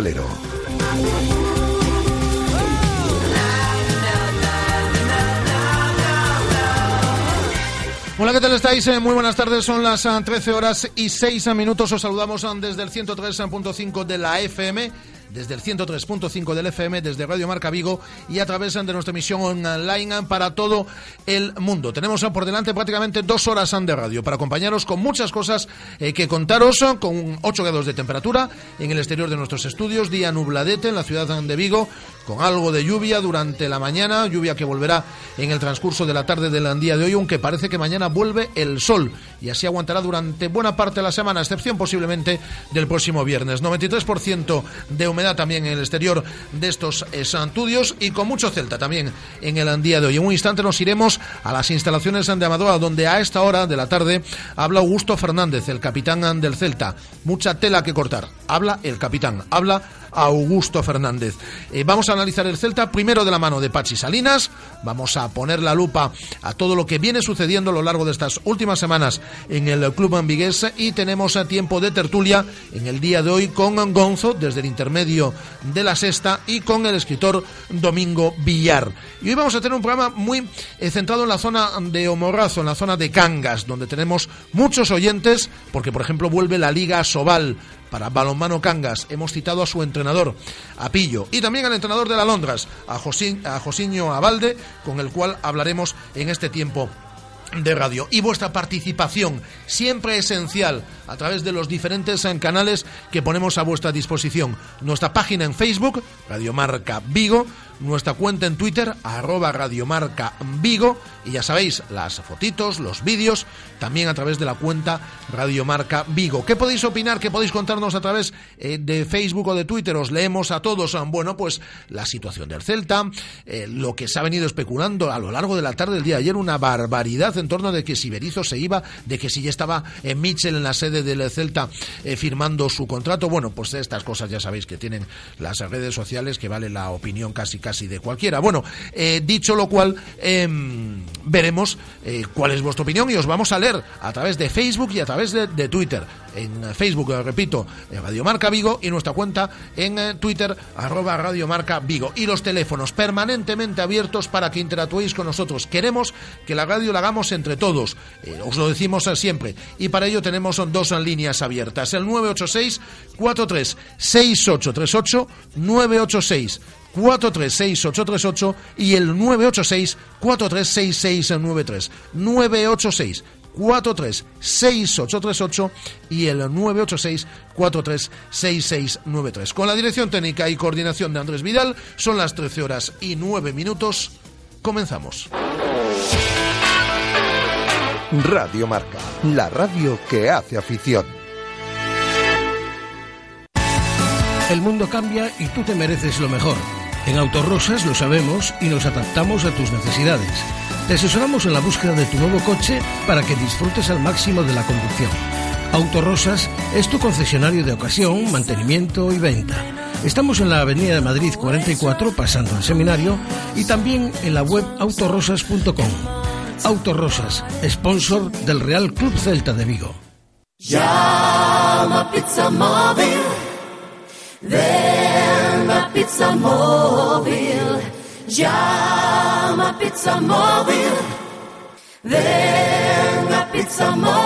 Valero. Hola, ¿qué tal estáis? Eh, Muy buenas tardes, son las ah, 13 horas y 6 minutos. Os saludamos ah, desde el 103.5 de la FM desde el 103.5 del FM, desde Radio Marca Vigo y a través de nuestra emisión online para todo el mundo. Tenemos por delante prácticamente dos horas de radio para acompañaros con muchas cosas eh, que contaros, con 8 grados de temperatura en el exterior de nuestros estudios, día nubladete en la ciudad de Vigo, con algo de lluvia durante la mañana, lluvia que volverá en el transcurso de la tarde del día de hoy, aunque parece que mañana vuelve el sol y así aguantará durante buena parte de la semana, excepción posiblemente del próximo viernes. 93% de humedad también en el exterior de estos estudios y con mucho Celta también en el día de hoy. En un instante nos iremos a las instalaciones de Amadora, donde a esta hora de la tarde habla Augusto Fernández, el capitán del Celta. Mucha tela que cortar. Habla el capitán, habla Augusto Fernández. Eh, vamos a analizar el Celta primero de la mano de Pachi Salinas. Vamos a poner la lupa a todo lo que viene sucediendo a lo largo de estas últimas semanas en el club ambigués y tenemos a tiempo de tertulia en el día de hoy con Gonzo desde el intermedio de la sexta y con el escritor Domingo Villar. Y hoy vamos a tener un programa muy eh, centrado en la zona de Homorrazo, en la zona de Cangas, donde tenemos muchos oyentes, porque por ejemplo vuelve la Liga Sobal para Balonmano Cangas. Hemos citado a su entrenador, a Pillo, y también al entrenador de la Londras, a, Josín, a Josiño Abalde, con el cual hablaremos en este tiempo de radio y vuestra participación siempre esencial a través de los diferentes canales que ponemos a vuestra disposición. Nuestra página en Facebook, Radio Marca Vigo, nuestra cuenta en Twitter, arroba Radiomarca Vigo, y ya sabéis, las fotitos, los vídeos, también a través de la cuenta Radiomarca Vigo. ¿Qué podéis opinar? ¿Qué podéis contarnos a través eh, de Facebook o de Twitter? Os leemos a todos. Bueno, pues la situación del Celta, eh, lo que se ha venido especulando a lo largo de la tarde del día de ayer, una barbaridad en torno de que si Berizzo se iba, de que si ya estaba en Mitchell en la sede del Celta eh, firmando su contrato. Bueno, pues estas cosas ya sabéis que tienen las redes sociales, que vale la opinión casi casi de cualquiera. Bueno, eh, dicho lo cual, em, veremos eh, cuál es vuestra opinión y os vamos a leer a través de Facebook y a través de Twitter. En Facebook, eh, repito, Radio Marca Vigo y nuestra cuenta en eh, Twitter, arroba Radio Marca Vigo. Y los teléfonos permanentemente abiertos para que interactuéis con nosotros. Queremos que la radio la hagamos entre todos. Eh, os lo decimos eh, siempre. Y para ello tenemos dos líneas abiertas. El 986 43 6838 986 436838 y el 986 436693 986 436838 y el 986 436693. Con la dirección técnica y coordinación de Andrés Vidal, son las 13 horas y 9 minutos. Comenzamos. Radio Marca, la radio que hace afición. El mundo cambia y tú te mereces lo mejor. En Autorosas lo sabemos y nos adaptamos a tus necesidades. Te asesoramos en la búsqueda de tu nuevo coche para que disfrutes al máximo de la conducción. Autorosas es tu concesionario de ocasión, mantenimiento y venta. Estamos en la Avenida de Madrid 44, pasando el seminario, y también en la web autorosas.com. Autorosas, sponsor del Real Club Celta de Vigo. Llama Pizza Móvil. Ven a Pizza Móvil. Llama Pizza Móvil. Ven a Pizza Móvil.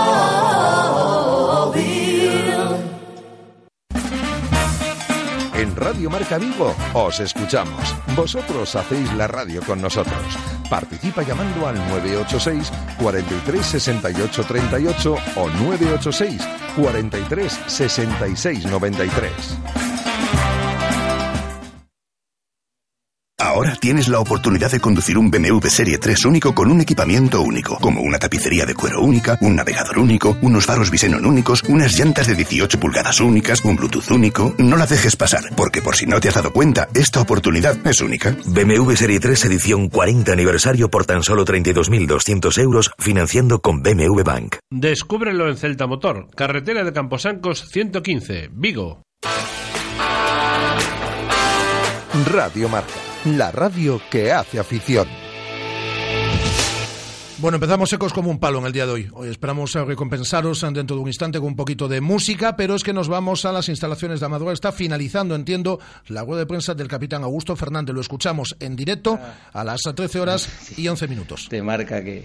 En Radio Marca Vigo os escuchamos. Vosotros hacéis la radio con nosotros. Participa llamando al 986 43 68 38 o 986 43 66 93. Ahora tienes la oportunidad de conducir un BMW Serie 3 único con un equipamiento único, como una tapicería de cuero única, un navegador único, unos faros Visenon únicos, unas llantas de 18 pulgadas únicas, un Bluetooth único. No la dejes pasar, porque por si no te has dado cuenta, esta oportunidad es única. BMW Serie 3 edición 40 aniversario por tan solo 32.200 euros financiando con BMW Bank. Descúbrelo en Celta Motor, carretera de Camposancos 115, Vigo. Radio Marca, la radio que hace afición. Bueno, empezamos secos como un palo en el día de hoy. Hoy esperamos eh, recompensaros dentro de un instante con un poquito de música, pero es que nos vamos a las instalaciones de Amadora. Está finalizando, entiendo, la rueda de prensa del capitán Augusto Fernández. Lo escuchamos en directo a las 13 horas y 11 minutos. Te marca que,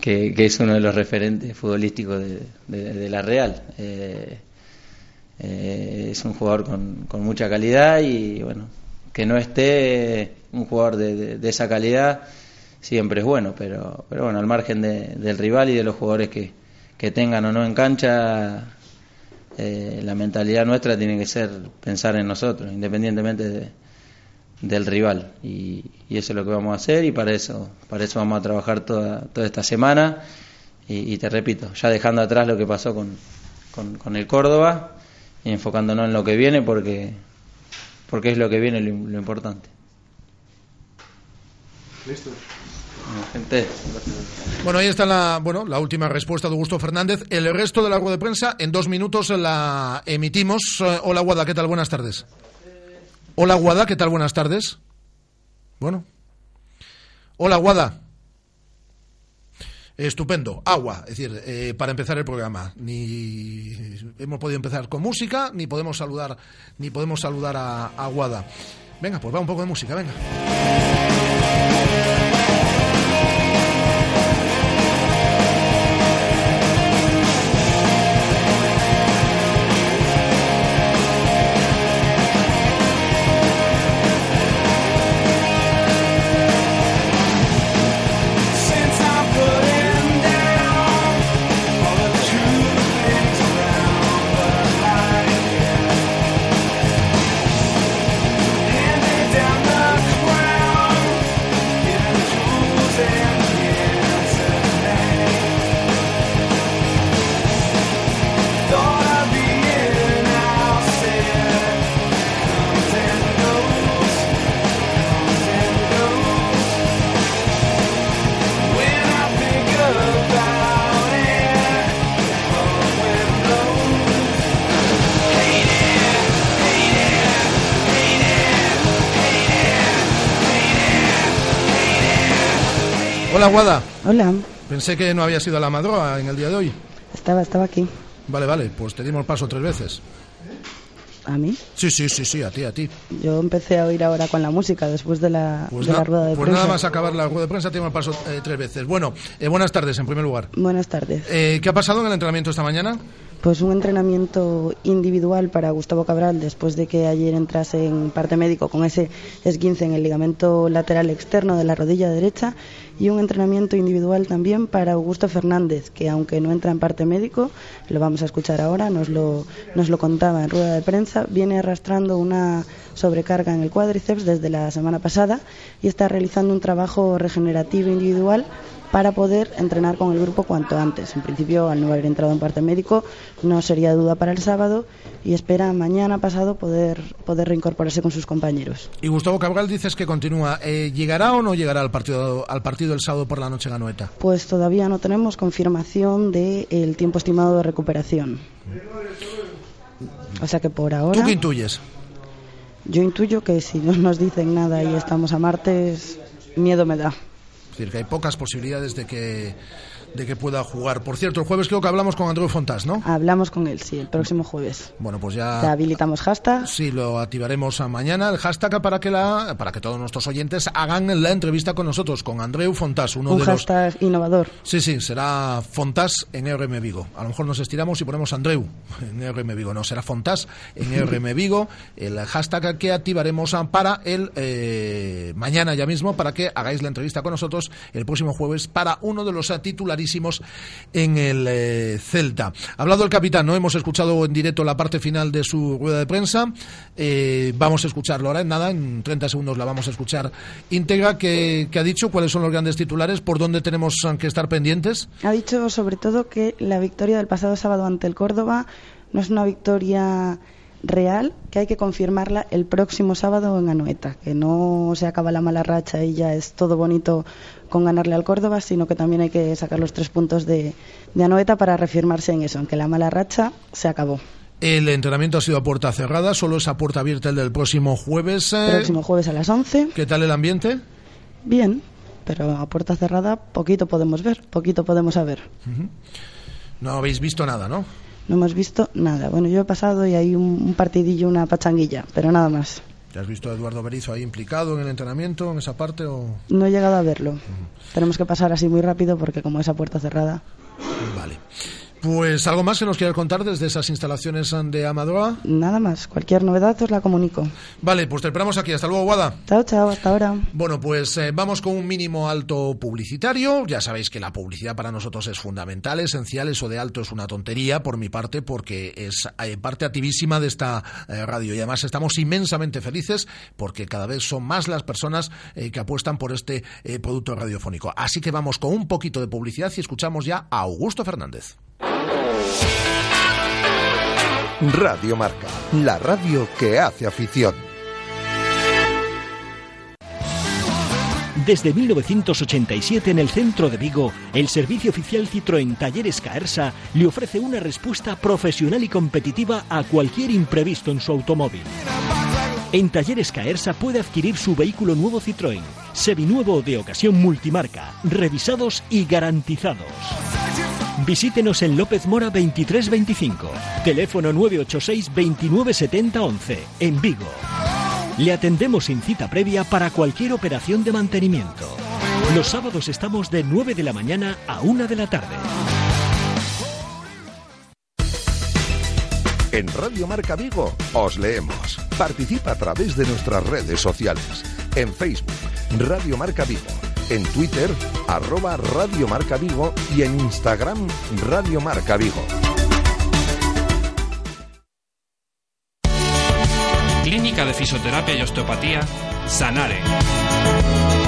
que, que es uno de los referentes futbolísticos de, de- de la Real. Eh, eh, es un jugador con, con mucha calidad y bueno, que no esté un jugador de, de- esa calidad siempre es bueno, pero, pero bueno, al margen de- del rival y de los jugadores que, que tengan o no en cancha, eh, la mentalidad nuestra tiene que ser pensar en nosotros, independientemente de, del rival. Y, y eso es lo que vamos a hacer y para eso para eso vamos a trabajar toda, toda esta semana. Y, y te repito ya dejando atrás lo que pasó con, con, con el Córdoba y enfocándonos en lo que viene porque porque es lo que viene lo, lo importante listo gente Bueno, ahí está la, bueno, la última respuesta de Augusto Fernández. El resto de la rueda de prensa en dos minutos la emitimos. Eh, Hola, Guada, ¿qué tal? Buenas tardes. Hola, Guada, ¿qué tal? Buenas tardes. Bueno. Hola, Guada. Estupendo. Agua, es decir, eh, para empezar el programa. Ni hemos podido empezar con música, ni podemos saludar, ni podemos saludar a, a Guada. Venga, pues va un poco de música, venga. Hola, Pensé que no había sido a la madroa en el día de hoy. estaba, estaba aquí. Vale, vale, pues te dimos paso tres veces. ¿A mí? Sí, sí, sí, sí, a ti, a ti. Yo empecé a oír ahora con la música después de la, Pues, de na- la rueda de pues prensa. nada más acabar la rueda de prensa te dimos paso eh, tres veces. Bueno, eh, buenas tardes en primer lugar. Buenas tardes. Eh, ¿Qué ha pasado en el entrenamiento esta mañana? Pues un entrenamiento individual para Gustavo Cabral después de que ayer entrase en parte médico con ese esguince en el ligamento lateral externo de la rodilla derecha y un entrenamiento individual también para Augusto Fernández, que aunque no entra en parte médico, lo vamos a escuchar ahora, nos lo, nos lo contaba en rueda de prensa, viene arrastrando una sobrecarga en el cuádriceps desde la semana pasada y está realizando un trabajo regenerativo individual para poder entrenar con el grupo cuanto antes. En principio, al no haber entrado en parte médico, no sería duda para el sábado y espera mañana pasado poder, poder reincorporarse con sus compañeros. Y Gustavo Cabral dices que continúa. Eh, ¿Llegará o no llegará al partido, al partido el sábado por la noche en Anoeta? Pues todavía no tenemos confirmación del tiempo estimado de recuperación. O sea que por ahora ¿Tú qué intuyes? yo intuyo que si no nos dicen nada y estamos a martes, miedo me da. Es decir, que hay pocas posibilidades de que, de que pueda jugar. Por cierto, el jueves creo que hablamos con Andreu Fontás, ¿no? Hablamos con él, sí, el próximo jueves. Bueno, pues Te ya... habilitamos hashtag. Sí, lo activaremos a mañana, el hashtag para que la para que todos nuestros oyentes hagan la entrevista con nosotros, con Andreu Fontás, uno Un de los... hashtag innovador. Sí, sí, será Fontás en RM Vigo. A lo mejor nos estiramos y ponemos Andreu en RM Vigo. No, será Fontás en RM Vigo. El hashtag que activaremos para el eh, mañana ya mismo para que hagáis la entrevista con nosotros el próximo jueves para uno de los eh, titularísimos en el eh, Celta. Ha hablado el capitán, ¿no? Hemos escuchado en directo la parte final de su rueda de prensa. Eh, vamos a escucharlo ahora en nada, en 30 segundos la vamos a escuchar íntegra. ¿Qué, qué ha dicho? ¿Cuáles son los grandes titulares? ¿Por dónde tenemos eh, que estar pendientes? Ha dicho sobre todo que la victoria del pasado sábado ante el Córdoba no es una victoria real, que hay que confirmarla el próximo sábado en Anoeta, que no se acaba la mala racha y ya es todo bonito con ganarle al Córdoba, sino que también hay que sacar los tres puntos de, de Anoeta para reafirmarse en eso, en que la mala racha se acabó. El entrenamiento ha sido a puerta cerrada, solo es a puerta abierta el del próximo jueves. eh. Próximo jueves a las 11. ¿Qué tal el ambiente? Bien, pero a puerta cerrada poquito podemos ver, poquito podemos saber. No habéis visto nada, ¿no? No hemos visto nada. Bueno, yo he pasado y hay un, un partidillo, una pachanguilla, pero nada más. ¿Ya has visto a Eduardo Berizo ahí implicado en el entrenamiento, en esa parte? O... No he llegado a verlo. Tenemos que pasar así muy rápido porque como es a puerta cerrada. Vale. Pues algo más que nos quieras contar desde esas instalaciones de Amadroa. Nada más. Cualquier novedad os la comunico. Vale, pues te esperamos aquí. Hasta luego, Guada. Chao, chao. Hasta ahora. Bueno, pues eh, vamos con un mínimo alto publicitario. Ya sabéis que la publicidad para nosotros es fundamental, esencial. Eso de alto es una tontería por mi parte porque es eh, parte activísima de esta eh, radio. Y además estamos inmensamente felices porque cada vez son más las personas que apuestan por este producto radiofónico. Así que vamos con un poquito de publicidad y escuchamos ya a Augusto Fernández. Radio Marca, la radio que hace afición. Desde 1987 en el centro de Vigo, el servicio oficial Citroën Talleres Caersa le ofrece una respuesta profesional y competitiva a cualquier imprevisto en su automóvil. En Talleres Caersa puede adquirir su vehículo nuevo Citroën, seminuevo de ocasión multimarca, revisados y garantizados. Visítenos en López Mora 2325, teléfono 986 2970 11, en Vigo. Le atendemos sin cita previa para cualquier operación de mantenimiento. Los sábados estamos de 9 de la mañana a 1 de la tarde. En Radio Marca Vigo os leemos. Participa a través de nuestras redes sociales. En Facebook, Radio Marca Vigo. En Twitter, arroba Radio Marca Vigo. Y en Instagram, Radio Marca Vigo. Clínica de Fisioterapia y Osteopatía, Sanare.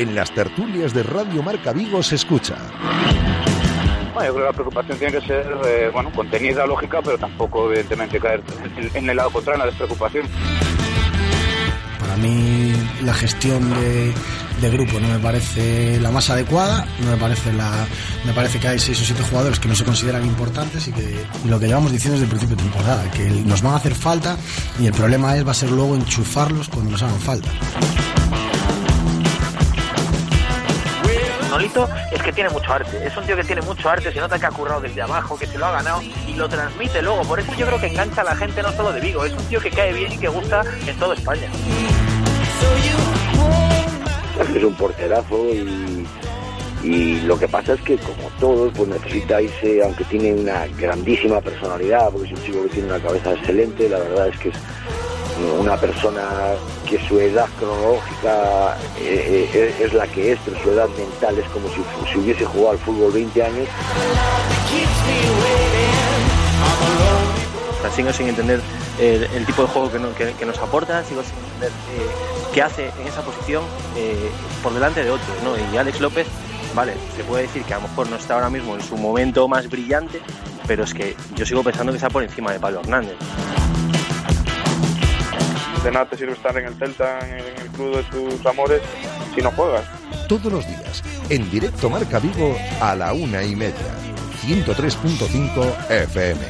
En las tertulias de Radio Marca Vigo se escucha. Bueno, yo creo que la preocupación tiene que ser, eh, bueno, contenida, lógica, pero tampoco, evidentemente, caer en, el lado contrario, en la despreocupación. Para mí la gestión de, de grupo no me parece la más adecuada, no me parece la me parece que hay seis o siete jugadores que no se consideran importantes y que y lo que llevamos diciendo desde el principio de temporada, que nos van a hacer falta y el problema es va a ser luego enchufarlos cuando nos hagan falta. Es que tiene mucho arte, es un tío que tiene mucho arte, se nota que ha currado desde abajo, que se lo ha ganado y lo transmite luego. Por eso yo creo que engancha a la gente no solo de Vigo, es un tío que cae bien y que gusta en toda España. es un porterazo y, y lo que pasa es que como todos pues necesita irse, aunque tiene una grandísima personalidad, porque es un chico que tiene una cabeza excelente, la verdad es que es una persona que su edad cronológica eh, eh, es la que es, pero su edad mental es como si, si hubiese jugado al fútbol 20 años. Sigo sin entender el, tipo de juego que, no- que- que nos aporta, sigo sin entender eh, qué hace en esa posición eh, por delante de otros, ¿no? Y Alex López, vale, se puede decir que a lo mejor no está ahora mismo en su momento más brillante, pero es que yo sigo pensando que está por encima de Pablo Hernández. De nada te sirve estar en el Celta, en el, club de tus amores, si no juegas. Todos los días, en directo Marca Vigo a la una y media. 103.5 FM.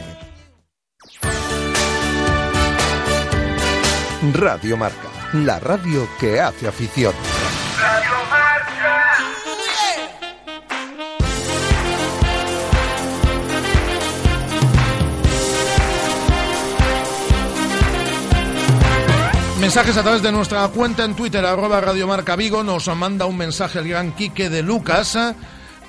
Radio Marca, la radio que hace afición. Mensajes a través de nuestra cuenta en Twitter, arroba Radio Marca Vigo. Nos manda un mensaje el gran Quique de Lucas.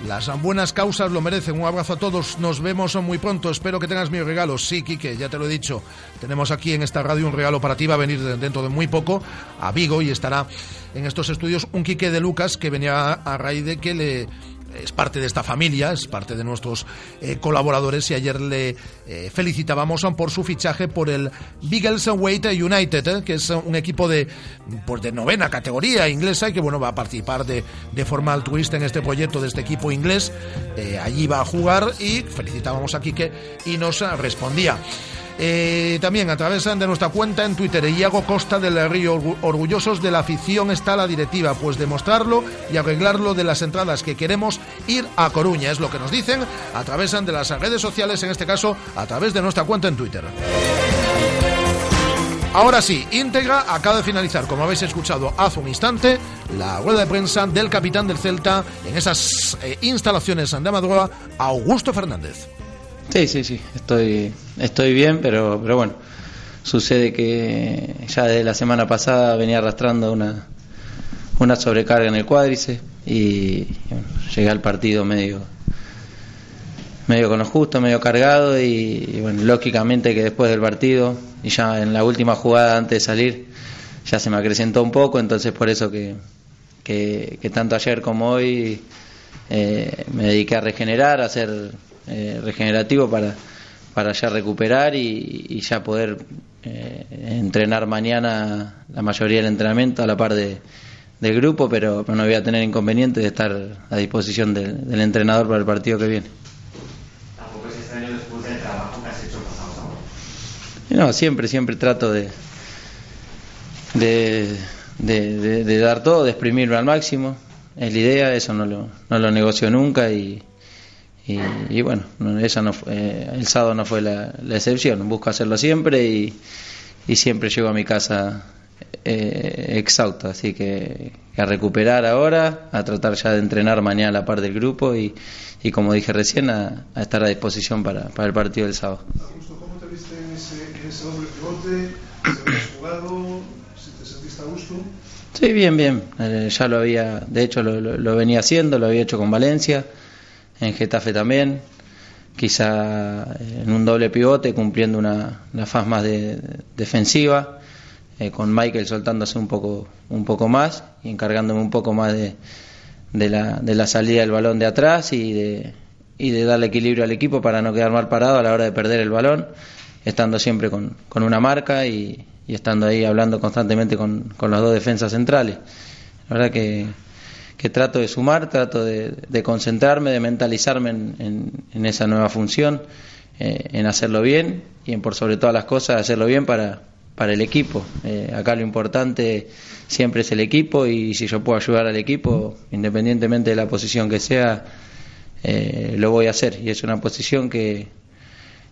Las buenas causas lo merecen. Un abrazo a todos. Nos vemos muy pronto. Espero que tengas mi regalo. Sí, Quique, ya te lo he dicho. Tenemos aquí en esta radio un regalo para ti. Va a venir de- dentro de muy poco a Vigo y estará en estos estudios un Quique de Lucas que venía a raíz de que le es parte de esta familia, es parte de nuestros eh, colaboradores y ayer le eh, felicitábamos por su fichaje por el Beagles Weight United, eh, que es un equipo de, pues de novena categoría inglesa y que bueno va a participar de, de forma altruista en este proyecto de este equipo inglés. Allí va a jugar y felicitábamos a Quique y nos respondía. Eh, también a través de nuestra cuenta en Twitter, Iago Costa del Río, orgu- orgullosos de la afición está la directiva, pues demostrarlo y arreglarlo de las entradas que queremos ir a Coruña, es lo que nos dicen a través de las redes sociales, en este caso a través de nuestra cuenta en Twitter. Ahora sí, íntegra acaba de finalizar, como habéis escuchado hace un instante, la rueda de prensa del capitán del Celta en esas eh, instalaciones de Amadroa, Augusto Fernández. Sí, sí, sí, estoy, estoy bien, pero, pero bueno, sucede que ya desde la semana pasada venía arrastrando una, una sobrecarga en el cuádriceps y, llegué al partido medio medio con lo justo, medio cargado y, bueno, lógicamente que después del partido y ya en la última jugada antes de salir ya se me acrecentó un poco, entonces por eso que, que, tanto ayer como hoy eh, me dediqué a regenerar, a ser eh, regenerativo para, para ya recuperar y, y ya poder eh, entrenar mañana la mayoría del entrenamiento a la par de, del grupo, pero, pero no voy a tener inconveniente de estar a disposición del, del entrenador para el partido que viene. Tampoco es extraño después del trabajo que has hecho. Y No, siempre, siempre trato de, de, de, de- de dar todo, de exprimirme al máximo. Es la idea, eso no lo, no lo negocio nunca y, y, y bueno, no, esa no fue- eh, el sábado no fue la, la excepción. Busco hacerlo siempre y, y siempre llego a mi casa eh, exhausto. Así que a recuperar ahora, a tratar ya de entrenar mañana a la par del grupo y, y como dije recién, a, a estar a disposición para, para el partido del sábado. Augusto, ¿cómo te viste en ese, en ese doble pivote? ¿Se habías jugado? ¿Si te sentiste a gusto? Sí, bien, bien. Eh, ya lo había, de hecho lo, lo- lo venía haciendo, lo había hecho con Valencia, en Getafe también, quizá en un doble pivote cumpliendo una, una faz más de- defensiva, eh, con Michael soltándose un poco, un poco más y encargándome un poco más de, de, la, de la salida del balón de atrás y de, y de darle equilibrio al equipo para no quedar mal parado a la hora de perder el balón, estando siempre con, con una marca y, y estando ahí hablando constantemente con, con los dos defensas centrales. La verdad que, que trato de sumar, trato de, concentrarme, de mentalizarme en, esa nueva función, eh, en hacerlo bien y en por sobre todas las cosas hacerlo bien para, para el equipo. Eh, acá lo importante siempre es el equipo y si yo puedo ayudar al equipo, independientemente de la posición que sea, eh, lo voy a hacer. Y es una posición que,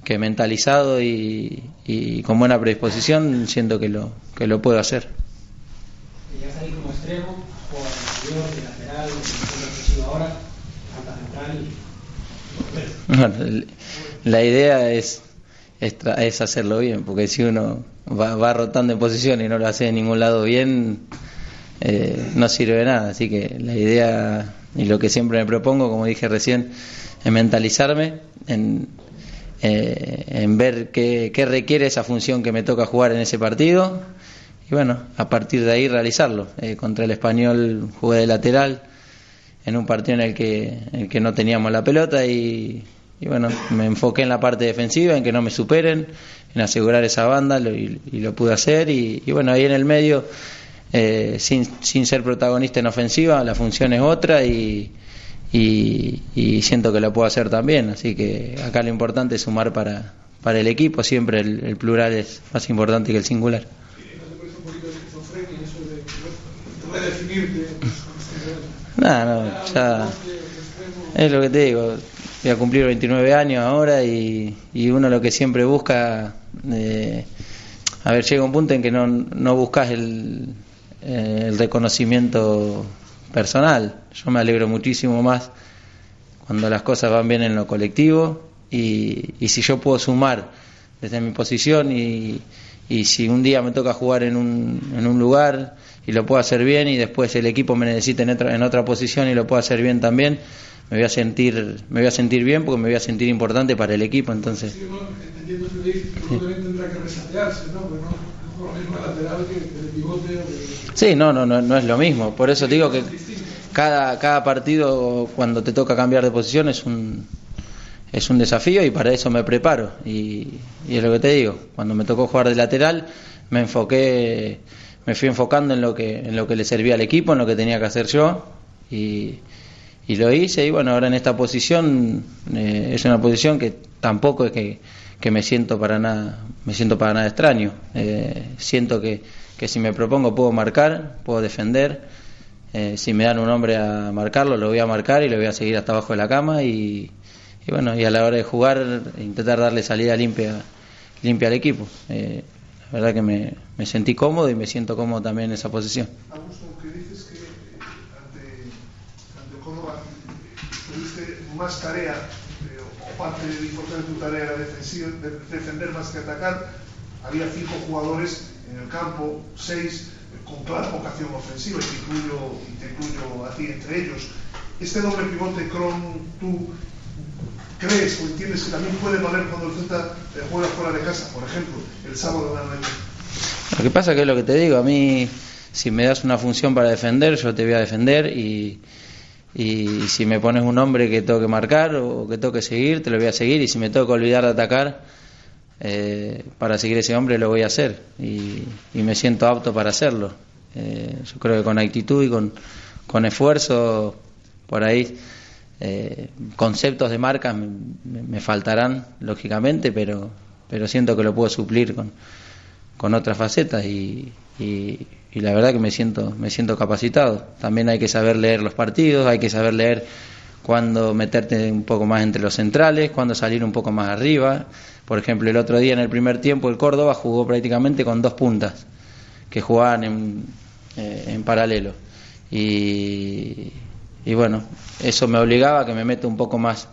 que mentalizado y, y con buena predisposición siento que lo, que lo puedo hacer. Llegas ahí como extremo, interior, ahora. Bueno, la idea es, es, es hacerlo bien, porque si uno va, va rotando en posición y no lo hace en ningún lado bien, eh, no sirve de nada. Así que la idea y lo que siempre me propongo, como dije recién, es mentalizarme en, eh, en ver qué, qué requiere esa función que me toca jugar en ese partido y bueno, a partir de ahí realizarlo. Eh, contra el español jugué de lateral en un partido en el que, en el que no teníamos la pelota y, y bueno, me enfoqué en la parte defensiva, en que no me superen, en asegurar esa banda lo- y, lo pude hacer y, bueno, ahí en el medio, eh, sin, sin ser protagonista en ofensiva, la función es otra y, y, siento que lo puedo hacer también, así que acá lo importante es sumar para, para el equipo, siempre el, plural es más importante que el singular. ¿No te parece un poquito de esquizofrenia eso de redefinirte? Nada, no, ya es lo que te digo. Voy a cumplir 29 años ahora y, y uno lo que siempre busca, eh, a ver, llega un punto en que no, no buscas el, eh, el reconocimiento personal. Yo me alegro muchísimo más cuando las cosas van bien en lo colectivo y, y si yo puedo sumar desde mi posición y, y si un día me toca jugar en un, en un lugar y lo puedo hacer bien y después el equipo me necesita en otra, en otra posición y lo puedo hacer bien también, me voy a sentir me voy a sentir bien porque me voy a sentir importante para el equipo, entonces Sí, resatearse, ¿no? Porque no no es lo mismo lateral que el pivote o. Sí, no, no, no, no es lo mismo. Por eso te digo que, cada, cada partido cuando te toca cambiar de posición es un, es un desafío y para eso me preparo. Y, y es lo que te digo, cuando me tocó jugar de lateral me enfoqué, me fui enfocando en lo que, en lo que le servía al equipo, en lo que tenía que hacer yo y, y lo hice y bueno, ahora en esta posición eh, es una posición que tampoco es que, que me siento para nada, me siento para nada extraño. Eh, siento que, que si me propongo puedo marcar, puedo defender. Eh, si me dan un hombre a marcarlo, lo voy a marcar y lo voy a seguir hasta abajo de la cama y, y bueno, y a la hora de jugar intentar darle salida limpia, limpia al equipo. La verdad que me, me sentí cómodo y me siento cómodo también en esa posición. Augusto, que dices que ante, ante Córdoba tuviste más tarea, eh, o parte importante de tu tarea era defensiva, de- defender más que atacar. Había cinco jugadores en el campo, seis eh, con clara vocación ofensiva, y te incluyo, y te incluyo a ti entre ellos. Este doble pivote, Cron, tú crees o entiendes que también puede valer cuando el Celta eh, juega fuera de casa, por ejemplo, el sábado en la noche. Lo que pasa que es lo que te digo, a mí si me das una función para defender, yo te voy a defender y, y si me pones un hombre que tengo que marcar o que tengo que seguir, te lo voy a seguir y si me tengo que olvidar de atacar, eh, para seguir ese hombre lo voy a hacer y, y me siento apto para hacerlo. Eh, yo creo que con actitud y con, con esfuerzo, por ahí eh, conceptos de marcas me, me- faltarán, lógicamente, pero, pero siento que lo puedo suplir con, con otras facetas y, y- y la verdad que me siento, me siento capacitado. También hay que saber leer los partidos, hay que saber leer cuándo meterte un poco más entre los centrales, cuándo salir un poco más arriba. Por ejemplo, el otro día en el primer tiempo el Córdoba jugó prácticamente con dos puntas que jugaban en, eh, en paralelo. Y, y bueno, eso me obligaba a que me meta un poco más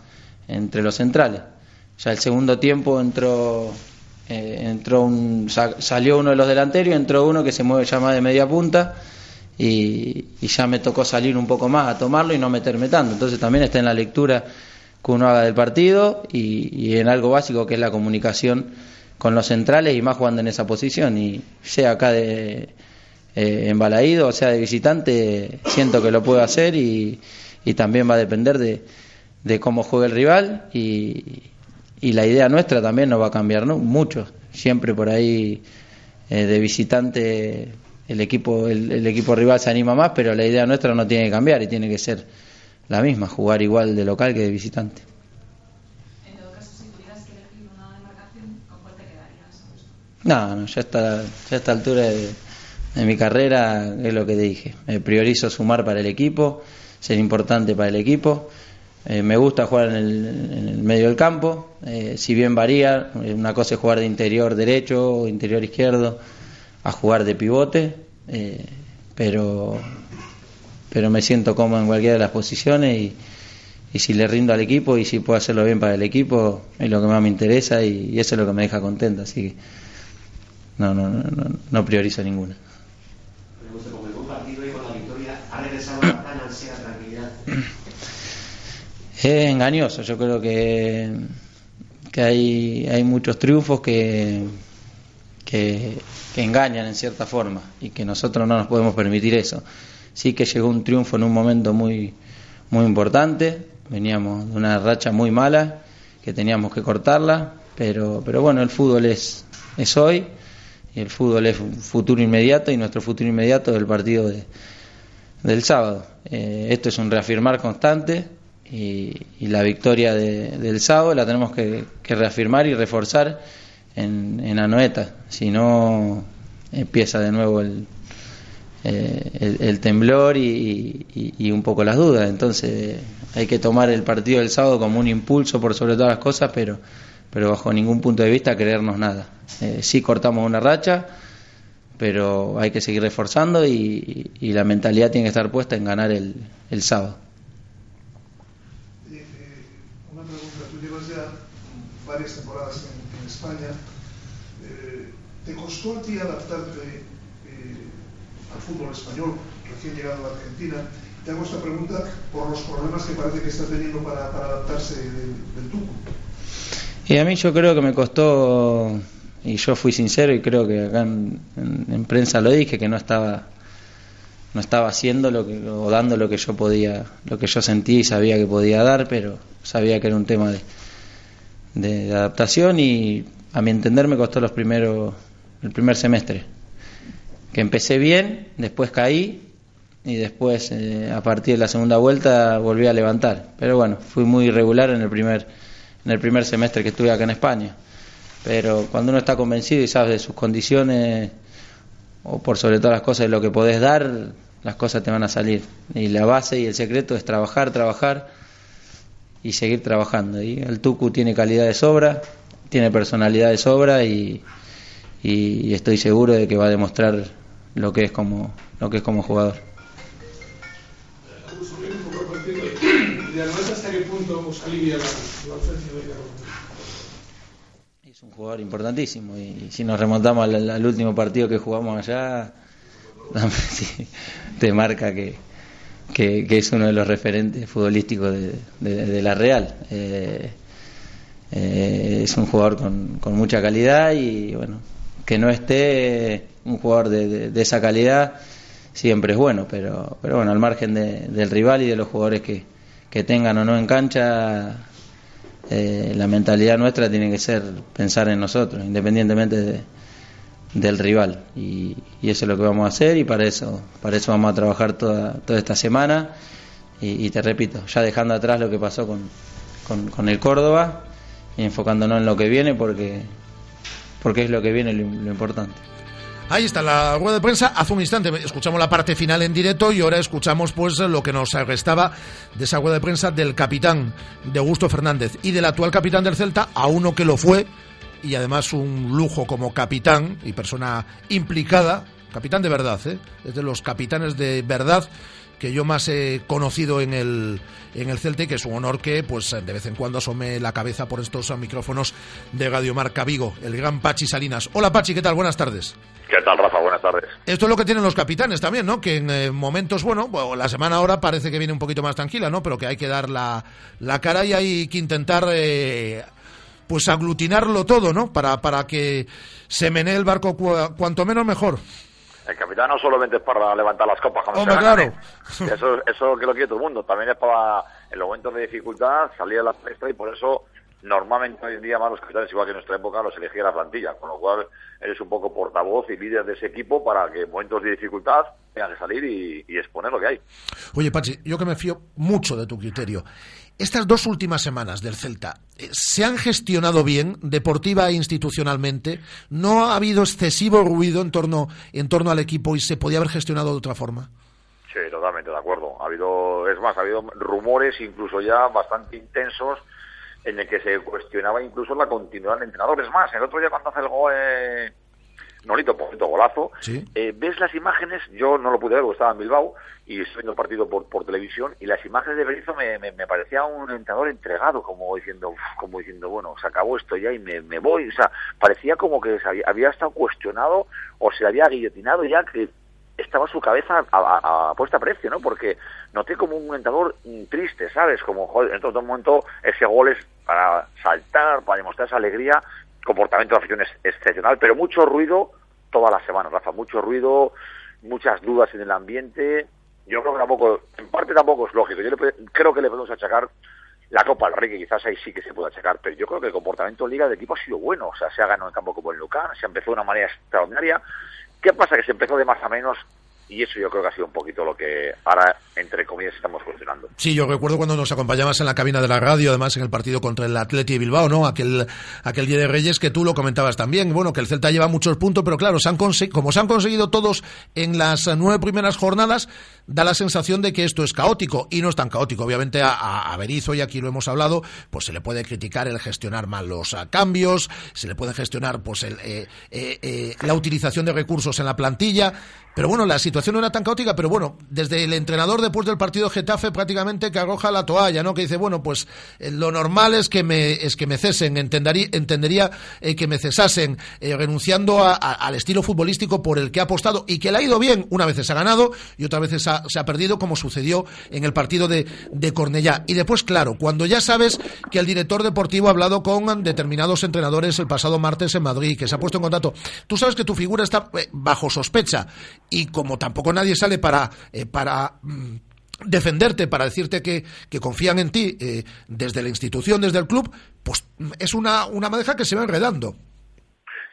entre los centrales. Ya el segundo tiempo entró, eh, entró un, sa- salió uno de los delanteros entró uno que se mueve ya más de media punta y, y ya me tocó salir un poco más a tomarlo y no meterme tanto. Entonces también está en la lectura que uno haga del partido y, y en algo básico que es la comunicación con los centrales y más jugando en esa posición. Y sea acá de eh, en Balaído o sea de visitante, siento que lo puedo hacer y, y también va a depender de, de cómo juegue el rival y, y la idea nuestra también no va a cambiar ¿no? mucho. Siempre por ahí eh, de visitante el equipo, el, el equipo rival se anima más, pero la idea nuestra no tiene que cambiar y tiene que ser la misma, jugar igual de local que de visitante. En todo caso, si tuvieras que elegir una demarcación, ¿con cuál te quedarías? No, no, ya está, ya a esta altura de, de mi carrera es lo que te dije. Eh, priorizo sumar para el equipo, ser importante para el equipo. Eh, me gusta jugar en el, en el medio del campo, eh, si bien varía, eh, una cosa es jugar de interior derecho o interior izquierdo, a jugar de pivote, pero, pero me siento cómodo en cualquiera de las posiciones y, y si le rindo al equipo y si puedo hacerlo bien para el equipo es lo que más me interesa y, eso es lo que me deja contento, así que no, no, no, no, no priorizo ninguna. Pregunto, como el buen partido y con la victoria, ¿ha regresado la tan ansiada tranquilidad? Es engañoso, yo creo que, que hay, hay muchos triunfos que, que, engañan en cierta forma y que nosotros no nos podemos permitir eso. Sí que llegó un triunfo en un momento muy, muy importante, veníamos de una racha muy mala que teníamos que cortarla, pero, pero bueno, el fútbol es, es hoy y el fútbol es un futuro inmediato y nuestro futuro inmediato es el partido de, del sábado. Eh, esto es un reafirmar constante y, la victoria de- del sábado la tenemos que, reafirmar y reforzar en, en Anoeta. Si no, empieza de nuevo el, eh, el, temblor y un poco las dudas. Entonces hay que tomar el partido del sábado como un impulso por sobre todas las cosas, pero, pero bajo ningún punto de vista creernos nada. Eh, sí cortamos una racha, pero hay que seguir reforzando y, y la mentalidad tiene que estar puesta en ganar el, el sábado. Eh, eh, una pregunta, tú llevas ya varias temporadas en, en España. Eh, ¿Te costó a ti adaptarte eh, al fútbol español, recién llegado a Argentina? Te hago esta pregunta por los problemas que parece que está teniendo para, para adaptarse del, del. Y a mí yo creo que me costó, y yo fui sincero y creo que acá en, en- en prensa lo dije, que no estaba, no estaba haciendo lo que, o dando lo que yo podía, lo que yo sentía y sabía que podía dar, pero sabía que era un tema de, de, adaptación y a mi entender me costó los el primer semestre. Que empecé bien, después caí y después eh, a partir de la segunda vuelta volví a levantar. Pero bueno, fui muy irregular en el primer, en el primer semestre que estuve acá en España. Pero cuando uno está convencido y sabe de sus condiciones, o por sobre todas las cosas de lo que podés dar, las cosas te van a salir. Y la base y el secreto es trabajar, trabajar y seguir trabajando. Y el Tucu tiene calidad de sobra, tiene personalidad de sobra y, y- estoy seguro de que va a demostrar lo que es como, lo que es como jugador. Es un jugador importantísimo y si nos remontamos al, último partido que jugamos allá, te marca que, que, es uno de los referentes futbolísticos de, la Real. Eh, eh, es un jugador con, con mucha calidad y bueno, que no esté un jugador de, de- esa calidad siempre es bueno, pero, pero bueno, al margen de- del rival y de los jugadores que, que tengan o no en cancha, eh, la mentalidad nuestra tiene que ser pensar en nosotros, independientemente de- del rival. Y, y eso es lo que vamos a hacer y para eso, para eso vamos a trabajar toda, toda esta semana. Y, te repito, ya dejando atrás lo que pasó con, con, el Córdoba y enfocándonos en lo que viene porque, porque es lo que viene lo, lo importante. Ahí está la rueda de prensa. Hace un instante escuchamos la parte final en directo y ahora escuchamos pues lo que nos restaba de esa rueda de prensa del capitán de Augusto Fernández y del actual capitán del Celta, a uno que lo fue y además un lujo como capitán y persona implicada, capitán de verdad, ¿eh? es de los capitanes de verdad que yo más he conocido en el, en el Celta y que es un honor que pues de vez en cuando asome la cabeza por estos micrófonos de Radio Marca Vigo, el gran Pachi Salinas. Hola Pachi, ¿qué tal? Buenas tardes. ¿Qué tal, Rafa? Buenas tardes. Esto es lo que tienen los capitanes también, ¿no? Que en eh, momentos, bueno, bueno, la semana ahora parece que viene un poquito más tranquila, ¿no? Pero que hay que dar la, la cara y hay que intentar, eh, pues, aglutinarlo todo, ¿no? Para, para que se menee el barco cua- cuanto menos mejor. El capitán no solamente es para levantar las copas cuando Hombre, se ganan, claro. ¿eh? Eso, eso que lo quiere todo el mundo. También es para, en los momentos de dificultad, salir a la fiesta y por eso, normalmente hoy en día más los capitanes, igual que en nuestra época, los elegía la plantilla. Con lo cual, eres un poco portavoz y líder de ese equipo para que en momentos de dificultad tengan que salir y, y exponer lo que hay. Oye, Pachi, yo que me fío mucho de tu criterio. Estas dos últimas semanas del Celta eh, se han gestionado bien, deportiva e institucionalmente. No ha habido excesivo ruido en torno, en torno al equipo y se podía haber gestionado de otra forma. Sí, totalmente de acuerdo. Ha habido, es más, ha habido rumores incluso ya bastante intensos en el que se cuestionaba incluso la continuidad del entrenador. Es más, el otro día cuando hace el gol, eh, Nolito, por cierto, golazo, eh, ves las imágenes, yo no lo pude ver porque estaba en Bilbao y estoy viendo el partido por, por televisión y las imágenes de Berizzo me, me, me parecía un entrenador entregado, como diciendo, uf, como diciendo, bueno, se acabó esto ya y me, me voy. O sea, parecía como que se había, había estado cuestionado o se le había guillotinado ya que estaba su cabeza a, a- a puesta a precio, ¿no? Porque noté como un entrenador triste, ¿sabes? Como, joder, en todo momento ese gol es para saltar, para demostrar esa alegría, comportamiento de afición es excepcional, pero mucho ruido toda la semana, Rafa, mucho ruido, muchas dudas en el ambiente. Yo creo que tampoco, en parte tampoco es lógico. Yo le creo que le podemos achacar la Copa del Rey, que quizás ahí sí que se puede achacar, pero yo creo que el comportamiento en Liga del equipo ha sido bueno. O sea, se ha ganado en campo como el Lucan, se empezó de una manera extraordinaria. ¿Qué pasa? Que se empezó de más a menos y eso yo creo que ha sido un poquito lo que ahora, entre comillas, estamos funcionando. Sí, yo recuerdo cuando nos acompañabas en la cabina de la radio, además en el partido contra el Atleti de Bilbao, ¿no? Aquel, aquel día de Reyes que tú lo comentabas también. Bueno, que el Celta lleva muchos puntos, pero claro, se han como se han conseguido todos en las nueve primeras jornadas, da la sensación de que esto es caótico y no es tan caótico. Obviamente a, a, a Berizzo, y aquí lo hemos hablado, pues se le puede criticar el gestionar mal los ah, cambios, se le puede gestionar pues el, eh, eh, eh, la utilización de recursos en la plantilla. Pero bueno, la situación no era tan caótica, pero bueno, desde el entrenador después del partido Getafe prácticamente que arroja la toalla, ¿no? Que dice, bueno, pues eh, lo normal es que me, es que me cesen, entendería, entendería eh, que me cesasen, eh, renunciando a- al estilo futbolístico por el que ha apostado y que le ha ido bien, una vez se ha ganado y otra vez se ha, perdido, como sucedió en el partido de, de Cornellá. Y después, claro, cuando ya sabes que el director deportivo ha hablado con determinados entrenadores el pasado martes en Madrid, que se ha puesto en contacto, tú sabes que tu figura está bajo sospecha y como tampoco nadie sale para, eh, para mm, defenderte, para decirte que, que confían en ti eh, desde la institución, desde el club, pues mm, es una, una madeja que se va enredando.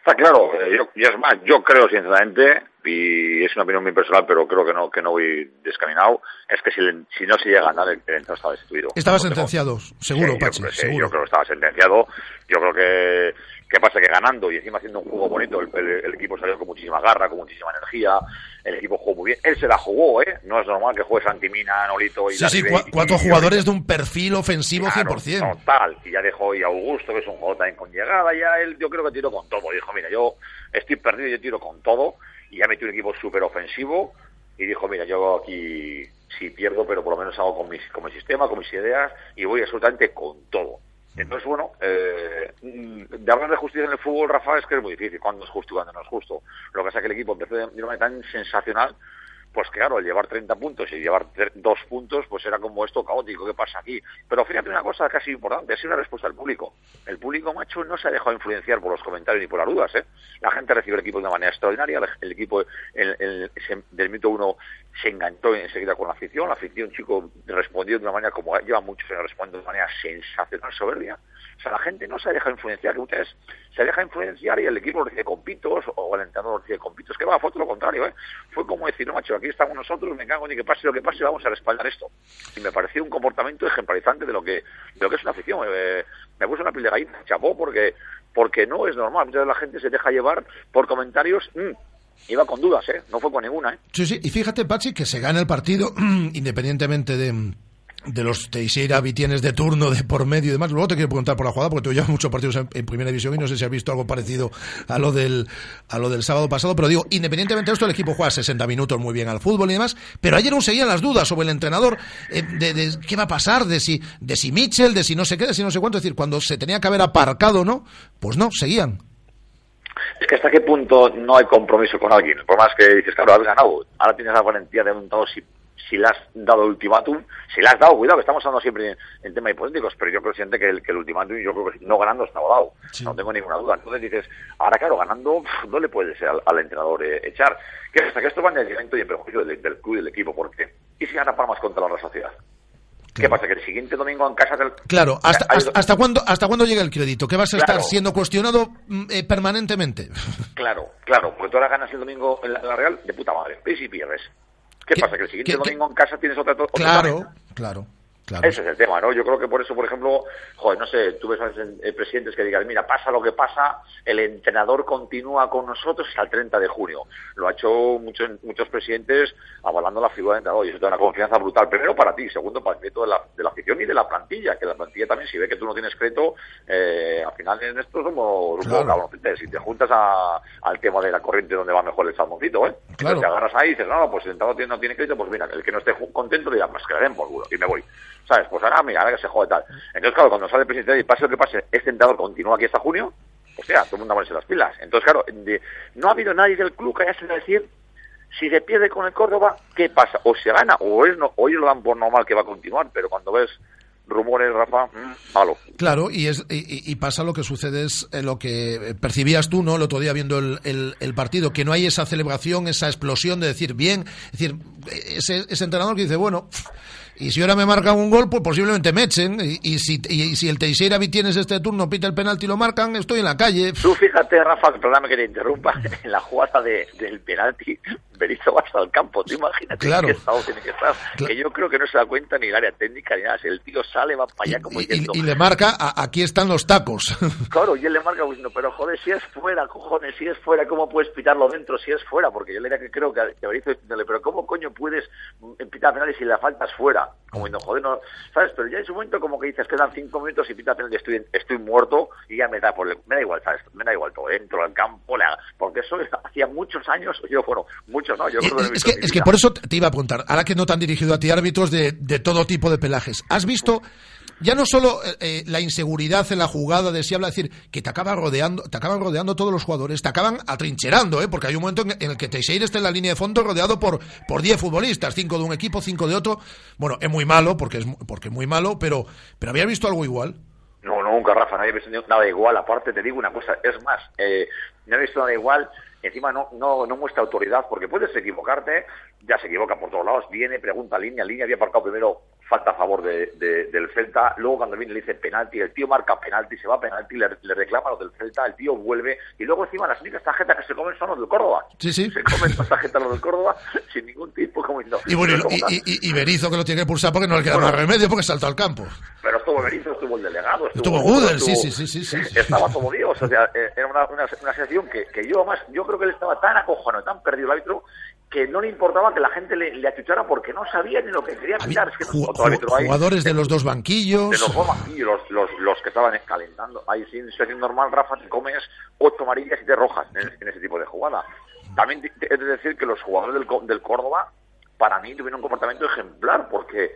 Está claro, eh, yo, y es más, yo creo sinceramente, y es una opinión muy personal, pero creo que no que no voy descaminado, es que si, le- si no se llega a ganar, el, entrenador está destituido. Estaba No tengo- sentenciado, seguro, Sí, yo Pachi, creo que sí, seguro. Yo creo que estaba sentenciado. Yo creo que, que pasa que ganando y encima haciendo un juego bonito, el, el- el equipo salió con muchísima garra, con muchísima energía. El equipo jugó muy bien. Él se la jugó, ¿eh? No es normal que juegue Santimina, Nolito y Sí, sí, cua- cuatro y- y- jugadores de un perfil ofensivo Claro, 100%. Total, y ya dejó y Augusto, que es un jugador también con llegada, ya él yo creo que tiró con todo. Dijo, mira, yo estoy perdido, yo tiro con todo, y ya metió un equipo súper ofensivo, y dijo, mira, yo aquí sí pierdo, pero por lo menos hago con mi, con mi sistema, con mis ideas, y voy absolutamente con todo. Entonces, bueno, eh, de hablar de justicia en el fútbol, Rafa, es que es muy difícil, cuando es justo y cuando no es justo. Lo que pasa es que el equipo empezó de una manera tan sensacional pues claro, el llevar 30 puntos y llevar dos puntos, pues era como esto caótico, ¿qué pasa aquí? Pero fíjate una cosa casi importante, ha sido una respuesta del público. El público, macho, no se ha dejado influenciar por los comentarios ni por las dudas, ¿eh? La gente recibe el equipo de una manera extraordinaria, el, equipo el, el- del minuto uno se enganchó enseguida con la afición, la afición, chico, respondió de una manera como lleva muchos años respondiendo de una manera sensacional, soberbia. O sea, la gente no se deja influenciar, ustedes se deja influenciar y el equipo lo recibe con pitos o el entrenador lo recibe con pitos. Que va, fue todo lo contrario, ¿eh? Fue como decir, no, macho, aquí estamos nosotros, me cago ni que pase lo que pase, vamos a respaldar esto. Y me pareció un comportamiento ejemplarizante de lo que, de lo que es una afición. Eh, me puse una piel de gallina, chapó, porque, porque no es normal. Muchas veces la gente se deja llevar por comentarios, mm, iba con dudas, ¿eh? No fue con ninguna, ¿eh? Sí, sí, y fíjate, Pachi, que se gana el partido independientemente de, de los Teixeira Vitienes de turno, de por medio y demás. Luego te quiero preguntar por la jugada, porque tú llevas muchos partidos en, primera división y no sé si has visto algo parecido a lo del a lo del sábado pasado, pero digo, independientemente de esto, el equipo juega 60 minutos muy bien al fútbol y demás, pero ayer aún seguían las dudas sobre el entrenador, eh, de, de qué va a pasar, de si, de si Mitchell, de si no sé qué, de si no sé cuánto, es decir, cuando se tenía que haber aparcado, ¿no? Pues no, seguían. Es que hasta qué punto no hay compromiso con alguien. El problema es que dices, claro, has ganado. Ahora tienes la valentía de un dado si, si le has dado el ultimátum. Si le has dado, cuidado, que estamos hablando siempre en, en temas hipotéticos, pero yo creo siente que el, que el ultimátum, yo creo que no ganando estaba dado. No tengo ninguna duda. Entonces dices, ahora claro, ganando no le puedes al, al entrenador eh, echar. Que hasta que esto va en detrimento y en perjuicio del, del club y del equipo. porque ¿Y si gana Palmas contra la Real Sociedad? ¿Qué pasa? Que el siguiente domingo en casa del... Claro, ¿hasta, hasta, hasta cuándo, ¿hasta cuándo llega el crédito? ¿Que vas a Claro. estar siendo cuestionado mm, eh, permanentemente? Claro, claro, porque tú ahora ganas el domingo en la, en la Real de puta madre, y pierdes. ¿Qué, pasa? Que el siguiente qué- domingo en casa tienes otra, otra Claro, claro, claro. Ese es el tema, ¿no? Yo creo que por eso, por ejemplo, joder, no sé, tú ves a veces, presidentes que digan, mira, pasa lo que pasa, el entrenador continúa con nosotros hasta el 30 de junio. Lo ha hecho muchos muchos presidentes avalando la figura del entrenador y eso te da una confianza brutal. Primero para ti, segundo para el crédito de la, de la afición y de la plantilla, que la plantilla también, si ve que tú no tienes crédito, eh, al final en esto somos Claro. cabroncitos. Si te juntas a- al tema de la corriente donde va mejor el salmoncito, ¿eh? Claro. Entonces te agarras ahí y dices, no, no, pues el entrenador no tiene crédito, pues mira, el que no esté contento le dirá, pues que le den por culo y me voy. ¿Sabes? Pues ahora, mira, ahora que se jode tal. Entonces, claro, cuando sale el presidente y pase lo que pase, este entrenador continúa aquí hasta junio, o sea, todo el mundo ponerse las pilas. Entonces, claro, no ha habido nadie del club que haya salido a decir si se pierde con el Córdoba, ¿qué pasa? O se gana, o es no, ellos lo dan por normal que va a continuar, pero cuando ves rumores, Rafa, mm, malo. Claro, y, es, y- y pasa lo que sucede es eh, lo que eh, percibías tú, ¿no? El otro día viendo el, el- el partido, que no hay esa celebración, esa explosión de decir bien, es decir, eh, ese, ese entrenador que dice, bueno, pff, y si ahora me marcan un gol, pues posiblemente me echen, y, y si, y, si el Teixeira tienes este turno, pita el penalti y lo marcan, estoy en la calle. Tú fíjate, Rafa, perdóname que te interrumpa, en la jugada de, del penalti, Berizzo va hasta el campo. Tú imagínate Claro. qué estado tiene que estar. Que yo creo que no se da cuenta ni el área técnica ni nada. Si el tío sale, va para allá como Y, diciendo... y le marca, "A- aquí están los tacos. Claro, y él le marca diciendo, pero joder, si es fuera, cojones, si es fuera, ¿cómo puedes pitarlo dentro si es fuera? Porque yo le diría que creo que, que Berizzo diciéndole, pero ¿cómo coño puedes mm, pitar penales si la faltas fuera. Como diciendo, joder, no, ¿sabes? Pero ya en su momento como que dices, quedan cinco minutos y pita penal y estoy, estoy muerto y ya me da, por, me da igual, ¿sabes? Me da igual todo, entro al campo, hago- porque eso hacía muchos años, yo, bueno, muchos no, yo creo que lo he Es que, es que por eso te iba a preguntar, ahora que no te han dirigido a ti árbitros de, de todo tipo de pelajes, ¿has visto ya no solo eh, eh, la inseguridad en la jugada de si habla, es decir, que te acaban rodeando, te acaban rodeando todos los jugadores, te acaban atrincherando, ¿eh? porque hay un momento en, en el que Teixeira está en la línea de fondo rodeado por por 10 futbolistas, cinco de un equipo, cinco de otro. Bueno, es muy malo, porque es, porque es muy malo, pero, pero había visto algo igual. No, nunca, Rafa, no había visto nada igual. Aparte, te digo una cosa, es más, eh, no he visto nada igual. Encima no, no, no muestra autoridad, porque puedes equivocarte, ya se equivoca por todos lados, viene, pregunta línea, línea, había aparcado primero falta a favor de, de- del Celta, luego cuando viene le dice penalti, el tío marca penalti, se va a penalti, le, le reclama lo del Celta, el tío vuelve, y luego encima las únicas tarjetas que se comen son los del Córdoba. Sí, sí. Se comen las tarjetas los del Córdoba sin ningún tipo, como diciendo, Y bueno, y, ¿cómo y, Berizzo que lo tiene que pulsar porque no le queda Bueno. más remedio porque saltó al campo. Pero estuvo Berizzo, estuvo el delegado, Estuvo estuvo, Gudel, sí, estuvo- sí, sí, sí, sí. Estaba todo Dios, o sea, era una, una, una sensación que, que yo además, yo creo que él estaba tan acojonado, tan perdido el árbitro, que no le importaba que la gente le, le achuchara porque no sabía ni lo que quería pitar. Es que Ju- ahí, jugadores de los dos banquillos. de los dos banquillos, los, los, los que estaban calentando. Ahí sin situación normal, Rafa, te comes ocho amarillas y te rojas en, en ese tipo de jugada. También he de decir que los jugadores del, del Córdoba, para mí, tuvieron un comportamiento ejemplar porque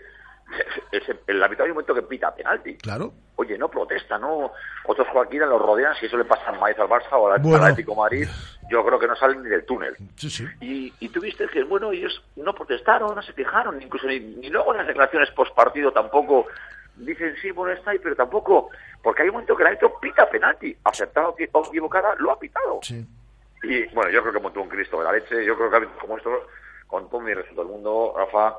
el árbitro hay un momento que pita penalti. Claro. Oye, no protesta, no. Otros cualquiera los rodean, si eso le pasa al Maíz al Barça o al, Bueno. Atlético Madrid, yo creo que no salen ni del túnel. Sí, sí. Y, y tú viste que, bueno, ellos no protestaron, no se quejaron, incluso ni, ni luego en las declaraciones post partido tampoco dicen sí, bueno, está ahí, pero tampoco, porque hay un momento que el árbitro pita penalti, aceptado o equivocada, lo ha pitado. Y bueno, yo creo que montó un Cristo de la leche, yo creo que como estos, con todo mi respeto del mundo, Rafa,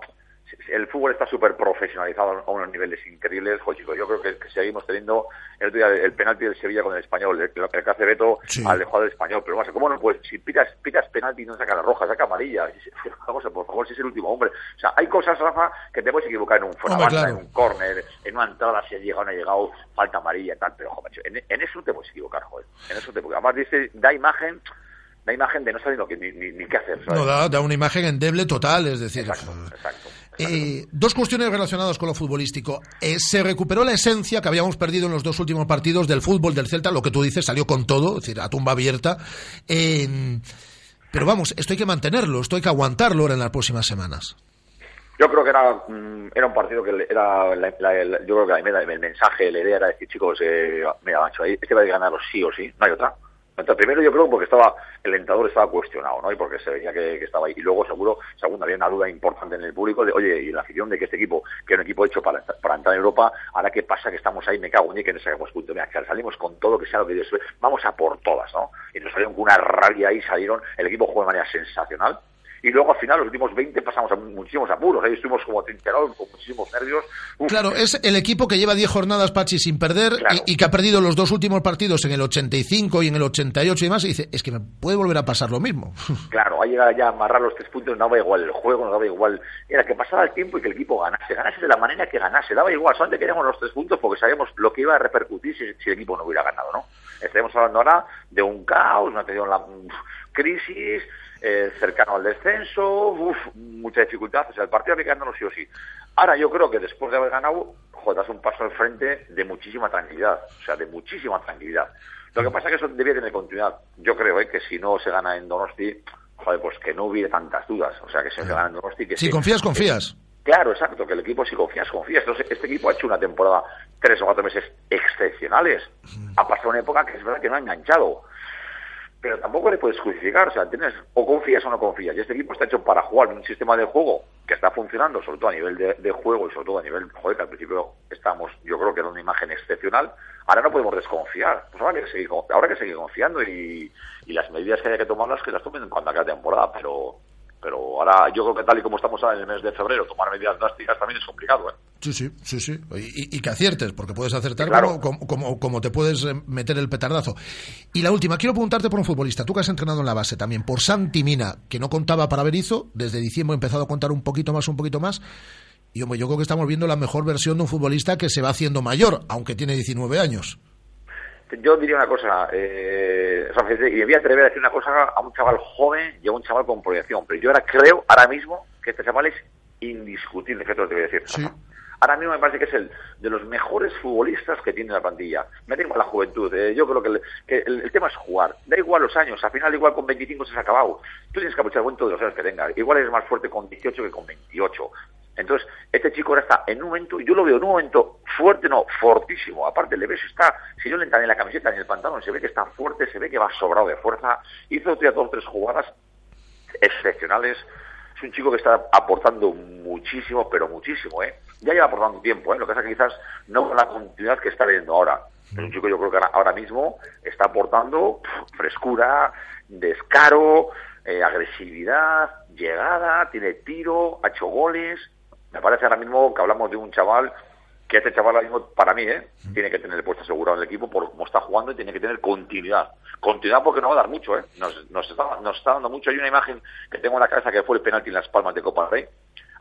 el fútbol está súper profesionalizado a unos niveles increíbles. Jo, chicos, yo creo que, que seguimos teniendo el, el penalti del Sevilla con el español, el, el que hace Beto Sí. al jugador del español. Pero ¿cómo no? Pues si pitas, pitas penalti no saca la roja, saca amarilla. A, por favor, si es el último hombre. O sea, hay cosas, Rafa, que te puedes equivocar en un fuera Hombre, banda, claro. en un córner, en una entrada, si ha llegado o no ha llegado, falta amarilla y tal. Pero, jo, macho, en, en eso te puedes equivocar, joder. En eso te puedes. Además, dice, da imagen, da imagen de no saber lo que, ni, ni, ni qué hacer. ¿sabes? No, da, da una imagen endeble total, es decir. Exacto. Eh, dos cuestiones relacionadas con lo futbolístico. Eh, se recuperó la esencia que habíamos perdido en los dos últimos partidos del fútbol del Celta, lo que tú dices, salió con todo, es decir, a tumba abierta. Eh, pero vamos, esto hay que mantenerlo, esto hay que aguantarlo ahora en las próximas semanas. Yo creo que era, mm, era un partido que era, la- yo creo que el mensaje, la idea era decir, chicos, eh, mira, macho, este va a ganar sí o sí, no hay otra. Primero yo creo porque estaba, el entrenador estaba cuestionado, ¿no? Y porque se veía que, estaba ahí. Y luego, seguro, segundo, había una duda importante en el público de, oye, y la afición de que este equipo, que era un equipo hecho para, para entrar en Europa, ahora qué pasa que estamos ahí, me cago en que no sacamos punto. Mira, que salimos con todo, que sea lo que Dios vamos a por todas, ¿no? Y nos salieron con una rabia ahí, salieron, el equipo jugó de manera sensacional. Y luego al final, los últimos 20 pasamos a muchísimos apuros. Ahí estuvimos como trincherados, con muchísimos nervios. Uf, Claro, es el equipo que lleva 10 jornadas, Pachi, sin perder y, y que ha perdido los dos últimos partidos en el 85 y en el 88 y demás. Y dice, es que me puede volver a pasar lo mismo. Claro, ahí llegado ya a amarrar los tres puntos, no daba igual el juego, no daba igual. Era que pasara el tiempo y que el equipo ganase, ganase de la manera que ganase, daba igual, solamente queríamos los tres puntos porque sabíamos lo que iba a repercutir si, si el equipo no hubiera ganado, ¿no? Estaremos hablando ahora de un caos, una crisis, eh, cercano al descenso, uf, mucha dificultad, o sea, el partido hay que ganarlo sí o sí. Ahora yo creo que después de haber ganado, joder, das un paso al frente de muchísima tranquilidad, o sea, de muchísima tranquilidad. Lo que pasa es que eso debía tener continuidad. Yo creo ¿eh? que si no se gana en Donosti, joder, pues que no hubiera tantas dudas. O sea, que si se gana en Donosti... Que Si sí. confías, confías. Claro, exacto, que el equipo si confías, confías. Entonces, este equipo ha hecho una temporada, tres o cuatro meses excepcionales. Ha pasado una época que es verdad que no ha enganchado. Pero tampoco le puedes justificar, o sea, tienes o confías o no confías. Y este equipo está hecho para jugar un sistema de juego que está funcionando, sobre todo a nivel de, de juego y sobre todo a nivel, joder, que al principio estamos, yo creo que era una imagen excepcional. Ahora no podemos desconfiar, pues ahora hay que seguir, ahora hay que seguir confiando y, y las medidas que haya que tomarlas que las tomen cuando acabe la temporada, pero pero ahora yo creo que tal y como estamos ahora en el mes de febrero, tomar medidas drásticas también es complicado, ¿eh? Sí, sí, sí, sí. Y, y que aciertes, porque puedes acertar Claro. como, como, como- te puedes eh, meter el petardazo. Y la última, quiero preguntarte por un futbolista, tú que has entrenado en la base también, por Santi Mina, que no contaba para Berizzo, desde diciembre ha empezado a contar un poquito más, un poquito más. Y hombre, yo creo que estamos viendo la mejor versión de un futbolista que se va haciendo mayor, aunque tiene 19 años. Yo diría una cosa, eh, o sea, y me voy a atrever a decir una cosa a un chaval joven y a un chaval con proyección, pero yo ahora creo, ahora mismo, que este chaval es indiscutible, que te lo voy a decir. Ahora mismo me parece que es el de los mejores futbolistas que tiene la plantilla. Me da igual la juventud, eh, yo creo que, el, que el, el tema es jugar. Da igual los años, al final igual con 25 se ha acabado. Tú tienes que aprovechar el todos los años que tenga. Igual eres más fuerte con 18 que con 28. Entonces, este chico ahora está en un momento, yo lo veo en un momento fuerte, no, fortísimo. Aparte, le ves, está, si no le entra ni en la camiseta en el pantalón, se ve que está fuerte, se ve que va sobrado de fuerza. Hizo otras dos tres jugadas excepcionales. Es un chico que está aportando muchísimo, pero muchísimo, ¿eh? Ya lleva aportando tiempo, ¿eh? Lo que pasa es que quizás no con la continuidad que está viendo ahora. Es un chico yo creo que ahora, mismo está aportando frescura, descaro, eh, agresividad, llegada, tiene tiro, ha hecho goles. Me parece ahora mismo que hablamos de un chaval que este chaval ahora mismo, para mí, ¿eh? tiene que tener el puesto asegurado en el equipo por cómo está jugando y tiene que tener continuidad. Continuidad porque no va a dar mucho, ¿eh? Nos, nos, está, nos está dando mucho. Hay una imagen que tengo en la cabeza que fue el penalti en las palmas de Copa del Rey.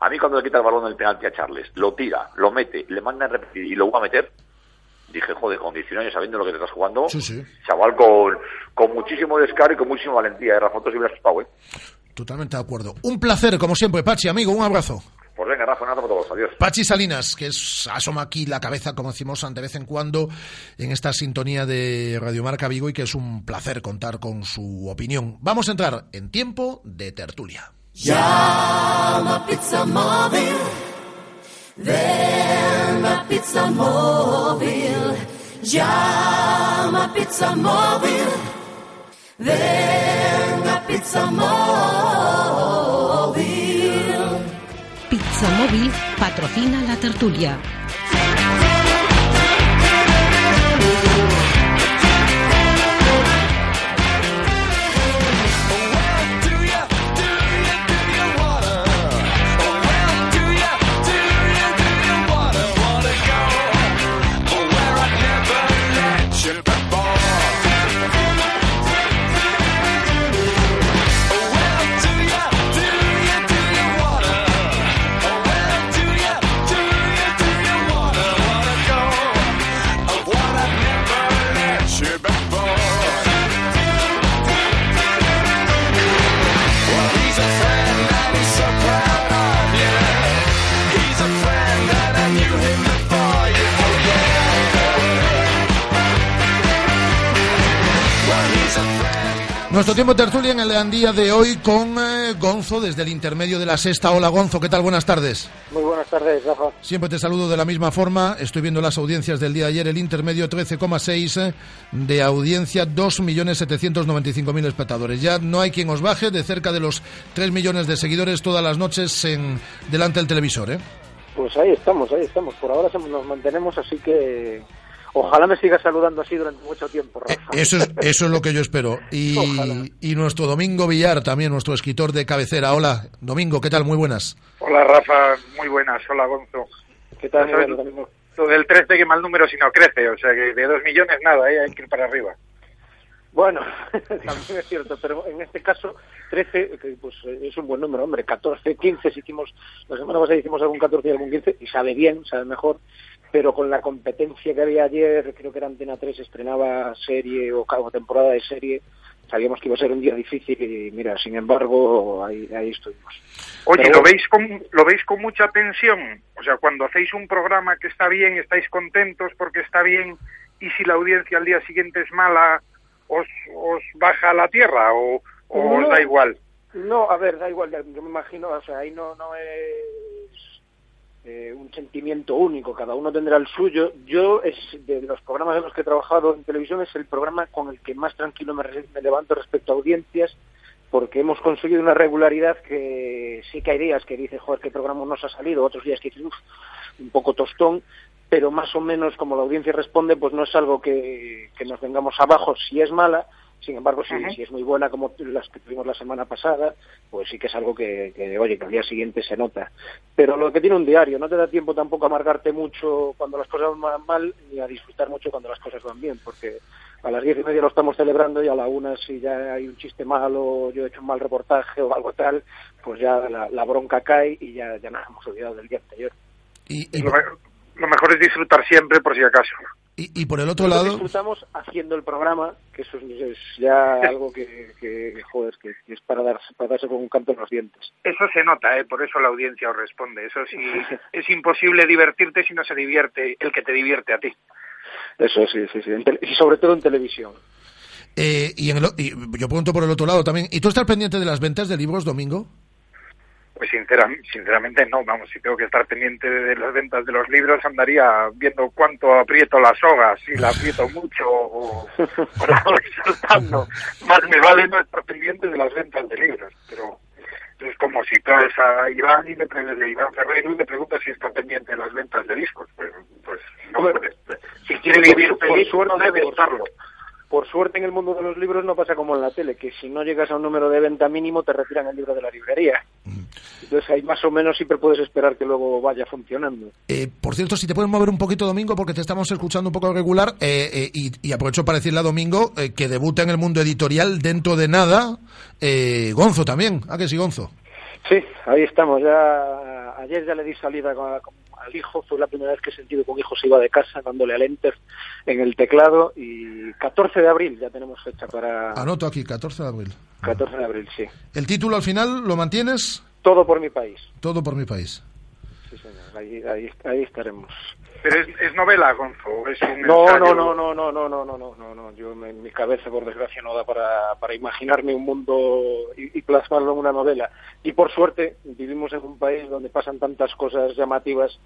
A mí cuando le quita el balón del penalti a Charles, lo tira, lo mete, le manda a repetir y lo va a meter, dije, joder, con 19 años sabiendo lo que te estás jugando, chaval con, con muchísimo descaro y con muchísima valentía. ¿eh? Rafa, tú sí hubieras ¿eh? Totalmente de acuerdo. Un placer, como siempre, Pachi, amigo, un abrazo. Pues venga, Rafa, un abrazo para todos. Adiós. Pachi Salinas, que es, asoma aquí la cabeza, como decimos, de vez en cuando en esta sintonía de Radio Marca Vigo y que es un placer contar con su opinión. Vamos a entrar en tiempo de tertulia. Llama Pizza Móvil. Ven a Pizza Móvil. Llama Pizza Móvil. Ven a Pizza Móvil. Móvil patrocina la tertulia. Nuestro tiempo tertulia en el día de hoy con eh, Gonzo desde el intermedio de la sexta. Hola Gonzo, ¿qué tal? Buenas tardes. Muy buenas tardes, Rafa. Siempre te saludo de la misma forma. Estoy viendo las audiencias del día de ayer. El intermedio 13,6 eh, de audiencia, 2.795.000 espectadores. Ya no hay quien os baje de cerca de los 3 millones de seguidores todas las noches en, delante del televisor. ¿eh? Pues ahí estamos, ahí estamos. Por ahora nos mantenemos, así que ojalá me sigas saludando así durante mucho tiempo, Rafa. Eso es, eso es lo que yo espero. Y, y nuestro Domingo Villar, también nuestro escritor de cabecera. Hola, Domingo, ¿qué tal? Muy buenas. Hola Rafa, muy buenas. Hola Gonzo. ¿Qué tal, sabes? Domingo? Lo del 13 que mal número si no crece, o sea que de 2 millones nada, ¿eh? hay que ir para arriba. Bueno, también es cierto, pero en este caso 13, que, pues eh, es un buen número, hombre, 14, 15, si hicimos, la semana pasada hicimos algún 14 y algún 15, y sabe bien, sabe mejor, pero con la competencia que había ayer, creo que era Antena 3, estrenaba serie o, o temporada de serie, sabíamos que iba a ser un día difícil y mira, sin embargo, ahí, ahí estuvimos. Oye, ¿lo veis, con, ¿lo veis con mucha tensión? O sea, cuando hacéis un programa que está bien, estáis contentos porque está bien, y si la audiencia al día siguiente es mala, ¿os, os baja a la tierra o, o os da igual? No, a ver, da igual, yo me imagino, o sea, ahí no, no es eh, un sentimiento único, cada uno tendrá el suyo. Yo, es de los programas en los que he trabajado en televisión, es el programa con el que más tranquilo me, levanto respecto a audiencias, porque hemos conseguido una regularidad que sí que hay días que dice, joder, qué programa nos ha salido, otros días que dices, uff, un poco tostón, pero más o menos como la audiencia responde, pues no es algo que, que nos vengamos abajo si es mala, sin embargo, si, si es muy buena como las que tuvimos la semana pasada, pues sí que es algo que, que, oye, que al día siguiente se nota. Pero lo que tiene un diario, no te da tiempo tampoco a amargarte mucho cuando las cosas van mal, ni a disfrutar mucho cuando las cosas van bien, porque a las diez y media lo estamos celebrando y a la una si ya hay un chiste malo, yo he hecho un mal reportaje o algo tal, pues ya la, la bronca cae y ya, ya nos hemos olvidado del día anterior. Y, Lo, me- lo mejor es disfrutar siempre por si acaso. Y, y por el otro Nosotros lado, disfrutamos haciendo el programa, que eso es, es ya algo que, que, que, joder, que, que es para darse, para darse con un canto en los dientes. Eso se nota, ¿eh? por eso la audiencia os responde. Eso sí, es imposible divertirte si no se divierte el que te divierte a ti. Eso sí, sí, sí. Y sobre todo en televisión. eh, y, en el y yo pregunto por el otro lado también, ¿y tú estás pendiente de las ventas de libros, Domingo? Pues sincera- sinceramente no, vamos, si tengo que estar pendiente de las ventas de los libros andaría viendo cuánto aprieto la soga, si la aprieto mucho o, o soltando. Más me vale no estar pendiente de las ventas de libros, pero es como si traes a Iván y le de Iván Ferreiro y le preguntas si está pendiente de las ventas de discos. Pues, pues no, pues, si quiere vivir Por feliz, suerte, no debe estarlo. Por suerte en el mundo de los libros no pasa como en la tele, que si no llegas a un número de venta mínimo te retiran el libro de la librería. Entonces ahí más o menos siempre puedes esperar que luego vaya funcionando. Eh, por cierto, si te puedes mover un poquito, Domingo, porque te estamos escuchando un poco regular, eh, eh, y, y aprovecho para decirle a Domingo eh, que debuta en el mundo editorial dentro de nada, eh, Gonzo también, ¿a que sí, Gonzo? Sí, ahí estamos. Ya ayer ya le di salida con- con- al hijo. Fue la primera vez que he sentido que un hijo se iba de casa dándole al enter en el teclado. Y 14 de abril ya tenemos fecha para Anoto aquí, 14 de abril. 14 de abril, sí. ¿El título al final lo mantienes? Todo por mi país. Todo por mi país. Sí, señor. Ahí, ahí, ahí estaremos. Pero es, es novela, Gonzo, es un No, ensayo. no, no, no, no, no, no, no, no, no, no. Yo me- mi cabeza, por desgracia, no da para, para imaginarme un mundo y, y plasmarlo en una novela. Y por suerte vivimos en un país donde pasan tantas cosas llamativas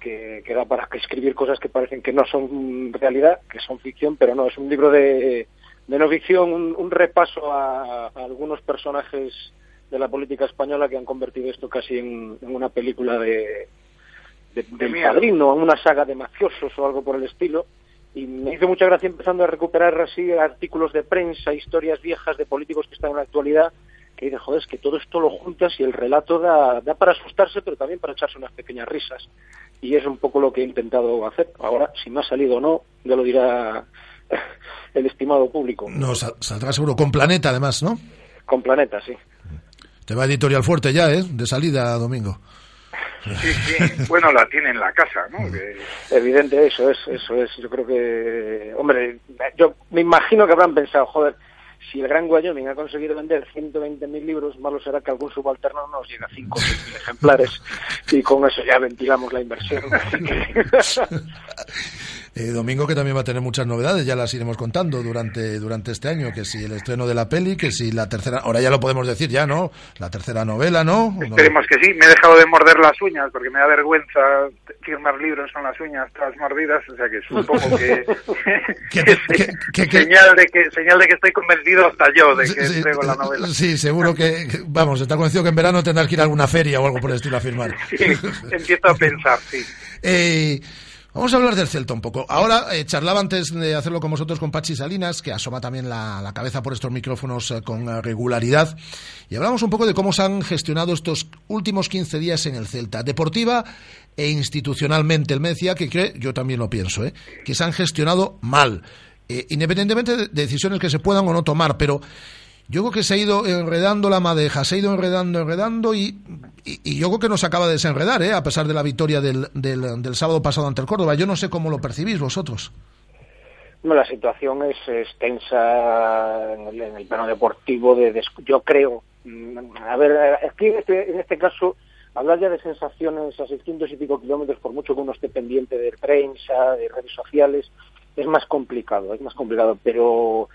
que, que da para escribir cosas que parecen que no son realidad, que son ficción, pero no, es un libro de, de no ficción, un, un repaso a, a algunos personajes de la política española que han convertido esto casi en, en una película de, de- del padrino, una saga de mafiosos o algo por el estilo. Y me hizo mucha gracia empezando a recuperar así artículos de prensa, historias viejas de políticos que están en la actualidad, que dicen, joder, es que todo esto lo juntas y el relato da, da para asustarse, pero también para echarse unas pequeñas risas. Y es un poco lo que he intentado hacer. Ahora, si me ha salido o no, ya lo dirá el estimado público. No, sal- saldrá seguro con Planeta, además, ¿no? Con Planeta, sí. Te va editorial fuerte ya, ¿eh? De salida, Domingo. Sí, sí. Bueno, la tiene en la casa, ¿no? Que- Evidente, eso es, eso es. Yo creo que, hombre, yo me imagino que habrán pensado, joder, si el Gran Wyoming ha conseguido vender 120.000 libros, malo será que algún subalterno nos llegue a 5 o 6.000 ejemplares y con eso ya ventilamos la inversión. Eh, Domingo que también va a tener muchas novedades, ya las iremos contando durante, durante este año, que si el estreno de la peli, que si la tercera, ahora ya lo podemos decir ya, ¿no? La tercera novela, ¿no? Esperemos que sí. Me he dejado de morder las uñas porque me da vergüenza firmar libros con las uñas todas mordidas, o sea que supongo que, señal de que señal de que estoy convencido hasta yo de que entrego la novela. Sí, seguro que, que- vamos, está convencido que en verano tendrás que ir a alguna feria o algo por el estilo a firmar. Sí, empiezo a pensar, sí. Eh, vamos a hablar del Celta un poco. Ahora, eh, charlaba antes de hacerlo con vosotros con Pachi Salinas, que asoma también la, cabeza por estos micrófonos eh, con eh, regularidad, y hablamos un poco de cómo se han gestionado estos últimos 15 días en el Celta, deportiva e institucionalmente. Él me decía que cree, yo también lo pienso, ¿eh? que se han gestionado mal, independientemente de de decisiones que se puedan o no tomar, pero yo creo que se ha ido enredando la madeja, se ha ido enredando, enredando y, y, yo creo que no se acaba de desenredar, ¿eh? a pesar de la victoria del, del, del sábado pasado ante el Córdoba. Yo no sé cómo lo percibís vosotros. Bueno, la situación es, es tensa en el, plano deportivo. De, yo creo. mm, A ver, aquí en este, en este caso, hablar ya de sensaciones a 600 y pico kilómetros, por mucho que uno esté pendiente de prensa, de redes sociales, es más complicado, es más complicado. Pero,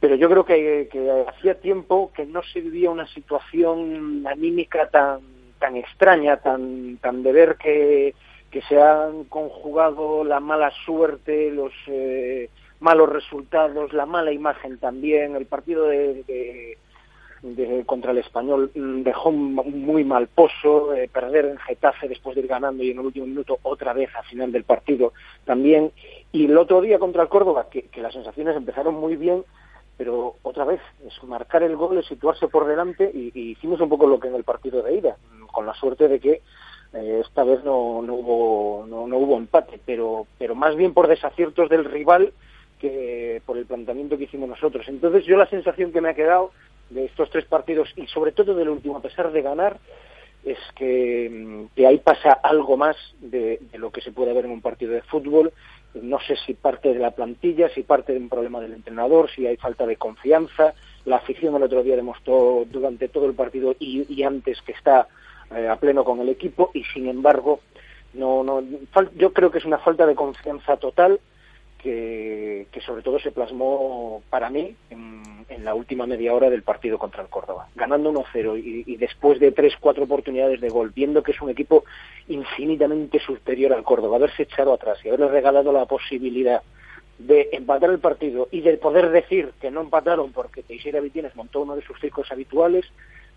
pero yo creo que, hacía tiempo que no se vivía una situación anímica tan, tan extraña, tan, tan de ver que que se han conjugado la mala suerte, los eh, malos resultados, la mala imagen también. El partido de, contra el español mm, dejó muy mal pozo, eh, perder en Getafe después de ir ganando y en el último minuto otra vez al final del partido también. Y el otro día contra el Córdoba, que las sensaciones empezaron muy bien, pero otra vez es marcar el gol, es situarse por delante y, hicimos un poco lo que en el partido de ida, con la suerte de que eh, esta vez no, no hubo no, no hubo empate, pero pero más bien por desaciertos del rival que por el planteamiento que hicimos nosotros. Entonces yo la sensación que me ha quedado de estos tres partidos y sobre todo del último, a pesar de ganar, es que, mm, que ahí pasa algo más de, de lo que se puede ver en un partido de fútbol. No sé si parte de la plantilla, si parte de un problema del entrenador, si hay falta de confianza. La afición el otro día demostró durante todo el partido y, antes que está eh, a pleno con el equipo y sin embargo no, no, yo creo que es una falta de confianza total que, sobre todo se plasmó para mí en, la última media hora del partido contra el Córdoba. Ganando 1-0 y, y después de tres, cuatro oportunidades de gol, viendo que es un equipo infinitamente superior al Córdoba, haberse echado atrás y haberle regalado la posibilidad de empatar el partido y de poder decir que no empataron porque Teixeira Vitienes montó uno de sus circos habituales,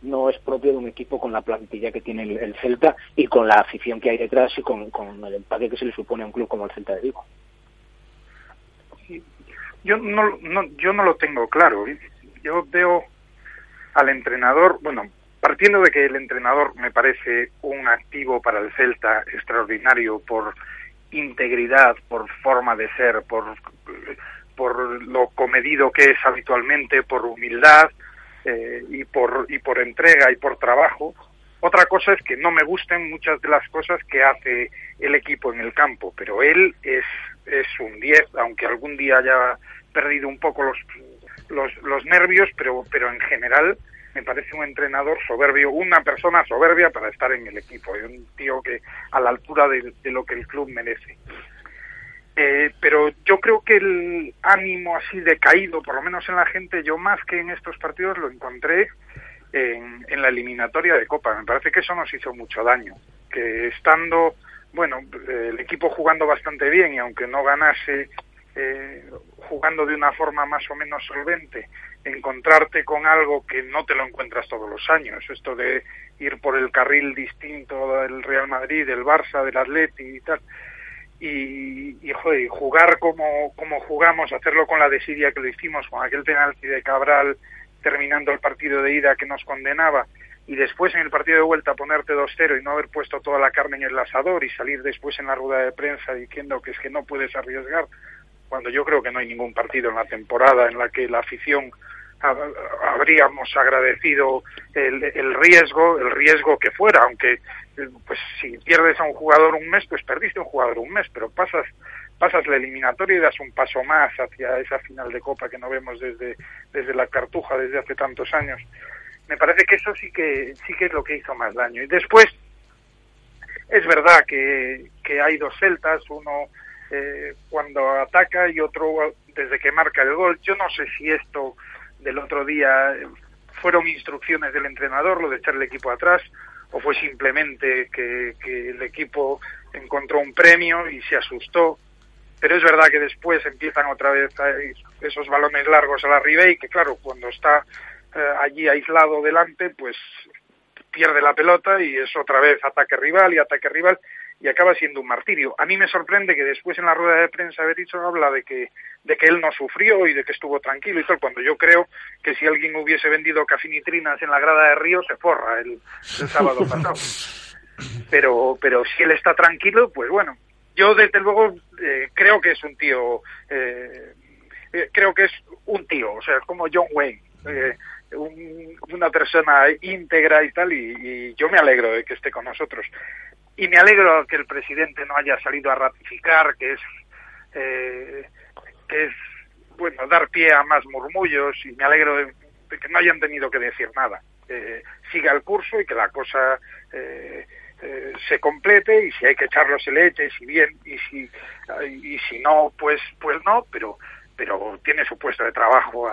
no es propio de un equipo con la plantilla que tiene el, el Celta y con la afición que hay detrás y con, con el empate que se le supone a un club como el Celta de Vigo. Yo no, no, yo no lo tengo claro. Yo veo al entrenador, bueno, partiendo de que el entrenador me parece un activo para el Celta extraordinario por integridad, por forma de ser, por, por lo comedido que es habitualmente, por humildad eh, y, por, y por entrega y por trabajo. Otra cosa es que no me gusten muchas de las cosas que hace el equipo en el campo, pero él es, es un 10, aunque algún día haya perdido un poco los, los, los nervios, pero, pero en general me parece un entrenador soberbio, una persona soberbia para estar en el equipo, un tío que a la altura de, de lo que el club merece. Eh, pero yo creo que el ánimo así decaído, por lo menos en la gente, yo más que en estos partidos lo encontré en, en la eliminatoria de Copa. Me parece que eso nos hizo mucho daño, que estando, bueno, el equipo jugando bastante bien y aunque no ganase eh, jugando de una forma más o menos solvente, encontrarte con algo que no te lo encuentras todos los años. Esto de ir por el carril distinto del Real Madrid, del Barça, del Atleti y tal. Y, y, joder, jugar como, como jugamos, hacerlo con la desidia que lo hicimos, con aquel penalti de Cabral terminando el partido de ida que nos condenaba, y después en el partido de vuelta ponerte 2-0 y no haber puesto toda la carne en el asador y salir después en la rueda de prensa diciendo que es que no puedes arriesgar, cuando yo creo que no hay ningún partido en la temporada en la que la afición ha- habríamos agradecido el, el riesgo, el riesgo que fuera, aunque pues si pierdes a un jugador un mes, pues perdiste a un jugador un mes, pero pasas pasas la eliminatoria y das un paso más hacia esa final de Copa que no vemos desde desde la Cartuja desde hace tantos años. Me parece que eso sí que sí que es lo que hizo más daño. Y después es verdad que, que hay dos celtas, uno eh, cuando ataca y otro desde que marca el gol. Yo no sé si esto del otro día fueron instrucciones del entrenador, lo de echar el equipo atrás, o fue simplemente que, que el equipo encontró un premio y se asustó. Pero es verdad que después empiezan otra vez esos balones largos a la Ribey, que claro, cuando está eh, allí aislado delante, pues pierde la pelota y es otra vez ataque rival y ataque rival y acaba siendo un martirio. A mí me sorprende que después en la rueda de prensa Berizzo habla de que de que él no sufrió y de que estuvo tranquilo y tal, cuando yo creo que si alguien hubiese vendido cafinitrinas en la grada de Río se forra el, el sábado pasado. Pero pero si él está tranquilo, pues bueno, yo desde luego eh, creo que es un tío eh, eh, creo que es un tío, o sea, como John Wayne. Un- una persona íntegra y tal, y, y yo me alegro de que esté con nosotros. Y me alegro que el presidente no haya salido a ratificar, que es, eh, que es bueno, dar pie a más murmullos, y me alegro de, que no hayan tenido que decir nada. Siga el curso y que la cosa eh, eh, se complete, y si hay que echarlo se le eche, si bien, y si, y si no, pues, pues no, pero, pero tiene su puesto de trabajo.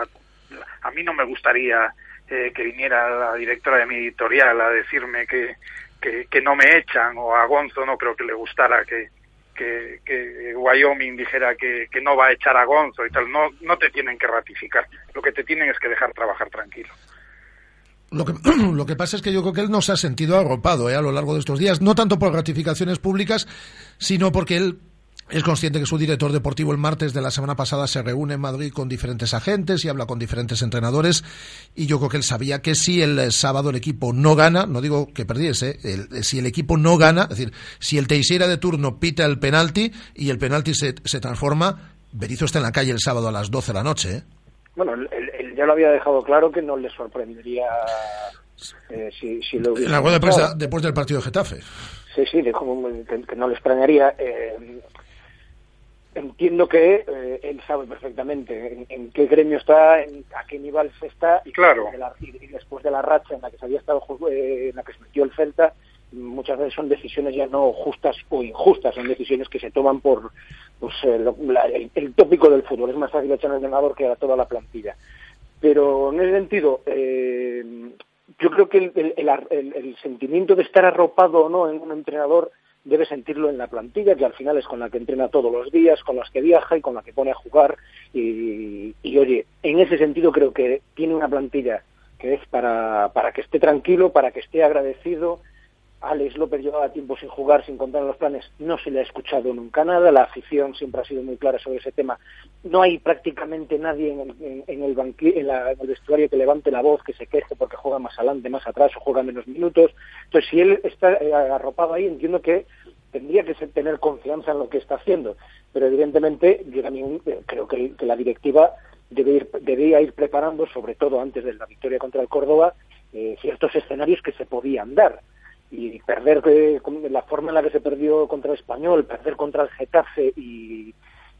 A mí no me gustaría eh, que viniera la directora de mi editorial a decirme que, que, no me echan o a Gonzo no creo que le gustara que, que, que Wyoming dijera que, que no va a echar a Gonzo y tal. No, no te tienen que ratificar. Lo que te tienen es que dejar trabajar tranquilo. Lo que, lo que pasa es que yo creo que él no se ha sentido arropado ¿eh? a lo largo de estos días, no tanto por ratificaciones públicas, sino porque él es consciente que su director deportivo el martes de la semana pasada se reúne en Madrid con diferentes agentes y habla con diferentes entrenadores y yo creo que él sabía que si el eh, sábado el equipo no gana, no digo que perdiese, el- eh, si el equipo no gana, es decir, si el Teixeira de turno pita el penalti y el penalti se, se transforma, Berizzo está en la calle el sábado a las 12 de la noche. ¿eh? Bueno, él, ya lo había dejado claro que no le sorprendería eh, si, si lo En la rueda de prensa después del partido de Getafe. Sí, sí, dijo que, que no le extrañaría. eh, entiendo que eh, él sabe perfectamente en, en qué gremio está, en, a qué nivel se está y, Claro. de la- y- y después de la racha en la que se había estado eh, en la que se metió el Celta, muchas veces son decisiones ya no justas o injustas, son decisiones que se toman por pues, eh, lo- la- el, el tópico del fútbol. Es más fácil echar al entrenador que a toda la plantilla. Pero en ese sentido, eh, yo creo que el, el- el el- el sentimiento de estar arropado o no en un entrenador debe sentirlo en la plantilla, que al final es con la que entrena todos los días, con las que viaja y con la que pone a jugar. Y, y, oye, en ese sentido creo que tiene una plantilla que es para, para que esté tranquilo, para que esté agradecido. Alex López llevaba tiempo sin jugar, sin contar los planes, no se le ha escuchado nunca nada, la afición siempre ha sido muy clara sobre ese tema. No hay prácticamente nadie en el, en, en el, en, la- vestuario que levante la voz, que se queje porque juega más adelante, más atrás o juega menos minutos. Entonces, si él está eh, arropado ahí, entiendo que tendría que ser- tener confianza en lo que está haciendo. Pero evidentemente, yo también eh, creo que, la directiva debe ir, debería ir preparando, sobre todo antes de la victoria contra el Córdoba, eh, ciertos escenarios que se podían dar y perder la forma en la que se perdió contra el español, perder contra el Getafe y,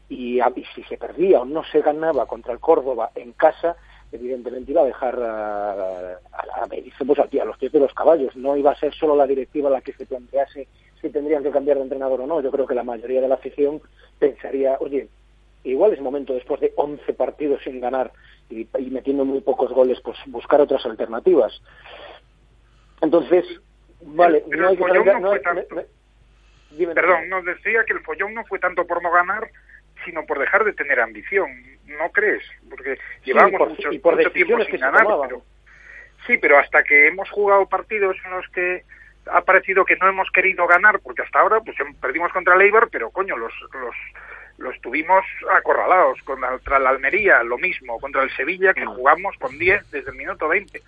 si se perdía o no se ganaba contra el Córdoba en casa, evidentemente iba a dejar a, a, a, pues, a los pies de los caballos. No iba a ser solo la directiva la que se plantease si tendrían que cambiar de entrenador o no. Yo creo que la mayoría de la afición pensaría, oye, igual es momento después de 11 partidos sin ganar y, y metiendo muy pocos goles, pues buscar otras alternativas. Entonces, vale, no el follón no no- fue tanto. me- me- dime, Perdón, nos decía que el follón no fue tanto por no ganar, sino por dejar de tener ambición. ¿No crees? Porque Sí, llevamos por- mucho, y por mucho tiempo sin ganar. Pero, sí, pero hasta que hemos jugado partidos en los que ha parecido que no hemos querido ganar, porque hasta ahora pues em- perdimos contra el Eibar, pero coño, los, los, los tuvimos acorralados. Contra la Almería, lo mismo. Contra el Sevilla, Mm. que jugamos con 10 desde el minuto 20.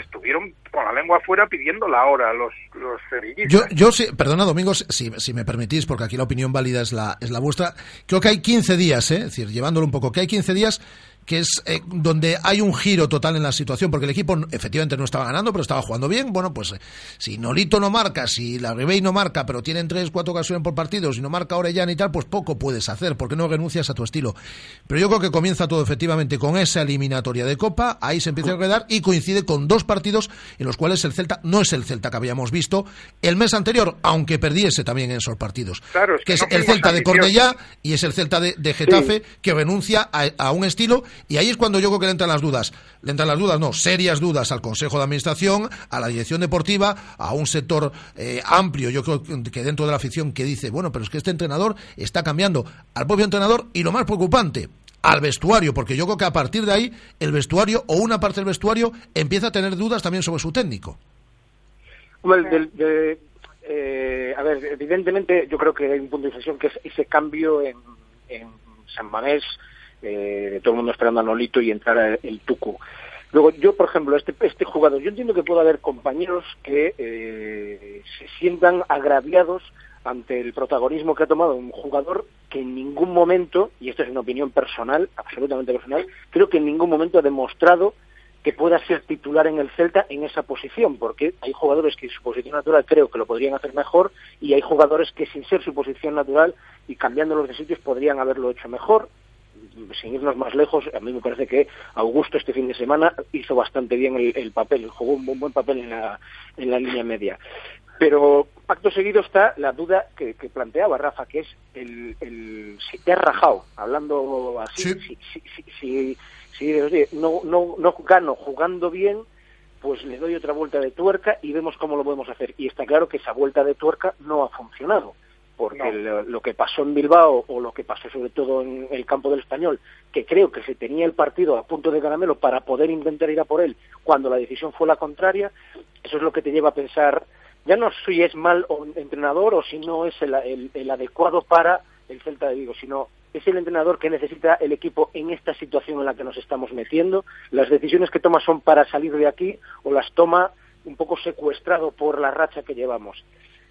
Estuvieron con la lengua afuera pidiendo la hora los, los. Yo, yo perdona Domingos, si, si me permitís, porque aquí la opinión válida es la, es la vuestra. Creo que hay 15 días, ¿eh? es decir, llevándolo un poco, que hay 15 días que es eh, donde hay un giro total en la situación, porque el equipo efectivamente no estaba ganando, pero estaba jugando bien. Bueno, pues eh, si Nolito no marca, si la Ribey no marca, pero tienen tres, cuatro ocasiones por partido, si no marca Orellana y tal, pues poco puedes hacer, porque no renuncias a tu estilo. Pero yo creo que comienza todo efectivamente con esa eliminatoria de Copa, ahí se empieza a enredar y coincide con dos partidos en los cuales el Celta no es el Celta que habíamos visto el mes anterior, aunque perdiese también en esos partidos. Claro, es que que es el Celta de. Cornellá y es el Celta de, de Getafe que renuncia a, a un estilo y ahí es cuando yo creo que le entran las dudas. Le entran las dudas, no, serias dudas al Consejo de Administración, a la dirección deportiva, a un sector eh, amplio, yo creo que dentro de la afición que dice, bueno, pero es que este entrenador está cambiando al propio entrenador y lo más preocupante, al vestuario, porque yo creo que a partir de ahí el vestuario o una parte del vestuario empieza a tener dudas también sobre su técnico. Hombre, del- de- eh, a ver, evidentemente yo creo que hay un punto de inflexión que es ese cambio en, en San Mamés, eh, todo el mundo esperando a Nolito y entrar el Tucu. Luego, yo, por ejemplo, este, este jugador, yo entiendo que puede haber compañeros que eh, se sientan agraviados ante el protagonismo que ha tomado un jugador que en ningún momento, y esto es una opinión personal, absolutamente personal, creo que en ningún momento ha demostrado que pueda ser titular en el Celta en esa posición, porque hay jugadores que en su posición natural creo que lo podrían hacer mejor y hay jugadores que sin ser su posición natural y cambiándolos de sitios podrían haberlo hecho mejor. Sin irnos más lejos, a mí me parece que Augusto este fin de semana hizo bastante bien el, el papel, jugó un buen, papel en la, en la línea media. Pero acto seguido está la duda que, que planteaba Rafa, que es el, el si te has rajado, hablando así, si, si, si, si- si, oye, no, no, no gano jugando bien, pues le doy otra vuelta de tuerca y vemos cómo lo podemos hacer. Y está claro que esa vuelta de tuerca no ha funcionado, porque lo, lo que pasó en Bilbao o lo que pasó sobre todo en el campo del español, que creo que se tenía el partido a punto de caramelo para poder intentar ir a por él cuando la decisión fue la contraria, eso es lo que te lleva a pensar ya no si es mal entrenador o si no es el, el- el adecuado para el Celta de Vigo, sino es el entrenador que necesita el equipo en esta situación en la que nos estamos metiendo. Las decisiones que toma son para salir de aquí o las toma un poco secuestrado por la racha que llevamos.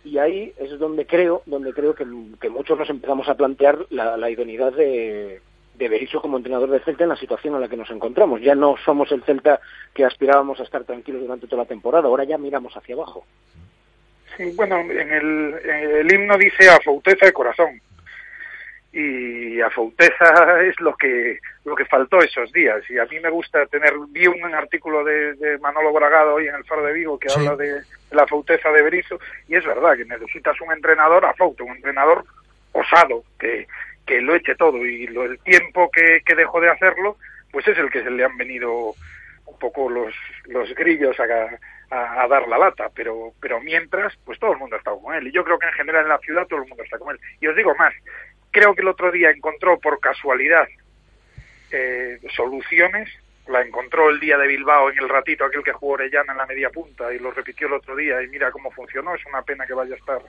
Y ahí es donde creo, donde creo que, muchos nos empezamos a plantear la, la idoneidad de, de Berizzo como entrenador de Celta en la situación en la que nos encontramos. Ya no somos el Celta que aspirábamos a estar tranquilos durante toda la temporada, ahora ya miramos hacia abajo. Sí, bueno, en el, en el himno dice a fauteza de corazón. Y a Fouteza es lo que lo que faltó esos días y a mí me gusta tener vi un artículo de, de Manolo Bragado hoy en el Faro de Vigo que Sí. habla de, la Fouteza de Berizzo y es verdad que necesitas un entrenador a Foute, un entrenador osado que, que lo eche todo y lo, el tiempo que, que dejó de hacerlo pues es el que se le han venido un poco los, los grillos a, a, a dar la lata, pero, pero mientras, pues todo el mundo ha estado con él. Y yo creo que en general en la ciudad todo el mundo está con él. Y os digo más, creo que el otro día encontró por casualidad eh, soluciones, la encontró el día de Bilbao en el ratito aquel que jugó Orellana en la media punta y lo repitió el otro día y mira cómo funcionó, es una pena que vaya a estar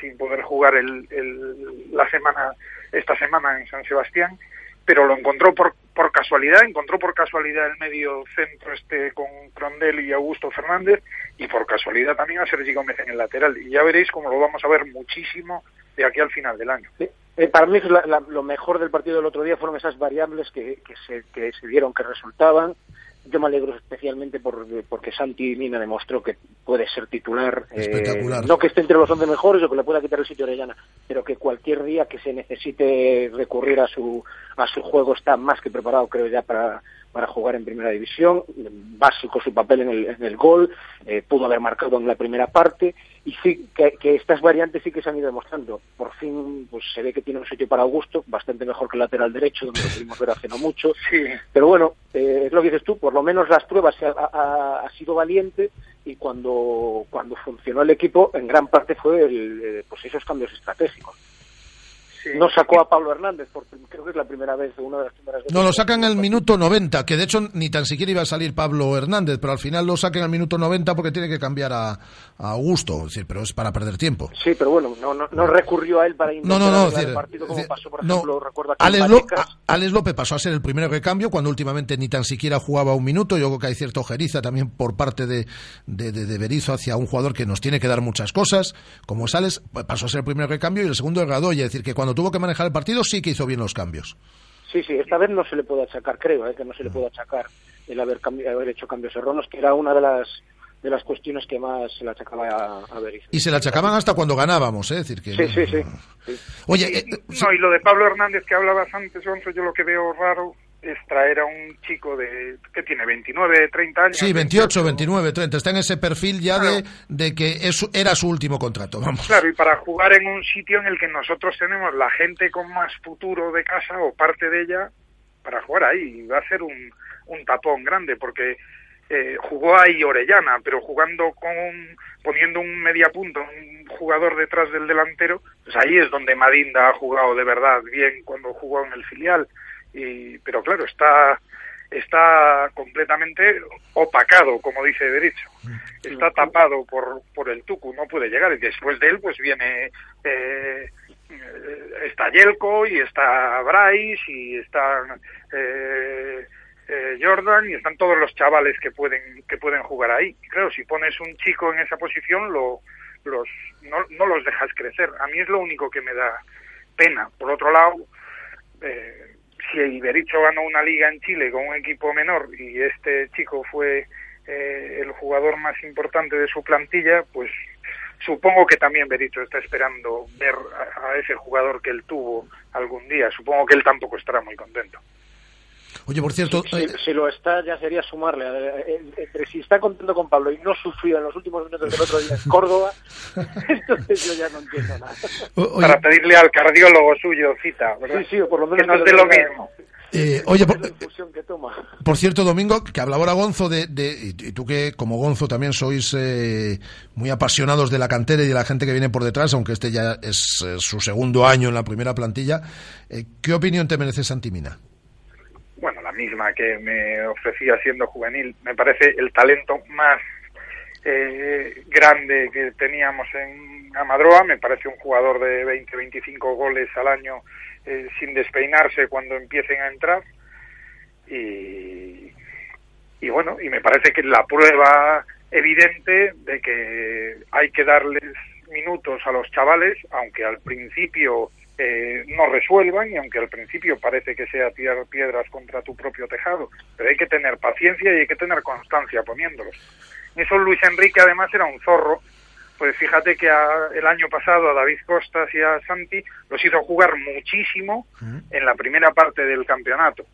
sin poder jugar el, el- la semana esta semana en San Sebastián, pero lo encontró por, por casualidad, encontró por casualidad el medio centro este con Crondel y Augusto Fernández y por casualidad también a Sergi Gómez en el lateral. Y ya veréis cómo lo vamos a ver muchísimo de aquí al final del año. Eh, para mí la- la- lo mejor del partido del otro día fueron esas variables que, que se, que se vieron que resultaban. Yo me alegro especialmente por, porque Santi Mina demostró que puede ser titular. eh, Espectacular. no que esté entre los 11 mejores o que le pueda quitar el sitio a Orellana, pero que cualquier día que se necesite recurrir a su, a su juego está más que preparado, creo ya, para, para jugar en primera división. Básico su papel en el, en el gol, eh, pudo haber marcado en la primera parte y sí que, que estas variantes sí que se han ido demostrando. Por fin pues se ve que tiene un sitio para Augusto, bastante mejor que el lateral derecho, donde lo pudimos ver hace no mucho. Sí. Pero bueno, eh, es lo que dices tú, por lo menos las pruebas ha, ha- ha sido valiente y cuando, cuando funcionó el equipo, en gran parte fue el, eh, pues esos cambios estratégicos. No sacó a Pablo Hernández, porque creo que es la primera vez, una de las primeras veces. No, lo sacan en el minuto 90, que de hecho ni tan siquiera iba a salir Pablo Hernández, pero al final lo sacan al minuto 90 porque tiene que cambiar a, a Augusto, es decir, pero es para perder tiempo. Sí, pero bueno, no, no, no recurrió a él para intentar No, no, no, es el decir, partido como es decir, pasó, por no, ejemplo, recuerdo aquí en Alex, Lo- Vallecas. a- Alex López pasó a ser el primer recambio cuando últimamente ni tan siquiera jugaba un minuto. Yo creo que hay cierta ojeriza también por parte de, de, de, de Berizzo hacia un jugador que nos tiene que dar muchas cosas, como es Alex, pues pasó a ser el primer recambio y el segundo el Gadoya. Es decir, que cuando tuvo que manejar el partido sí que hizo bien los cambios. Sí, sí, esta vez no se le puede achacar, creo, eh, que no se le puede achacar el haber, cambi- haber hecho cambios erróneos, que era una de las de las cuestiones que más se le achacaba a, a Berizzo. Y se la achacaban hasta cuando ganábamos, ¿eh? es decir, que... Sí, sí, sí. sí. Oye, eh, No, y lo de Pablo Hernández que hablabas antes, Gonzo, yo lo que veo raro es traer a un chico de que tiene 29, 30 años. Sí, 28, 29, 30. Está en ese perfil ya de, de que es, era su último contrato, vamos. Claro, y para jugar en un sitio en el que nosotros tenemos la gente con más futuro de casa o parte de ella para jugar ahí. Y Va a ser un, un tapón grande porque eh, jugó ahí Orellana, pero jugando con un- poniendo un media punto, un jugador detrás del delantero, pues ahí es donde Madinda ha jugado de verdad bien cuando jugó en el filial. Y, pero claro, está está completamente opacado, como dice Derecho. Está tapado por, por el Tucu, no puede llegar. Y después de él, pues viene eh, está Yelko y está Bryce y está eh, eh, Jordan y están todos los chavales que pueden que pueden jugar ahí. Y claro, si pones un chico en esa posición, lo, los no, no los dejas crecer. A mí es lo único que me da pena. Por otro lado, eh, si Ibericho ganó una liga en Chile con un equipo menor y este chico fue eh, el jugador más importante de su plantilla, pues supongo que también Bericho está esperando ver a, a ese jugador que él tuvo algún día. Supongo que él tampoco estará muy contento. Oye, por cierto, Si, eh, si lo está, ya sería sumarle. eh, eh, Entre si está contento con Pablo y no sufrió en los últimos minutos del otro día en Córdoba, entonces yo ya no entiendo nada. Para pedirle al cardiólogo suyo cita, ¿verdad? Sí, sí, o por lo menos que que dé le lo mismo. eh, oye, por, cierto, Domingo, que hablaba ahora Gonzo de, de- y tú que como Gonzo también sois eh, muy apasionados de la cantera y de la gente que viene por detrás, aunque este ya es eh, su segundo año en la primera plantilla, eh, ¿qué opinión te merece Santimina? Misma que me ofrecía siendo juvenil. Me parece el talento más eh, grande que teníamos en Amadroa. Me parece un jugador de 20, 25 goles al año eh, sin despeinarse cuando empiecen a entrar. Y, y bueno, y me parece que la prueba evidente de que hay que darles minutos a los chavales, aunque al principio eh, no resuelvan y aunque al principio parece que sea tirar piedras contra tu propio tejado, pero hay que tener paciencia y hay que tener constancia poniéndolos. Eso Luis Enrique además era un zorro pues fíjate que a- el año pasado a David Costas y a Santi los hizo jugar muchísimo en la primera parte del campeonato.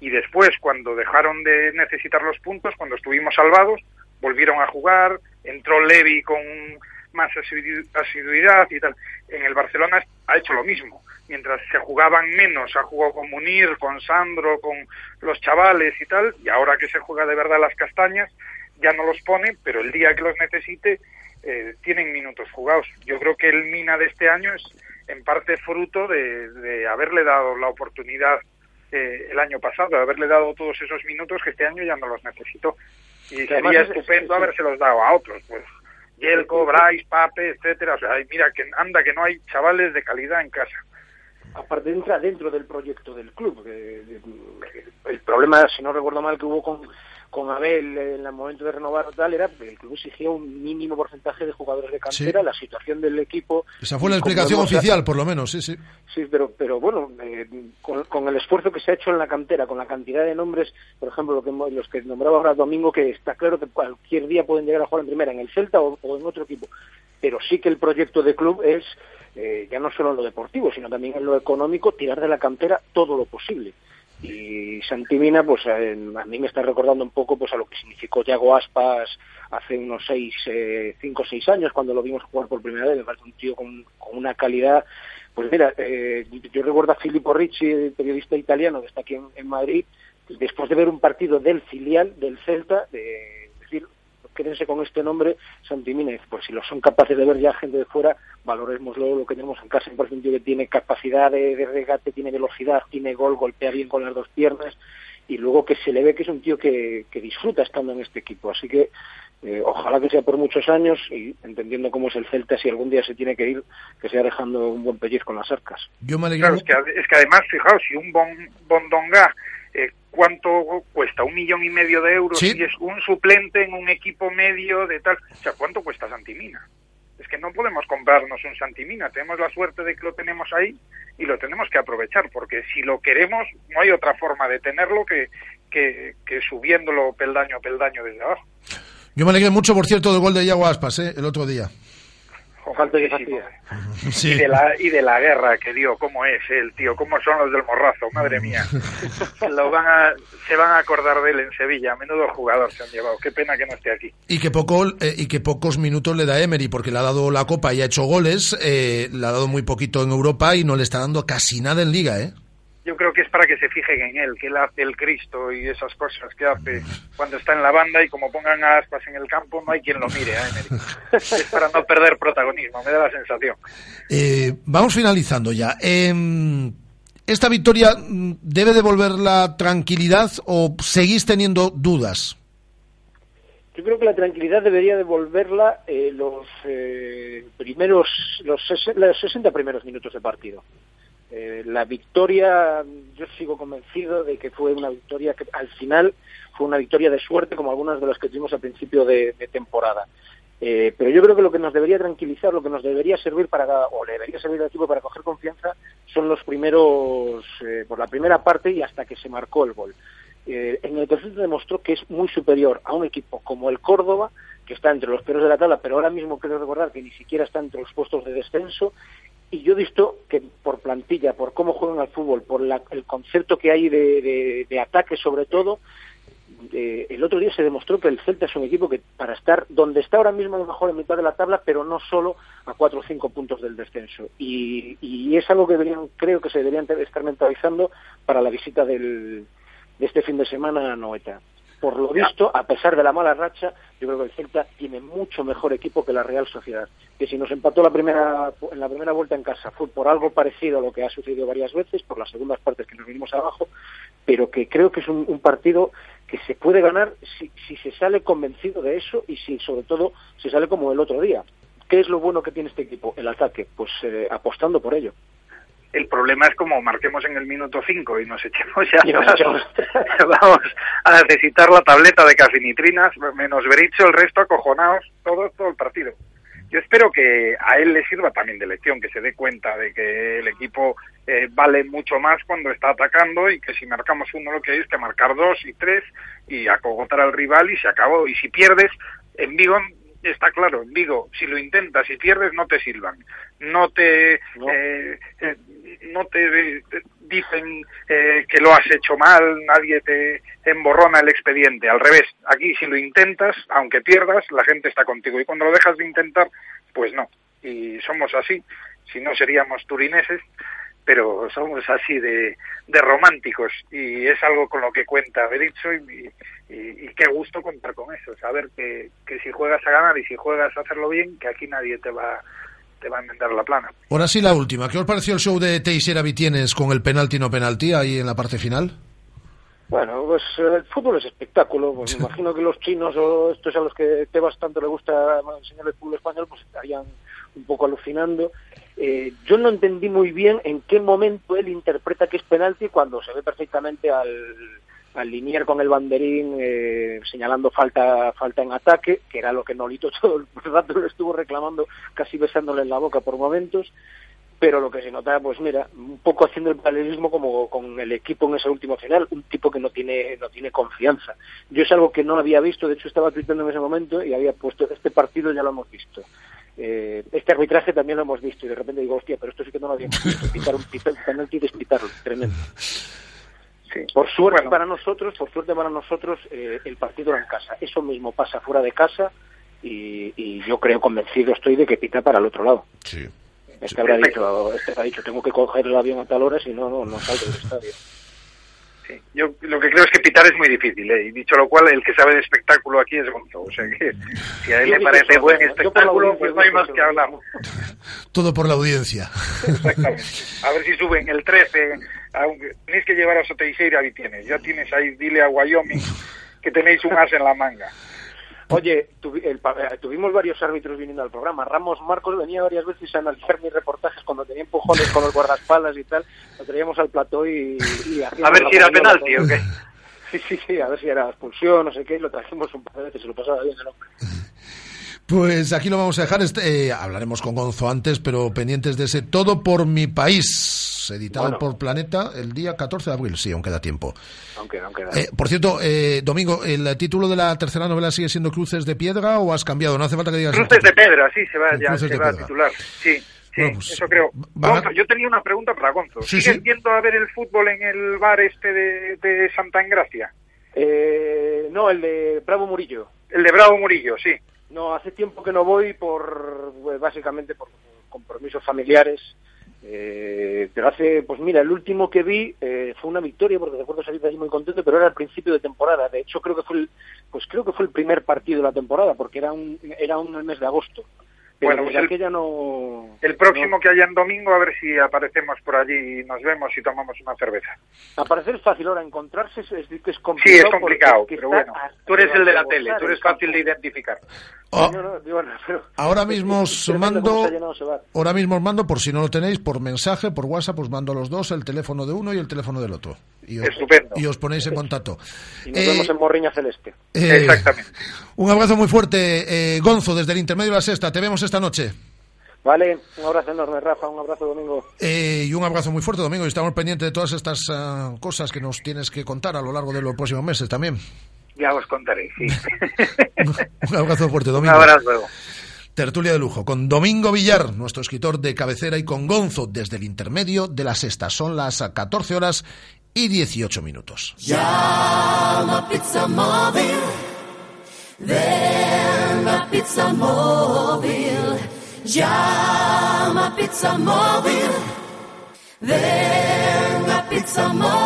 Y después, cuando dejaron de necesitar los puntos, cuando estuvimos salvados, volvieron a jugar, entró Levi con más asidu- asiduidad y tal. En el Barcelona ha hecho lo mismo. Mientras se jugaban menos, ha jugado con Munir, con Sandro, con los chavales y tal, y ahora que se juega de verdad las castañas, ya no los pone, pero el día que los necesite eh, tienen minutos jugados. Yo creo que el Mina de este año es en parte fruto de, de haberle dado la oportunidad eh, el año pasado, de haberle dado todos esos minutos que este año ya no los necesito. Y sería es- estupendo es- habérselos dado a otros, pues Yelko, Bryce, Pape, etcétera. O sea, mira, que anda que no hay chavales de calidad en casa. aparte entra dentro del proyecto del club. el problema, si no recuerdo mal, que hubo con, con Abel en el momento de renovar o tal, era que el club exigía un mínimo porcentaje de jugadores de cantera, Sí. la situación del equipo. Esa fue la explicación oficial, por lo menos, sí, sí. Sí, pero, pero bueno, eh, con, con el esfuerzo que se ha hecho en la cantera, con la cantidad de nombres, por ejemplo, lo que, los que nombraba ahora Domingo, que está claro que cualquier día pueden llegar a jugar en primera, en el Celta o, o en otro equipo. Pero sí que el proyecto de club es, eh, ya no solo en lo deportivo, sino también en lo económico, tirar de la cantera todo lo posible. Y Santimina, pues eh, a mí me está recordando un poco pues a lo que significó Yago Aspas hace unos seis, eh, cinco o seis años cuando lo vimos jugar por primera vez. Me parece un tío con, una calidad. Pues mira, eh, yo recuerdo a Filippo Ricci, el periodista italiano que está aquí en, Madrid, después de ver un partido del filial del Celta, de quédense con este nombre, Santimina, pues si lo son capaces de ver ya gente de fuera, valorémoslo lo que tenemos en casa. Me parece un tío que tiene capacidad de, de regate, tiene velocidad, tiene gol, golpea bien con las dos piernas y luego que se le ve que es un tío que, que disfruta estando en este equipo. Así que eh, ojalá que sea por muchos años y entendiendo cómo es el Celta, si algún día se tiene que ir, que sea dejando un buen pellizco en las arcas. Yo me alegro. Claro, es que, ade- es que además, fijaos, si un bon, Bondonga, eh, ¿cuánto cuesta? ¿Un millón y medio de euros? Sí. Y es un suplente en un equipo medio de tal. O sea, ¿cuánto cuesta Santimina? Es que no podemos comprarnos un Santimina. Tenemos la suerte de que lo tenemos ahí y lo tenemos que aprovechar, porque si lo queremos, no hay otra forma de tenerlo que, que, que subiéndolo peldaño a peldaño desde abajo. Yo me alegré mucho, por cierto, del gol de Iago Aspas, ¿eh? el otro día. Falta que hacía. Sí. Y, de la, y de la guerra que dio, cómo es el tío, cómo son los del morrazo, madre mía. Lo van a, se van a acordar de él en Sevilla, menudo jugador se han llevado, qué pena que no esté aquí. Y que, poco, eh, y que pocos minutos le da Emery, porque le ha dado la Copa y ha hecho goles, eh, le ha dado muy poquito en Europa y no le está dando casi nada en Liga, ¿eh? Yo creo que es para que se fijen en él, que él hace el Cristo y esas cosas que hace cuando está en la banda y como pongan a aspas en el campo, no hay quien lo mire Emery. Es para no perder protagonismo, me da la sensación. Eh, vamos finalizando ya. Eh, ¿Esta victoria mm, debe devolver la tranquilidad o seguís teniendo dudas? Yo creo que la tranquilidad debería devolverla eh, los eh, primeros, los, los 60 primeros minutos de partido. Eh, la victoria, yo sigo convencido de que fue una victoria que al final fue una victoria de suerte, como algunas de las que tuvimos al principio de, temporada. Eh, pero yo creo que lo que nos debería tranquilizar, lo que nos debería servir para, o le debería servir al equipo para coger confianza, son los primeros, eh, por la primera parte y hasta que se marcó el gol. Eh, en el tercer se demostró que es muy superior a un equipo como el Córdoba, que está entre los peores de la tabla, pero ahora mismo quiero recordar que ni siquiera está entre los puestos de descenso. Y yo he visto que por plantilla, por cómo juegan al fútbol, por la- el concepto que hay de, ataque sobre todo, eh, el otro día se demostró que el Celta es un equipo que para estar donde está ahora mismo a lo mejor en mitad de la tabla, pero no solo a cuatro o cinco puntos del descenso. Y, y es algo que deberían, creo que se deberían estar mentalizando para la visita del, de este fin de semana a Noeta. Por lo visto, a pesar de la mala racha, yo creo que el Celta tiene mucho mejor equipo que la Real Sociedad. Que si nos empató la primera, en la primera vuelta en casa fue por algo parecido a lo que ha sucedido varias veces, por las segundas partes que nos vinimos abajo, pero que creo que es un, partido que se puede ganar si, si se sale convencido de eso y si sobre todo se sale como el otro día. ¿Qué es lo bueno que tiene este equipo? El ataque, pues eh, apostando por ello. El problema es como marquemos en el minuto 5 y nos echemos ya. Vamos a necesitar la tableta de cafinitrinas, menos Bericho, el resto acojonados, todo, todo el partido. Yo espero que a él le sirva también de lección, que se dé cuenta de que el equipo eh, vale mucho más cuando está atacando y que si marcamos uno lo que hay es que marcar dos y tres y acogotar al rival y se acabó. Y si pierdes, en Vigo está claro, digo, si lo intentas y pierdes no te silban, no te eh, eh, no te, te dicen eh, que lo has hecho mal, nadie te emborrona el expediente, al revés, aquí si lo intentas, aunque pierdas, la gente está contigo. Y cuando lo dejas de intentar, pues no, y somos así, si no seríamos turineses, pero somos así de, de románticos y es algo con lo que cuenta Berizzo y, y, y qué gusto contar con eso, saber que, que si juegas a ganar y si juegas a hacerlo bien, que aquí nadie te va te va a enmendar la plana. Ahora sí la última. ¿Qué os pareció el show de Teixeira Vitienes con el penalti no penalti ahí en la parte final? Bueno, pues eh, el fútbol es espectáculo. Pues me imagino que los chinos o estos a los que Tebas tanto le gusta enseñar el fútbol español, pues estarían un poco alucinando. Eh, yo no entendí muy bien en qué momento él interpreta que es penalti cuando se ve perfectamente al, al linier con el banderín eh, señalando falta falta en ataque, que era lo que Nolito todo el rato lo estuvo reclamando, casi besándole en la boca por momentos pero lo que se nota, pues mira, un poco haciendo el paralelismo como con el equipo en ese último final, un tipo que no tiene no tiene confianza. Yo es algo que no había visto, de hecho estaba tuiteando en ese momento y había puesto, este partido ya lo hemos visto. Eh, este arbitraje también lo hemos visto y de repente digo, hostia, pero esto sí que no lo habíamos visto, pitar un, pitar un penalti y despitarlo, tremendo. Por suerte para nosotros, por suerte para nosotros, eh, el partido era en casa. Eso mismo pasa fuera de casa y, y yo creo convencido estoy de que pita para el otro lado. Sí. Este habrá dicho, este ha dicho, tengo que coger el avión a tal hora, si no, no, no salgo del estadio. Sí, yo lo que creo es que pitar es muy difícil, ¿eh? y dicho lo cual, el que sabe de espectáculo aquí es Gonzo. O sea que si a él Yo le parece eso, buen la espectáculo, pues no hay más que hablamos. Todo por la audiencia. Exactamente. A ver si suben el 13, aunque tenéis que llevar a Soteixeira y tienes. Ya tienes ahí, dile a Wyoming que tenéis un as en la manga. Oye, tuvi- el eh, tuvimos varios árbitros viniendo al programa. Ramos Marcos venía varias veces a analizar mis reportajes cuando tenía empujones con los guardaespaldas y tal. Lo traíamos al plató y... y A ver si era penalti o qué. Sí, sí, sí, a ver si era expulsión, no sé qué. Lo trajimos un par de veces, se lo pasaba bien el hombre. Pues aquí lo vamos a dejar. Este, eh, hablaremos con Gonzo antes, pero pendientes de ese Todo por mi país, editado Bueno. por Planeta el día 14 de abril. Sí, aún queda tiempo. Aunque, aunque Eh, por cierto, eh, Domingo, ¿el título de la tercera novela sigue siendo Cruces de Piedra o has cambiado? No hace falta que digas. Cruces de. Pedra, sí, se va, ya, Cruces se va a titular. Sí, sí, Bueno, pues, eso creo. Gonzo, yo tenía una pregunta para Gonzo. Sí, ¿Sigues sí. yendo a ver el fútbol en el bar este de, de Santa Engracia? Eh, no, el de Bravo Murillo. El de Bravo Murillo, sí. No, hace tiempo que no voy por, pues, básicamente por compromisos familiares. Eh, pero hace, pues mira, el último que vi eh, fue una victoria porque recuerdo salir de allí muy contento, pero era al principio de temporada. De hecho, creo que fue el, pues creo que fue el primer partido de la temporada porque era un, era un mes de agosto. Pero Bueno, pues el- aquella no. El próximo que haya en domingo, a ver si aparecemos por allí y nos vemos y tomamos una cerveza. Aparecer es fácil, ahora encontrarse es, es, es Sí, complicado. es complicado, pero bueno. Tú eres el de la tele, tú eres fácil de identificar. Oh. No, no, pero- Ahora mismo os mando, ahora mismo os mando, por si no lo tenéis, por mensaje, por WhatsApp, os mando a los dos el teléfono de uno y el teléfono del otro. Y os, Estupendo. y os ponéis en contacto. Y nos Eh, vemos en Morriña Celeste. eh, Exactamente. Un abrazo muy fuerte, eh, Gonzo, desde el intermedio de la sexta. Te vemos esta noche. Vale, un abrazo enorme, Rafa, un abrazo, Domingo. Eh, y un abrazo muy fuerte, Domingo. Y estamos pendientes de todas estas ah, cosas que nos tienes que contar a lo largo de los próximos meses también. Ya os contaré, sí. Un abrazo fuerte, Un Domingo. abrazo. Tertulia de lujo con Domingo Villar, nuestro escritor de cabecera, y con Gonzo desde el intermedio de la sexta. Son las 14 horas y 18 minutos. Llama Pizza Móvil. Ven a Pizza Móvil. Llama Pizza Móvil. Ven a Pizza Móvil.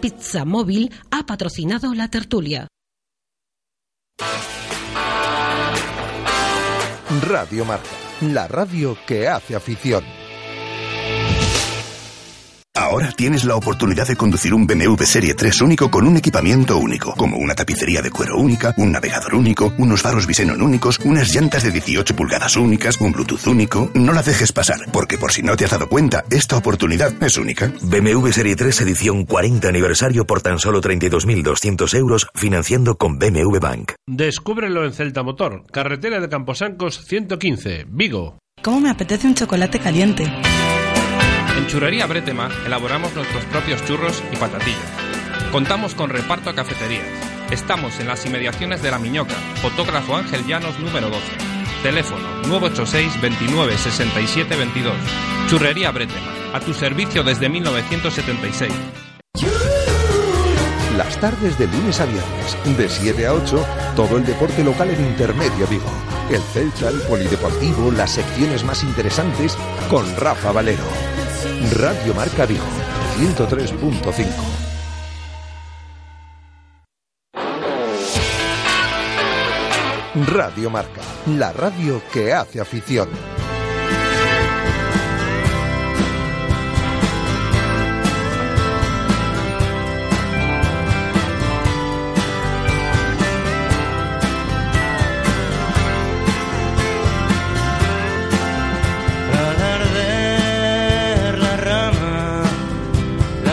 Pizza Móvil ha patrocinado la tertulia. Radio Marca, la radio que hace afición. Ahora tienes la oportunidad de conducir un BMW Serie 3 único con un equipamiento único, como una tapicería de cuero única, un navegador único, unos faros Visenon únicos, unas llantas de 18 pulgadas únicas, un Bluetooth único. No la dejes pasar, porque por si no te has dado cuenta, esta oportunidad es única. BMW Serie 3 edición 40 aniversario por tan solo 32.200 euros financiando con BMW Bank. Descúbrelo en Celta Motor, carretera de Camposancos 115, Vigo. ¿Cómo me apetece un chocolate caliente? En Churrería Bretema elaboramos nuestros propios churros y patatillas. Contamos con reparto a cafeterías. Estamos en las inmediaciones de La Miñoca, fotógrafo Ángel Llanos número 12. Teléfono 986 29 67 22. Churrería Bretema, a tu servicio desde 1976. Las tardes de lunes a viernes, de 7 a 8, todo el deporte local en Intermedia Vigo. El Celta, el Polideportivo, las secciones más interesantes con Rafa Valero. Radio Marca Vigo, 103.5. Radio Marca, la radio que hace afición.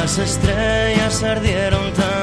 Las estrellas ardieron también.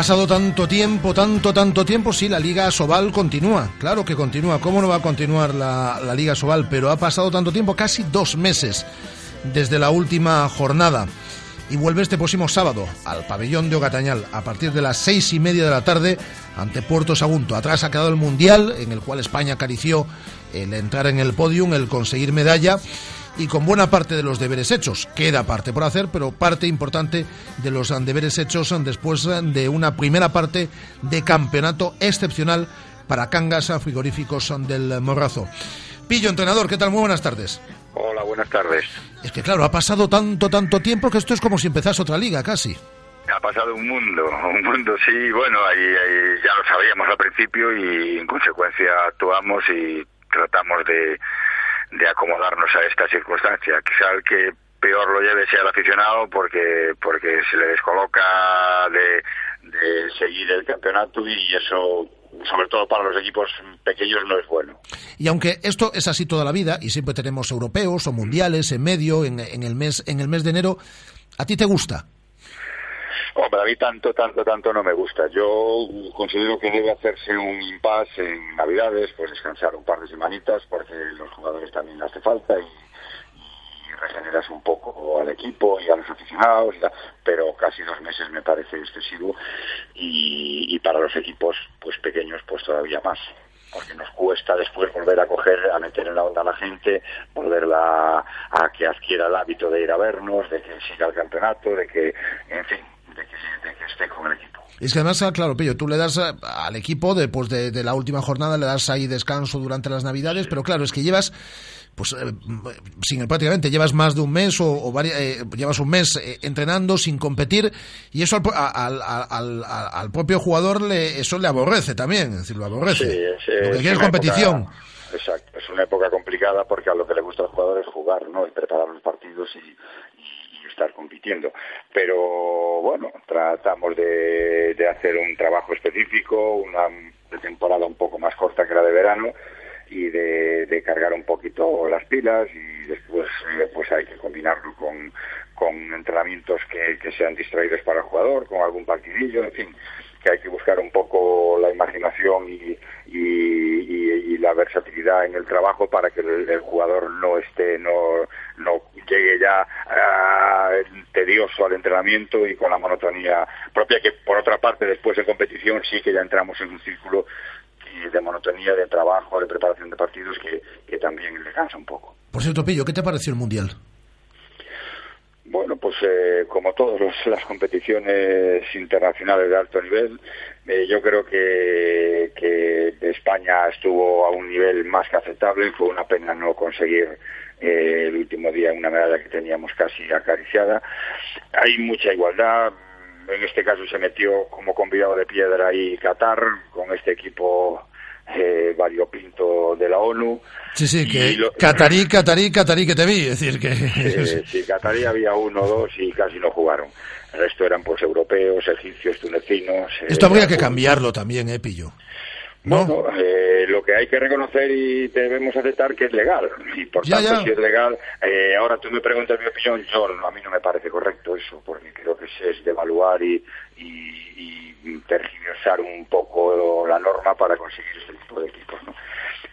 Pasado tanto tiempo, tanto, tanto tiempo, sí, la Liga Sobal continúa, claro que continúa, ¿cómo no va a continuar la, la Liga Sobal? Pero ha pasado tanto tiempo, casi dos meses, desde la última jornada. Y vuelve este próximo sábado al pabellón de Ogatañal a partir de las seis y media de la tarde ante Puerto Sagunto. Atrás ha quedado el Mundial, en el cual España acarició el entrar en el podium, el conseguir medalla y con buena parte de los deberes hechos. Queda parte por hacer, pero parte importante de los deberes hechos después de una primera parte de campeonato excepcional para Cangas Frigoríficos del Morrazo. Pillo, entrenador, ¿qué tal? Muy buenas tardes. Hola, buenas tardes. Es que claro, ha pasado tanto, tanto tiempo que esto es como si empezase otra liga, casi. Ha pasado un mundo, un mundo, sí, bueno, ahí, ahí ya lo sabíamos al principio y en consecuencia actuamos y tratamos de, de acomodarnos a esta circunstancia. Quizá el que peor lo lleve sea el aficionado porque porque se le descoloca de, de seguir el campeonato y eso sobre todo para los equipos pequeños no es bueno. Y aunque esto es así toda la vida y siempre tenemos europeos o mundiales en medio en, en el mes en el mes de enero, ¿a ti te gusta? Hombre, a mí tanto, tanto, tanto no me gusta. Yo considero que debe hacerse un impasse en Navidades, pues descansar un par de semanitas, porque los jugadores también hace falta y, regeneras un poco al equipo y a los aficionados, pero casi dos meses me parece excesivo y, y para los equipos pues pequeños pues todavía más porque nos cuesta después volver a coger, a meter en la onda a la gente, volverla a que adquiera el hábito de ir a vernos, de que siga el campeonato, de que, en fin, de que, de que esté con el equipo. Es que además, ah, claro, Pillo, tú le das a- al equipo después de, de la última jornada, le das ahí descanso durante las Navidades, pero claro, es que llevas, pues, eh, sin prácticamente, llevas más de un mes o, o vari- eh, llevas un mes eh, entrenando sin competir y eso al, a- al- al- al- al propio jugador le, eso le aborrece también, es decir, lo aborrece. Sí, es, lo que es quiere es competición. época- exacto, es una época complicada porque a lo que le gusta al jugador es jugar, ¿no? Y preparar los partidos y, y- y estar compitiendo. Pero bueno, tratamos de, de hacer un trabajo específico, una temporada un poco más corta que la de verano y de, cargar un poquito las pilas y después eh, pues hay que combinarlo con, con entrenamientos que, que sean distraídos para el jugador, con algún partidillo, en fin, que hay que buscar un poco la imaginación y, y, la versatilidad en el trabajo para que el, jugador no esté, no, no llegue ya ah, tedioso al entrenamiento y con la monotonía propia que por otra parte después en competición sí que ya entramos en un círculo de monotonía de trabajo, de preparación de partidos que, que también le cansa un poco. Por cierto, Pillo, ¿qué te pareció el Mundial? Bueno, pues eh, como todas las competiciones internacionales de alto nivel, eh, yo creo que, que España estuvo a un nivel más que aceptable. Fue una pena no conseguir eh, el último día una medalla que teníamos casi acariciada. Hay mucha igualdad. En este caso se metió como convidado de piedra ahí Qatar con este equipo eh, variopinto de la ONU. Sí, sí, que lo- Catarí, Catarí, Catarí que te vi. Es decir, que... Eh, sí, Qatarí había uno dos y casi no jugaron. El resto eran pues europeos, egipcios, tunecinos. eh, Esto habría que cambiarlo también, ¿eh, Pillo? Bueno, eh, lo que hay que reconocer y debemos aceptar que es legal. Y por Ya, tanto, ya. si es legal, eh, ahora tú me preguntas mi opinión, yo no, a mí no me parece correcto eso, porque creo que es, devaluar y, y, y tergiversar un poco la norma para conseguir este tipo de equipos. ¿no?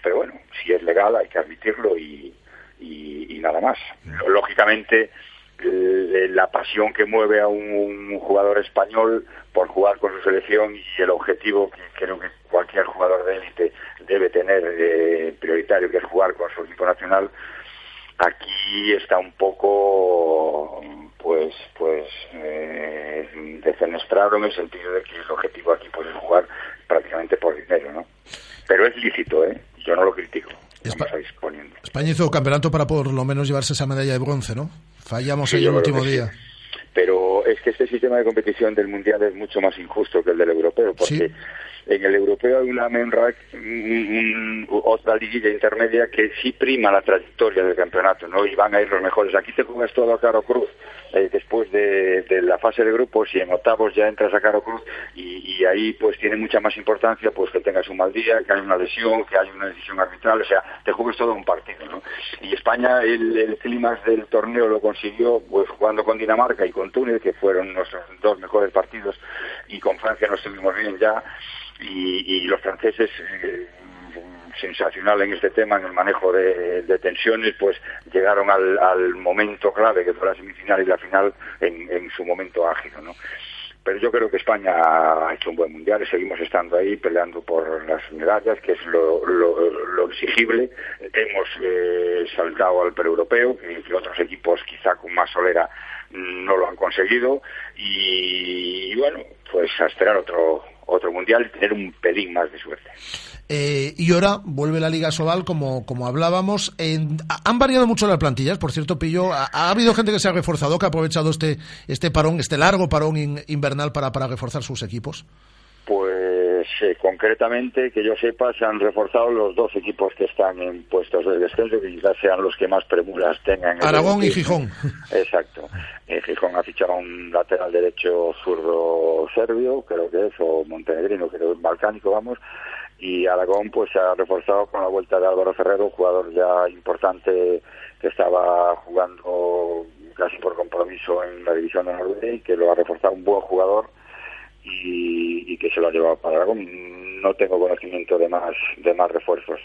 Pero bueno, si es legal hay que admitirlo y, y, y nada más. Lógicamente, eh, la pasión que mueve a un jugador español por jugar con su selección y el objetivo que creo que cualquier jugador de élite debe tener eh, prioritario, que es jugar con su equipo nacional, aquí está un poco pues pues eh, defenestrado en el sentido de que el objetivo aquí pues es jugar prácticamente por dinero, ¿no? Pero es lícito, ¿eh? Yo no lo critico. España hizo campeonato para por lo menos llevarse esa medalla de bronce, ¿no? Fallamos Sí, el último sí. día. pero es que este sistema de competición del mundial es mucho más injusto que el del europeo porque en el europeo hay una un- otra liguilla intermedia que sí prima la trayectoria del campeonato, ¿no? Y van a ir los mejores. Aquí te juegas todo a Caro Cruz eh, después de, la fase de grupos y en octavos ya entras a Caro Cruz y, y ahí pues tiene mucha más importancia pues que tengas un mal día, que hay una lesión, que hay una decisión arbitral, o sea, te juegas todo un partido, ¿no? Y España el, el clímax del torneo lo consiguió pues jugando con Dinamarca y con Túnez, que fueron nuestros dos mejores partidos, y con Francia nos estuvimos bien ya, y, y los franceses eh, sensacional en este tema, en el manejo de, tensiones, pues llegaron al, al momento clave que fue la semifinal y la final en, en su momento ágil, ¿no? Pero yo creo que España ha hecho un buen mundial seguimos estando ahí peleando por las medallas, que es lo, lo, lo exigible. Hemos eh, saltado al pre-europeo, que, otros equipos quizá con más solera no lo han conseguido. Y, y bueno, pues a esperar otro, otro mundial y tener un pelín más de suerte. Eh, y ahora vuelve la Liga Sobal, como, como hablábamos. En- ha- han variado mucho las plantillas, por cierto, Pillo. Ha, ha habido gente que se ha reforzado, que ha aprovechado este, este parón, este largo parón in- invernal para, para reforzar sus equipos. Pues eh, concretamente, que yo sepa, se han reforzado los dos equipos que están en puestos de descenso, que quizás sean los que más premuras tengan. Aragón y. Gijón. Exacto. Eh, Gijón ha fichado un lateral derecho zurdo serbio, creo que es, o montenegrino, creo que es balcánico, vamos. Y Aragón pues se ha reforzado con la vuelta de Álvaro Ferrero, un jugador ya importante que estaba jugando casi por compromiso en la división de Noruega y que lo ha reforzado un buen jugador y, y que se lo ha llevado para Aragón. No tengo conocimiento de más de más refuerzos,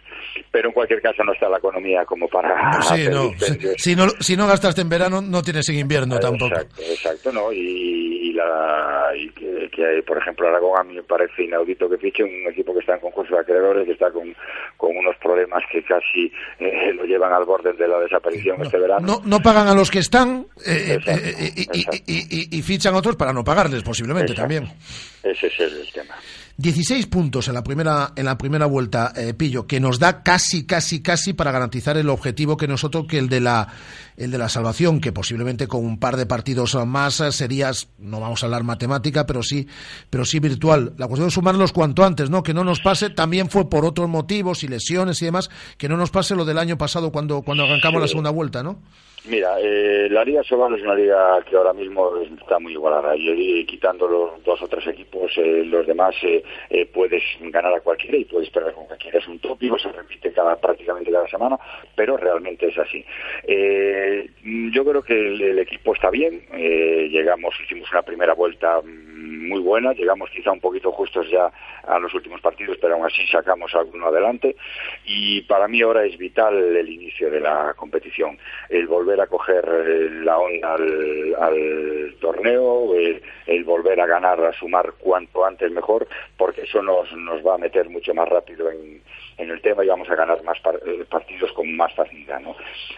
pero en cualquier caso no está la economía como para Sí, no. dispendios. Si, no. si no gastaste en verano, no tienes en invierno tampoco. Exacto, exacto, ¿no? Y, y la, y que, por ejemplo, Aragón a mí me parece inaudito que fiche un equipo que está en concurso de acreedores, que está con, con unos problemas que casi eh, lo llevan al borde de la desaparición este verano. No, no pagan a los que están eh, eh, eh, y, y- y- y- y fichan otros para no pagarles, posiblemente Exacto. también. Ese es el tema. 16 puntos en la primera en la primera vuelta, eh, Pillo, que nos da casi, casi, casi para garantizar el objetivo que nosotros, que el de la el de la salvación, que posiblemente con un par de partidos más eh, serías, no vamos a hablar matemática, pero sí, pero sí virtual. La cuestión es sumarlos cuanto antes, ¿no? Que no nos pase, también fue por otros motivos y lesiones y demás, que no nos pase lo del año pasado cuando, cuando arrancamos la segunda vuelta, ¿no? Mira, eh, la Liga Sobal es una liga que ahora mismo está muy igualada y, quitando los dos o tres equipos, eh, los demás eh, eh, puedes ganar a cualquiera y puedes perder con cualquiera. Es un tópico, se repite cada, prácticamente cada semana, pero realmente es así. Eh, yo creo que el, el equipo está bien, eh, llegamos, hicimos una primera vuelta mm, muy buena, llegamos quizá un poquito justos ya a los últimos partidos, pero aún así sacamos alguno adelante. Y para mí ahora es vital el inicio de la competición, el volver a coger eh, la onda al, al torneo, el, el volver a ganar, a sumar cuanto antes mejor, porque eso nos, nos va a meter mucho más rápido en, en el tema y vamos a ganar más eh, partidos con más facilidad. ¿no?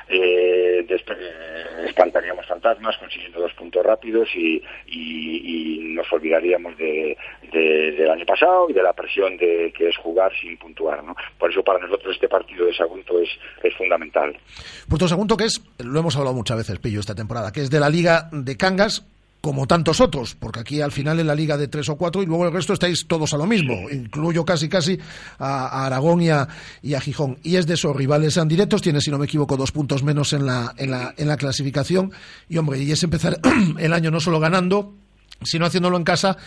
Eh, eh, espantaríamos fantasmas consiguiendo dos puntos rápidos y, nos olvidaríamos de- del año pasado y de la presión de que es jugar sin puntuar. ¿no? Por eso para nosotros este partido de Sagunto es, es fundamental. Puerto Sagunto, que es, lo hemos hablado muchas veces, Pillo, esta temporada, que es de la Liga de Cangas, como tantos otros, porque aquí al final en la liga de tres o cuatro y luego el resto estáis todos a lo mismo, incluyo casi casi a, a Aragón y a, y a Gijón. Y es de esos rivales en directos, tiene, si no me equivoco, dos puntos menos en la, en la, en la clasificación. Y hombre, y es empezar el año no solo ganando, sino haciéndolo en casa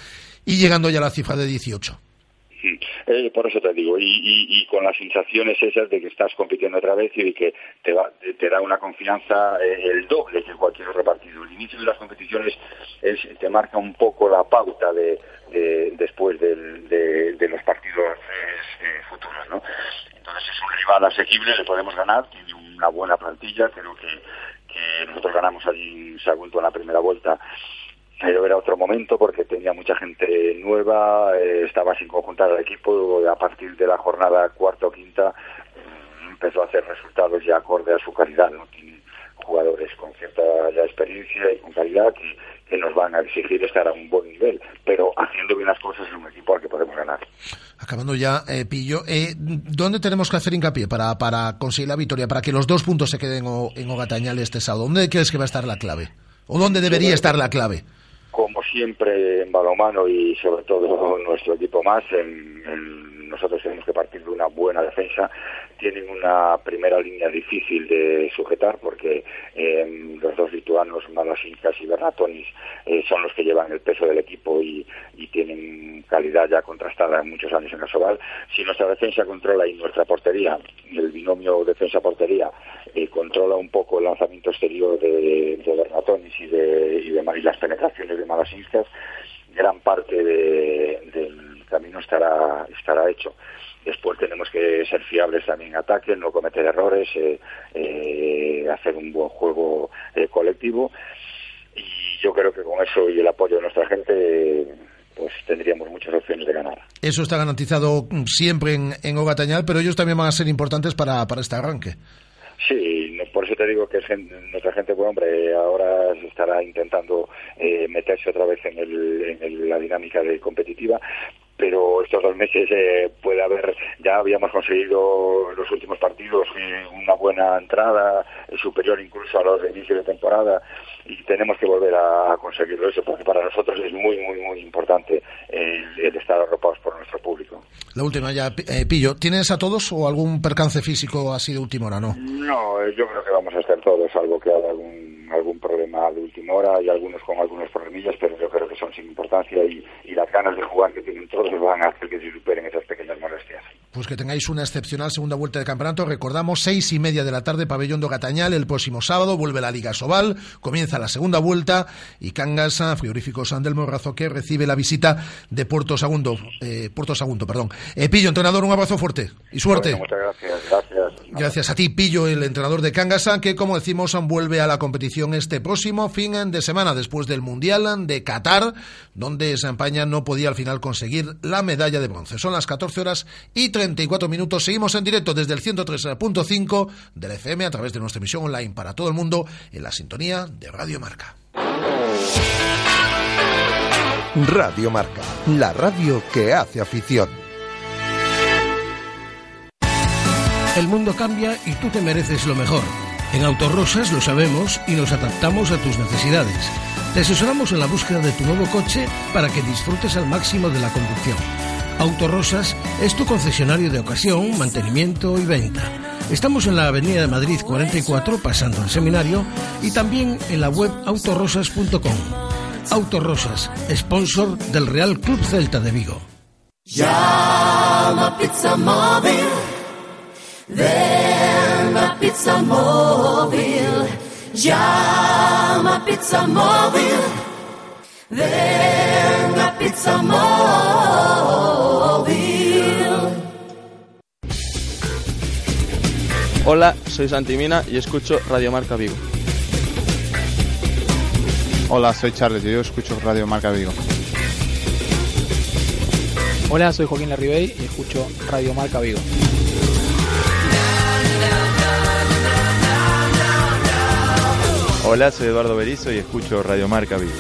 y llegando ya a la cifra de 18. Sí, eh, por eso te digo, y, y- y con las sensaciones esas de que estás compitiendo otra vez y de que te, va- te- da una confianza eh, el doble que cualquier otro partido. El inicio de las competiciones es, te marca un poco la pauta de, de- después de, los partidos eh, futuros, ¿no? Entonces es un rival asequible, le podemos ganar, tiene una buena plantilla, creo que, nosotros ganamos allí Sagunto en la primera vuelta pero era otro momento porque tenía mucha gente nueva, eh, estaba sin conjuntar al equipo, a partir de la jornada cuarta o quinta mm, empezó a hacer resultados ya acorde a su calidad, ¿no? Tiene jugadores con cierta ya experiencia y con calidad que, que nos van a exigir estar a un buen nivel, pero haciendo bien las cosas es un equipo al que podemos ganar. Acabando ya, eh, Pillo, eh, ¿dónde tenemos que hacer hincapié para, para conseguir la victoria, para que los dos puntos se queden o- en Ogatañal este sábado? ¿Dónde crees que va a estar la clave? ¿O dónde debería estar la clave? Siempre en balomano y sobre todo nuestro equipo más, en- nosotros tenemos que partir de una buena defensa. Tienen una primera línea difícil de sujetar porque eh, los dos lituanos, Malasinskas y Bernatonis, eh, son los que llevan el peso del equipo y, tienen calidad ya contrastada en muchos años en Asobal. Si nuestra defensa controla y nuestra portería, el binomio defensa-portería, eh, controla un poco el lanzamiento exterior de, Bernatonis y, de, y, de, y las penetraciones de Malasinskas, gran parte de- del camino estará, estará hecho. Después tenemos que ser fiables también en ataque, no cometer errores, eh, eh, hacer un buen juego eh, colectivo. Y yo creo que con eso y el apoyo de nuestra gente, pues tendríamos muchas opciones de ganar. Eso está garantizado siempre en, en Ogatañal, pero ellos también van a ser importantes para, para este arranque. Sí, por eso te digo que nuestra gente, pues hombre, ahora se estará intentando eh, meterse otra vez en, el- en el- la dinámica de competitiva, pero estos dos meses eh, puede haber, ya habíamos conseguido en los últimos partidos eh, una buena entrada, superior incluso a los de inicio de temporada, y tenemos que volver a, conseguirlo eso, porque para nosotros es muy, muy, muy importante el, el estar arropados por nuestro público. La última ya, eh, Pillo, ¿tienes a todos o algún percance físico así de última hora? No. No, eh, yo creo que vamos a estar todos, salvo que haya algún, algún problema de última hora y algunos con algunos problemillas, pero yo creo que son sin importancia y, y las ganas de jugar que tienen todos van a hacer que se superen esas pequeñas molestias. Pues que tengáis una excepcional segunda vuelta de campeonato. Recordamos, seis y media de la tarde, pabellón de Gatañal. El próximo sábado vuelve la Liga Sobal, comienza la segunda vuelta y Cangas, ah, frigoríficos Andel Morrazo, que recibe la visita de Puerto Sagunto. Eh, Puerto Sagunto, perdón. Eh, Pillo, entrenador, un abrazo fuerte y suerte. Bueno, muchas gracias, gracias. Gracias a ti, Pillo, el entrenador de Cangasa, que, como decimos, vuelve a la competición este próximo fin de semana, después del Mundial de Qatar, donde España no podía al final conseguir la medalla de bronce. Son las 14 horas y 34 minutos. Seguimos en directo desde el 103.5 del FM a través de nuestra emisión online para todo el mundo en la sintonía de Radio Marca. Radio Marca, la radio que hace afición. El mundo cambia y tú te mereces lo mejor. En Autorosas lo sabemos y nos adaptamos a tus necesidades. Te asesoramos en la búsqueda de tu nuevo coche para que disfrutes al máximo de la conducción. Autorosas es tu concesionario de ocasión, mantenimiento y venta. Estamos en la Avenida de Madrid 44, pasando el seminario, y también en la web autorosas.com. Autorosas, sponsor del Real Club Celta de Vigo. Llama Pizza Móvil. Ven a Pizza Móvil. Llama Pizza Móvil. Ven a Pizza Móvil. Hola, soy Santimina y escucho Radio Marca Vigo. Hola, soy Charles y yo escucho Radio Marca Vigo. Hola, soy Joaquín Larribey y escucho Radio Marca Vigo. Hola, soy Eduardo Berizo y escucho Radio Marca Vigo.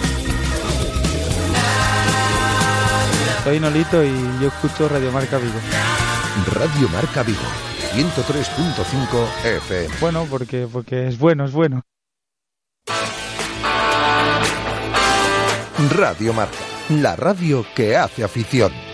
Soy Nolito y yo escucho Radio Marca Vigo. Radio Marca Vigo, 103.5 FM. Bueno, porque, porque es bueno, es bueno. Radio Marca, la radio que hace afición.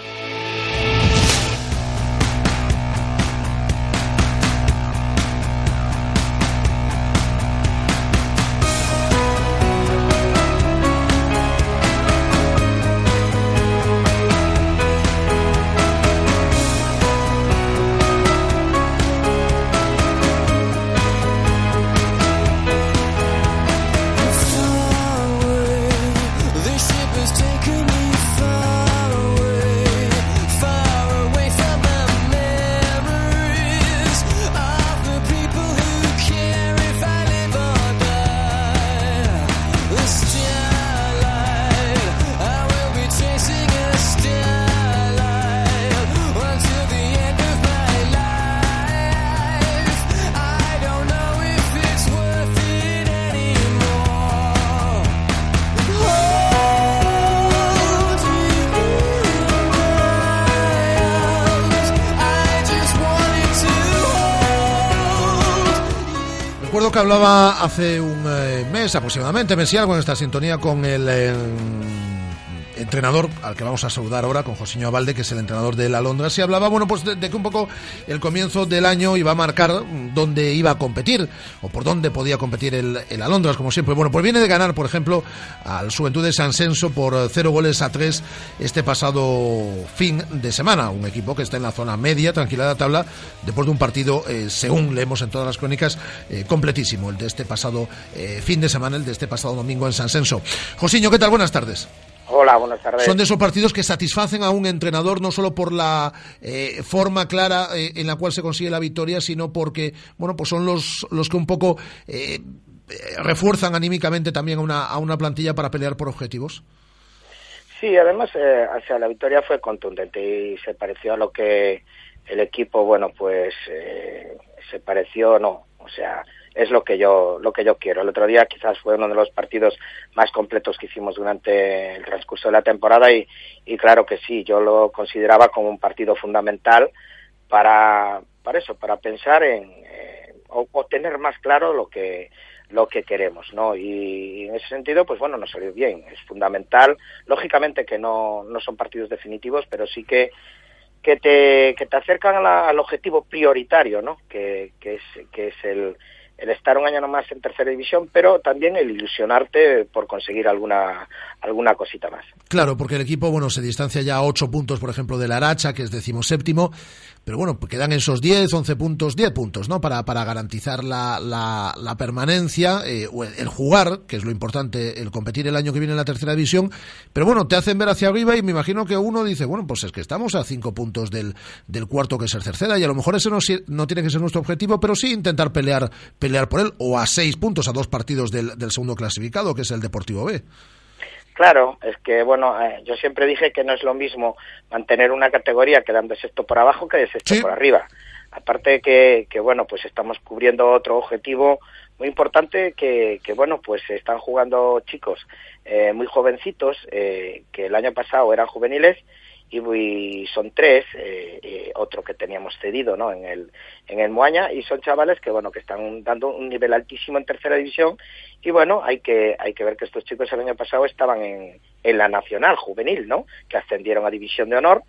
Hace un eh, mes aproximadamente, mes y algo, en esta sintonía con el eh, entrenador al que vamos a saludar ahora, con Josiño Abalde, que es el entrenador de la Londra. Se hablaba, bueno, pues de, que un poco el comienzo del año iba a marcar dónde iba a competir o por dónde podía competir el, el Alondras, como siempre. Bueno, pues viene de ganar, por ejemplo, al Juventud de San Senso por cero goles a tres este pasado fin de semana. Un equipo que está en la zona media, tranquila de la tabla, después de un partido, eh, según leemos en todas las crónicas, eh, completísimo, el de este pasado eh, fin de semana, el de este pasado domingo en San Senso. Josiño, ¿qué tal? Buenas tardes. Hola, buenas tardes. Son de esos partidos que satisfacen a un entrenador no solo por la eh, forma clara eh, en la cual se consigue la victoria, sino porque, bueno, pues son los, los que un poco eh, refuerzan anímicamente también a una, a una plantilla para pelear por objetivos. Sí, además, eh, o sea, la victoria fue contundente y se pareció a lo que el equipo, bueno, pues eh, se pareció, no, o sea, es lo que yo lo que yo quiero. El otro día quizás fue uno de los partidos más completos que hicimos durante el transcurso de la temporada y, y claro que sí, yo lo consideraba como un partido fundamental para, para eso, para pensar en eh, o, tener más claro lo que lo que queremos, ¿no? Y en ese sentido, pues bueno, nos salió bien. Es fundamental. Lógicamente que no, no son partidos definitivos, pero sí que que te, que te acercan a la- al objetivo prioritario, ¿no? Que, que es, que es el, el estar un año más en tercera división, pero también el ilusionarte por conseguir alguna, alguna cosita más. Claro, porque el equipo, bueno, se distancia ya a 8 puntos, por ejemplo, de la Aracha, que es decimoséptimo, pero bueno, pues quedan esos 10, 11 puntos, 10 puntos, ¿no? Para, para garantizar la, la, la permanencia, eh, o el, jugar, que es lo importante, el competir el año que viene en la tercera división, pero bueno, te hacen ver hacia arriba y me imagino que uno dice, bueno, pues es que estamos a 5 puntos del, del cuarto que es el tercera, y a lo mejor ese no, no tiene que ser nuestro objetivo, pero sí intentar pelear, pelear por él, o a 6 puntos, a dos partidos del, del segundo clasificado, que es el Deportivo B. Claro, es que bueno, eh, yo siempre dije que no es lo mismo mantener una categoría quedando sexto por abajo que de sexto por arriba. Aparte que, que bueno, pues estamos cubriendo otro objetivo muy importante que, que bueno, pues están jugando chicos eh, muy jovencitos eh, que el año pasado eran juveniles y, son tres, eh, eh, otro que teníamos cedido, ¿no? En el en el Moaña y son chavales que bueno que están dando un nivel altísimo en tercera división y bueno hay que hay que ver que estos chicos el año pasado estaban en, en la nacional juvenil, ¿no? Que ascendieron a división de honor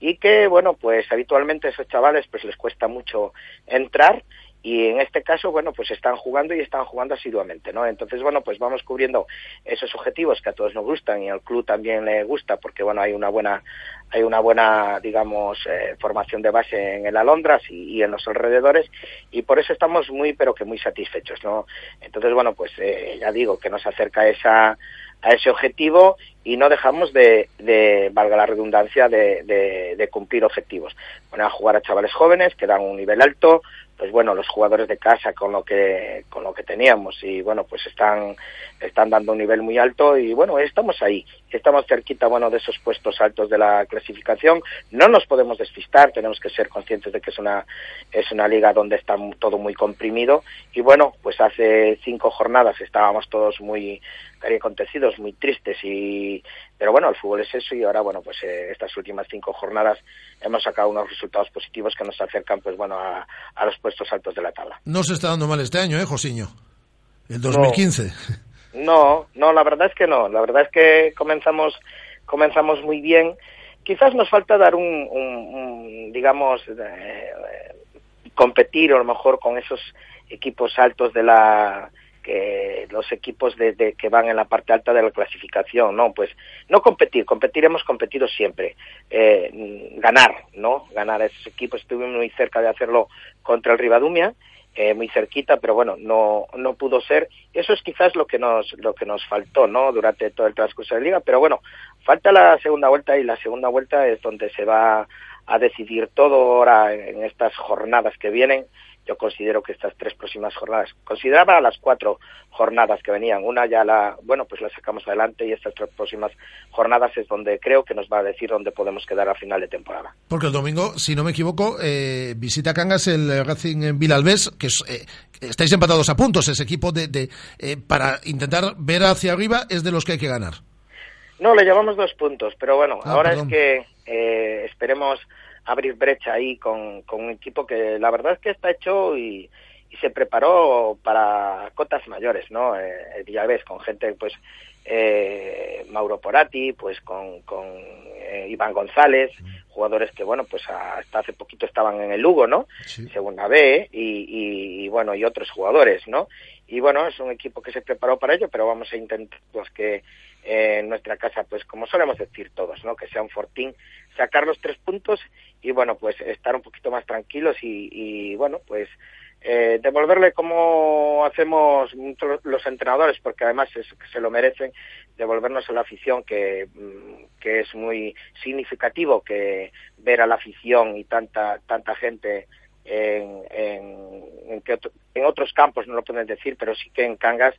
y que bueno pues habitualmente a esos chavales pues les cuesta mucho entrar y en este caso, bueno, pues están jugando y están jugando asiduamente, ¿no? Entonces, bueno, pues vamos cubriendo esos objetivos que a todos nos gustan y al club también le gusta porque, bueno, hay una buena, hay una buena, digamos, eh, formación de base en el Alondras y, en los alrededores y por eso estamos muy, pero que muy satisfechos, ¿no? Entonces, bueno, pues eh, ya digo que nos acerca esa a ese objetivo y no dejamos de, de valga la redundancia, de, de, de cumplir objetivos. Poner a jugar a chavales jóvenes que dan un nivel alto, pues bueno, los jugadores de casa con lo que con lo que teníamos. Y bueno, pues están están dando un nivel muy alto y bueno, estamos ahí, estamos cerquita bueno de esos puestos altos de la clasificación. No nos podemos despistar, tenemos que ser conscientes de que es una es una liga donde está todo muy comprimido y bueno, pues hace cinco jornadas estábamos todos muy acontecidos, muy tristes y pero bueno, el fútbol es eso y ahora bueno, pues eh, estas últimas cinco jornadas hemos sacado unos resultados positivos que nos acercan pues bueno a, a los puestos altos de la tabla. No se está dando mal este año, ¿eh, Josiño? El 2015. No, no, la verdad es que no. La verdad es que comenzamos, comenzamos muy bien. Quizás nos falta dar un, un- un, digamos, eh, competir a lo mejor con esos equipos altos de la que los equipos de, de- que van en la parte alta de la clasificación, no, pues no competir, competir hemos competido siempre, Eh, ganar, no, ganar a esos equipos. Estuvimos muy cerca de hacerlo contra el Rivadumia, eh, muy cerquita, pero bueno, no, no pudo ser. Eso es quizás lo que nos, lo que nos faltó, ¿no? Durante todo el transcurso de la liga, pero bueno, falta la segunda vuelta y la segunda vuelta es donde se va a decidir todo ahora en estas jornadas que vienen. Yo considero que estas tres próximas jornadas, consideraba las cuatro jornadas que venían, una ya la, bueno, pues la sacamos adelante y estas tres próximas jornadas es donde creo que nos va a decir dónde podemos quedar a final de temporada. Porque el domingo, si no me equivoco, eh, visita Cangas el Racing en Vilalbés, que es, eh, estáis empatados a puntos. Ese equipo de, de, eh, para intentar ver hacia arriba es de los que hay que ganar. No, le llevamos dos puntos, pero bueno, Ah, ahora perdón. es que eh, esperemos abrir brecha ahí con, con un equipo que la verdad es que está hecho y, y se preparó para cotas mayores, ¿no? Eh, el Villalbés con gente, pues, eh, Mauro Porati, pues con, con eh, Iván González, jugadores que, bueno, pues hasta hace poquito estaban en el Lugo, ¿no? Segunda B, y, y, y, bueno, y otros jugadores, ¿no? Y bueno, es un equipo que se preparó para ello, pero vamos a intentar pues, que eh, en nuestra casa, pues como solemos decir todos, ¿no? Que sea un fortín, sacar los tres puntos y bueno, pues estar un poquito más tranquilos y, y bueno, pues eh, devolverle como hacemos los entrenadores, porque además es, se lo merecen, devolvernos a la afición que, mm, que es muy significativo que ver a la afición y tanta tanta gente en, en, en, que otro- en otros campos no lo pueden decir, pero sí que en Cangas,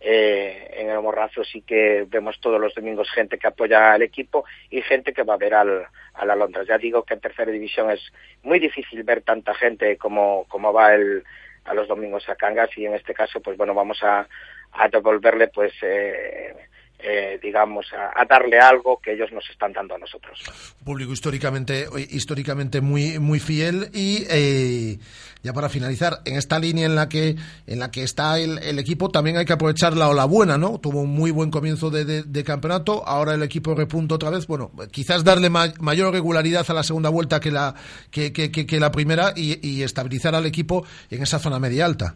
eh, en el Morrazo sí que vemos todos los domingos gente que apoya al equipo y gente que va a ver al, a la Londres. Ya digo que en tercera división es muy difícil ver tanta gente como, como va el, a los domingos a Cangas y en este caso pues bueno vamos a, a devolverle pues eh, eh, digamos a, a darle algo que ellos nos están dando a nosotros. Público históricamente, históricamente muy, muy fiel y eh, ya para finalizar, en esta línea en la que, en la que está el, el equipo también hay que aprovechar la ola buena, ¿no? Tuvo un muy buen comienzo de, de- de campeonato, ahora el equipo repunta otra vez, bueno, quizás darle ma- mayor regularidad a la segunda vuelta que la, que, que- que- que la primera y, y estabilizar al equipo en esa zona media alta.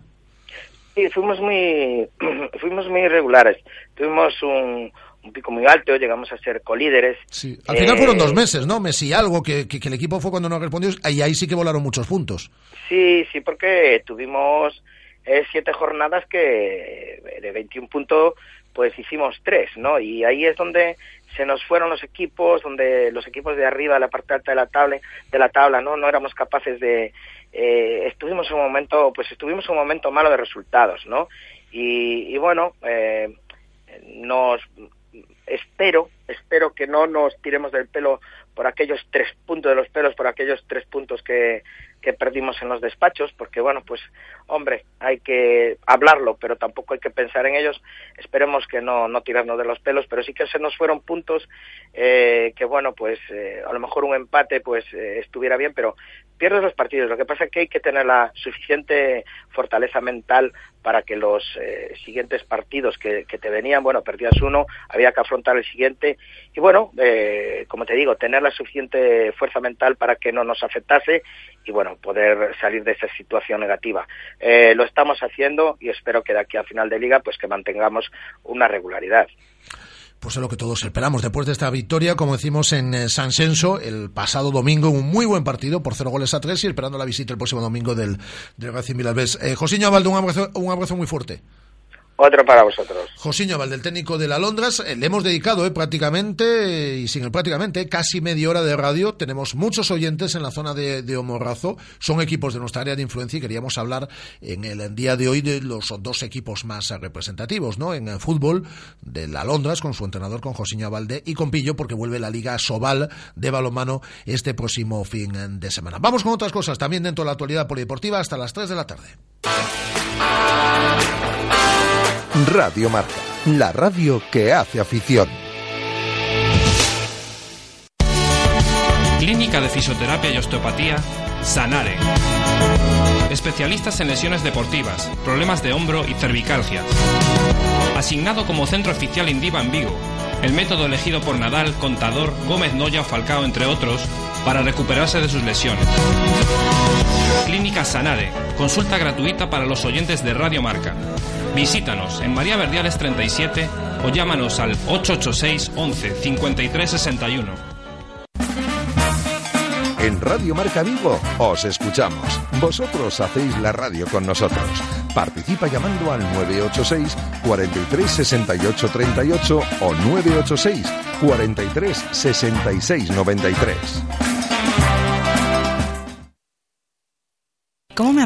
Sí, fuimos muy, fuimos muy irregulares. Tuvimos un, un pico muy alto, llegamos a ser colíderes. Sí. Al final fueron Eh, dos meses, ¿no? Messi algo, que, que- que el equipo fue cuando no respondió y ahí sí que volaron muchos puntos. Sí, sí, porque tuvimos eh, siete jornadas que de 21 puntos, pues hicimos tres, ¿no? Y ahí es donde se nos fueron los equipos, donde los equipos de arriba, de la parte alta de la tabla, de la tabla, ¿no? No éramos capaces de, eh, estuvimos en un momento, pues estuvimos un momento malo de resultados, ¿no? Y, y bueno, eh, nos espero, espero que no nos tiremos del pelo por aquellos tres puntos de los pelos, por aquellos tres puntos que, que perdimos en los despachos, porque bueno, pues hombre, hay que hablarlo, pero tampoco hay que pensar en ellos. Esperemos que no, no tirarnos de los pelos, pero sí que se nos fueron puntos eh, que bueno, pues eh, a lo mejor un empate pues eh, estuviera bien, pero pierdes los partidos. Lo que pasa es que hay que tener la suficiente fortaleza mental para que los eh, siguientes partidos que, que te venían, bueno, perdías uno, había que afrontar el siguiente y bueno, eh, como te digo, tener la suficiente fuerza mental para que no nos afectase y bueno, poder salir de esa situación negativa. Eh, lo estamos haciendo y espero que de aquí a final de liga pues que mantengamos una regularidad. Pues es lo que todos esperamos. Después de esta victoria, como decimos en eh, San Senso, el pasado domingo, un muy buen partido por cero goles a tres y esperando la visita el próximo domingo del, del Racing. Eh, Abaldo, un abrazo, un abrazo muy fuerte. Otro para vosotros. Josiño Abalde, el técnico de la Londras, eh, le hemos dedicado eh, prácticamente, y sin el prácticamente, casi media hora de radio. Tenemos muchos oyentes en la zona de, de Omorrazo. Son equipos de nuestra área de influencia y queríamos hablar en el día de hoy de los dos equipos más eh, representativos, ¿no? En el fútbol, de la Londras, con su entrenador, con Josiño Abalde, y con Pillo, porque vuelve la Liga Sobal de balonmano este próximo fin eh, de semana. Vamos con otras cosas, también dentro de la actualidad polideportiva, hasta las 3 de la tarde. Radio Marca, la radio que hace afición. Clínica de Fisioterapia y Osteopatía, Sanare. Especialistas en lesiones deportivas, problemas de hombro y cervicalgia. Asignado como centro oficial Indiva en Vigo, el método elegido por Nadal, Contador, Gómez Noya o Falcao, entre otros, para recuperarse de sus lesiones. Clínica Sanare, consulta gratuita para los oyentes de Radio Marca. Visítanos en María Verdiales 37 o llámanos al 886 11 53 61. En Radio Marca Vigo os escuchamos. Vosotros hacéis la radio con nosotros. Participa llamando al 986 43 68 38 o 986 43 66 93.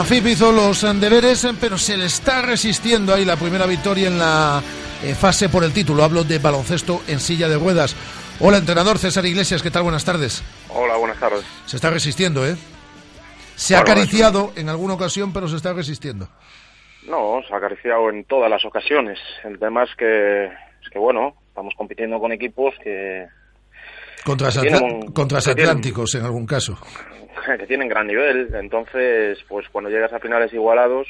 Afip hizo los eh, deberes, eh, pero se le está resistiendo ahí la primera victoria en la eh, fase por el título. Hablo de baloncesto en silla de ruedas. Hola, entrenador César Iglesias, ¿qué tal? Buenas tardes. Hola, buenas tardes. Se está resistiendo, ¿eh? Se ha Bueno, acariciado en alguna ocasión, pero se está resistiendo. No, se ha acariciado en todas las ocasiones. El tema es que, es que bueno, estamos compitiendo con equipos que, Contra Que tienen Atla- un- contra que tienen- Atlánticos, en algún caso. Que tienen gran nivel. Entonces, pues cuando llegas a finales igualados,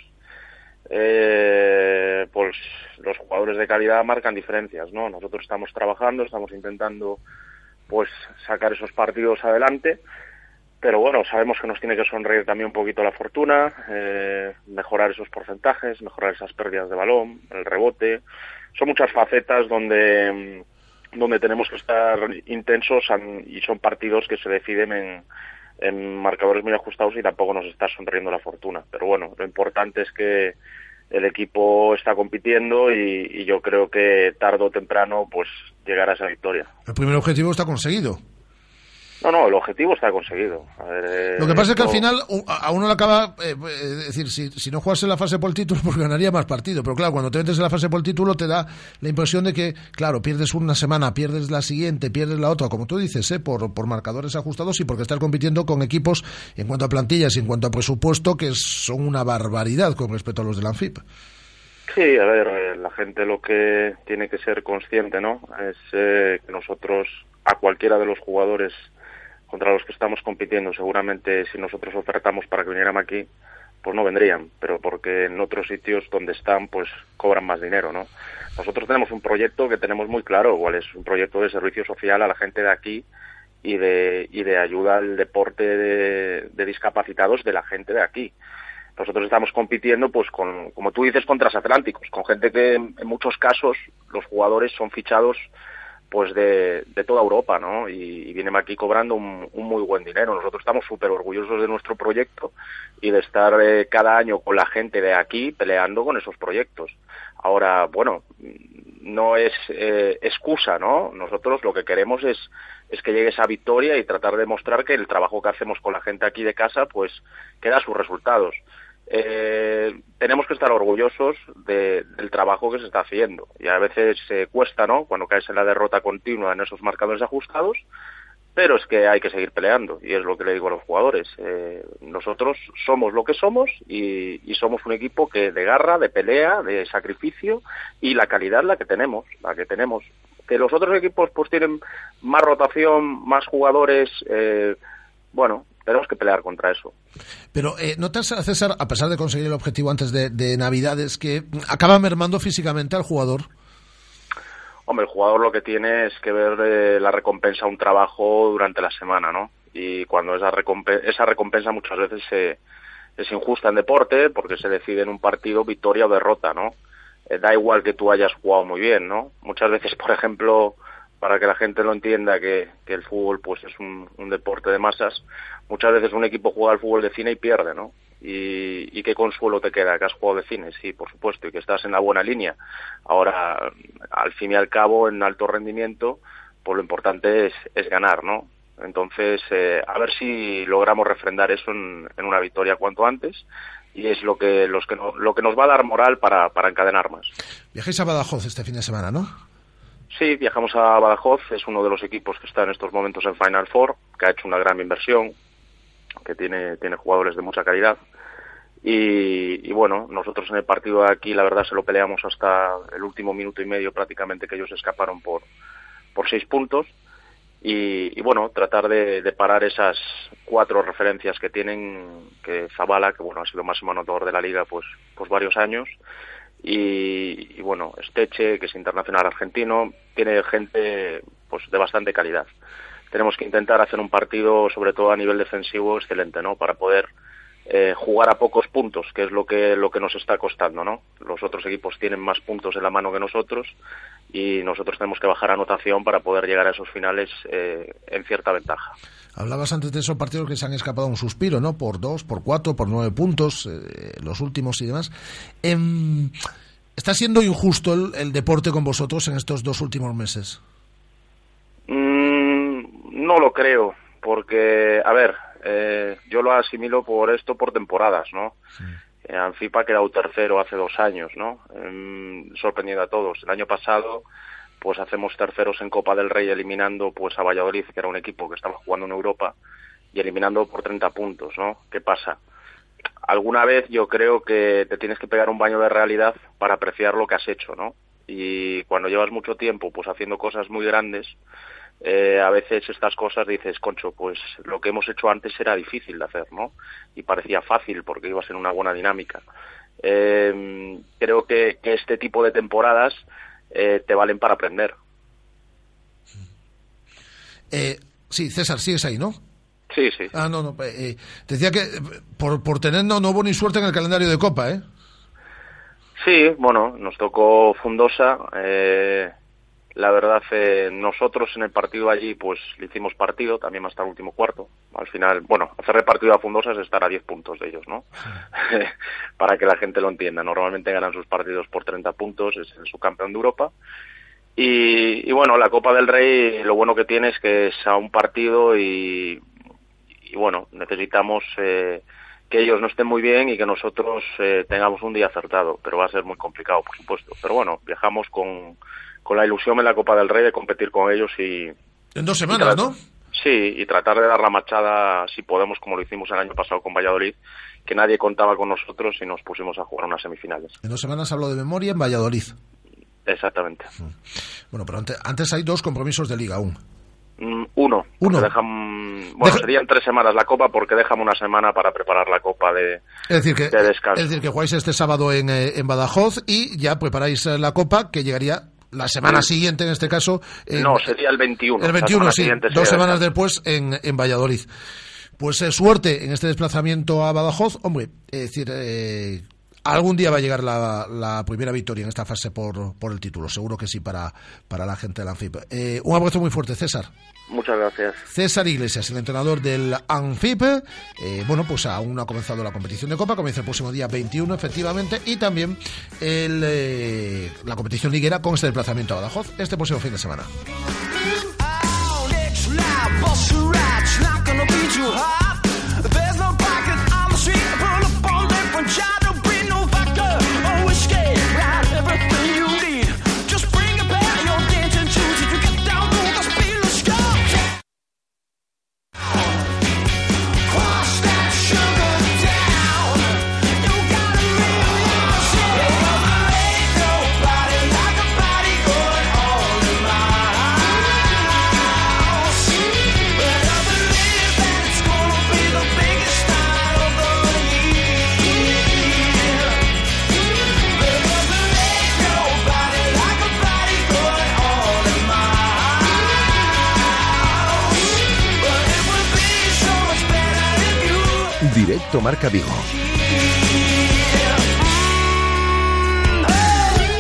eh, pues los jugadores de calidad marcan diferencias, ¿no? Nosotros estamos trabajando, estamos intentando pues sacar esos partidos adelante, pero bueno, sabemos que nos tiene que sonreír también un poquito la fortuna, eh, mejorar esos porcentajes, mejorar esas pérdidas de balón, el rebote. Son muchas facetas donde, donde tenemos que estar intensos y son partidos que se deciden en, en marcadores muy ajustados y tampoco nos está sonriendo la fortuna. Pero bueno, lo importante es que el equipo está compitiendo y, y yo creo que tarde o temprano pues llegará a esa victoria. El primer objetivo está conseguido. No, no, el objetivo está conseguido. A ver, eh, Lo que pasa es que al final a uno le acaba, eh, eh, es decir, si, si no juegas en la fase por el título, pues ganaría más partido. Pero claro, cuando te metes en la fase por el título te da la impresión de que, claro, pierdes una semana, pierdes la siguiente, pierdes la otra, como tú dices, ¿eh? por, por marcadores ajustados y porque estás compitiendo con equipos en cuanto a plantillas y en cuanto a presupuesto que son una barbaridad con respecto a los de la ANFIP. Sí, a ver, eh, la gente lo que tiene que ser consciente, ¿no? Es eh, que nosotros, a cualquiera de los jugadores contra los que estamos compitiendo, seguramente si nosotros ofertamos para que vinieran aquí, pues no vendrían, pero porque en otros sitios donde están, pues cobran más dinero, ¿no? Nosotros tenemos un proyecto que tenemos muy claro, cuál es un proyecto de servicio social a la gente de aquí y de, y de ayuda al deporte de, de discapacitados de la gente de aquí nosotros estamos compitiendo, pues, con, como tú dices, con transatlánticos, con gente que en en muchos casos los jugadores son fichados pues de, de toda Europa, ¿no? Y, vienen aquí cobrando un, un muy buen dinero. Nosotros estamos súper orgullosos de nuestro proyecto y de estar eh, cada año con la gente de aquí peleando con esos proyectos. Ahora, bueno, no es eh, excusa, ¿no? Nosotros lo que queremos es, es que llegue esa victoria y tratar de demostrar que el trabajo que hacemos con la gente aquí de casa, pues, que da sus resultados. Eh, tenemos que estar orgullosos de- del trabajo que se está haciendo. Y a veces se cuesta, ¿no? Cuando caes en la derrota continua en esos marcadores ajustados, pero es que hay que seguir peleando. Y es lo que le digo a los jugadores. Eh, nosotros somos lo que somos y, y somos un equipo que de garra, de pelea, de sacrificio y la calidad la que tenemos, la que tenemos. Que los otros equipos pues tienen más rotación, más jugadores, eh, bueno, tenemos que pelear contra eso. Pero eh, ¿notas, César, a pesar de conseguir el objetivo antes de, de Navidades, que acaba mermando físicamente al jugador? Hombre, el jugador lo que tiene es que ver eh, la recompensa a un trabajo durante la semana, ¿no? Y cuando esa, recompe- esa recompensa muchas veces se- es injusta en deporte porque se decide en un partido victoria o derrota, ¿no? Eh, da igual que tú hayas jugado muy bien, ¿no? Muchas veces, por ejemplo, para que la gente lo entienda que, que el fútbol pues es un, deporte de masas, muchas veces un equipo juega al fútbol de cine y pierde, ¿no? Y, qué consuelo te queda que has jugado de cine, sí, por supuesto, y que estás en la buena línea. Ahora, al fin y al cabo, en alto rendimiento, pues lo importante es, es ganar, ¿no? Entonces, eh, a ver si logramos refrendar eso en, en una victoria cuanto antes y es lo que, los que no- lo que nos va a dar moral para, para encadenar más. Viajáis a Badajoz este fin de semana, ¿no? Sí, viajamos a Badajoz, es uno de los equipos que está en estos momentos en Final Four, que ha hecho una gran inversión, que tiene, tiene jugadores de mucha calidad. Y, y bueno, nosotros en el partido de aquí, la verdad, se lo peleamos hasta el último minuto y medio prácticamente que ellos escaparon por, por seis puntos. Y, y bueno, tratar de, parar esas cuatro referencias que tienen, que Zabala, que bueno, ha sido máximo anotador de la liga pues, pues varios años, y, y, bueno, Esteche, que es internacional argentino, tiene gente pues de bastante calidad. Tenemos que intentar hacer un partido, sobre todo a nivel defensivo, excelente, ¿no? Para poder eh, jugar a pocos puntos, que es lo que lo que nos está costando, ¿no? Los otros equipos tienen más puntos en la mano que nosotros y nosotros tenemos que bajar anotación para poder llegar a esos finales eh, en cierta ventaja. Hablabas antes de esos partidos que se han escapado a un suspiro, ¿no? Por dos, por cuatro, por nueve puntos, eh, los últimos y demás. Em, ¿Está siendo injusto el, el deporte con vosotros en estos dos últimos meses? Mm, no lo creo, porque, a ver, eh, yo lo asimilo por esto por temporadas, ¿no? Eh, Anfipa ha quedado tercero hace dos años, ¿no? Em, sorprendiendo a todos. El año pasado, pues hacemos terceros en Copa del Rey eliminando pues a Valladolid, que era un equipo que estaba jugando en Europa, y eliminando por 30 puntos, ¿no? ¿Qué pasa? Alguna vez yo creo que te tienes que pegar un baño de realidad para apreciar lo que has hecho, ¿no? Y cuando llevas mucho tiempo pues haciendo cosas muy grandes, eh, a veces estas cosas dices, concho, pues lo que hemos hecho antes era difícil de hacer, ¿no? Y parecía fácil porque ibas en una buena dinámica. Eh, creo que, que este tipo de temporadas eh, te valen para aprender. Eh, sí, César, sigues ahí, ¿no? Sí, sí. Ah, no, no. eh, te decía que eh, por, por tener no, no hubo ni suerte en el calendario de Copa, ¿eh? Sí, bueno, nos tocó Fundosa. eh, la verdad, eh, nosotros en el partido allí, pues le hicimos partido, también hasta el último cuarto, al final, bueno, hacer repartido a Fundosa es estar a 10 puntos de ellos, ¿no? Para que la gente lo entienda. Normalmente ganan sus partidos por 30 puntos, es el subcampeón de Europa. Y, y bueno, la Copa del Rey lo bueno que tiene es que es a un partido y, y bueno, necesitamos eh, que ellos no estén muy bien y que nosotros eh, tengamos un día acertado, pero va a ser muy complicado, por supuesto. Pero bueno, viajamos con, con la ilusión en la Copa del Rey de competir con ellos y... En dos semanas, ¿no? Sí, y tratar de dar la machada, si podemos, como lo hicimos el año pasado con Valladolid, que nadie contaba con nosotros y nos pusimos a jugar unas semifinales. En dos semanas hablo de memoria en Valladolid. Exactamente. Bueno, pero ante- antes hay dos compromisos de liga aún. Mm, Uno. Uno. Dejan, bueno, serían tres semanas la Copa porque dejan una semana para preparar la Copa de, Es decir, que, de descanso. es decir, que jugáis este sábado en, eh, en Badajoz y ya preparáis eh, la Copa que llegaría la semana siguiente, en este caso. en- no, sería el 21. El la 21, semana sí, dos semanas después en, en Valladolid. Pues eh, suerte en este desplazamiento a Badajoz. Hombre, es decir, eh, algún día va a llegar la, la primera victoria en esta fase por, por el título. Seguro que sí para, para la gente del Anfip. Eh, un abrazo muy fuerte, César. Muchas gracias. César Iglesias, el entrenador del ANFIP. Eh, bueno, pues aún no ha comenzado la competición de Copa, comienza el próximo día 21, efectivamente, y también el, eh, la competición liguera con este desplazamiento a Badajoz este próximo fin de semana. Directo Marca Vigo.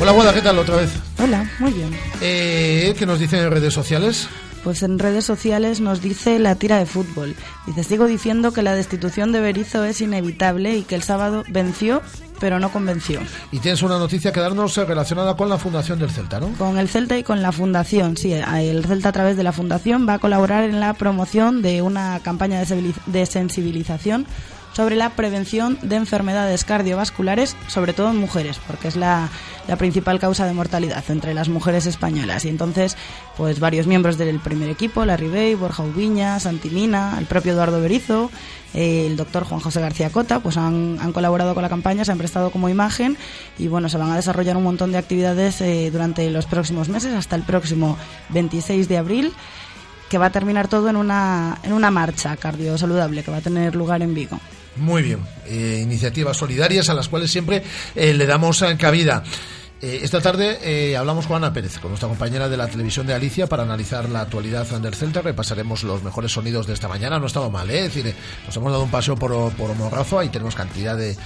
Hola, Guada, ¿qué tal otra vez? Hola, muy bien. Eh, ¿Qué nos dicen en redes sociales? Pues en redes sociales nos dice la tira de fútbol. Dice, sigo diciendo que la destitución de Berizzo es inevitable y que el sábado venció, pero no convenció. Y tienes una noticia que darnos eh, relacionada con la fundación del Celta, ¿no? Con el Celta y con la Fundación, sí, el Celta a través de la Fundación va a colaborar en la promoción de una campaña de sensibiliz- de sensibilización sobre la prevención de enfermedades cardiovasculares, sobre todo en mujeres, porque es la, la principal causa de mortalidad entre las mujeres españolas. Y entonces, pues varios miembros del primer equipo, la Ribey, Borja Ubiña, Santimina, el propio Eduardo Berizo, el doctor Juan José García Cota, pues han, han colaborado con la campaña, se han prestado como imagen y bueno, se van a desarrollar un montón de actividades eh, durante los próximos meses, hasta el próximo 26 de abril que va a terminar todo en una, en una marcha cardiosaludable que va a tener lugar en Vigo. Muy bien. Eh, iniciativas solidarias a las cuales siempre eh, le damos cabida. Eh, esta tarde eh, hablamos con Ana Pérez, con nuestra compañera de la televisión de Alicia, para analizar la actualidad del Celta. Repasaremos los mejores sonidos de esta mañana. No estaba mal, ¿eh? Es decir, eh, nos hemos dado un paseo por, por Morrazo. Ahí tenemos cantidad de,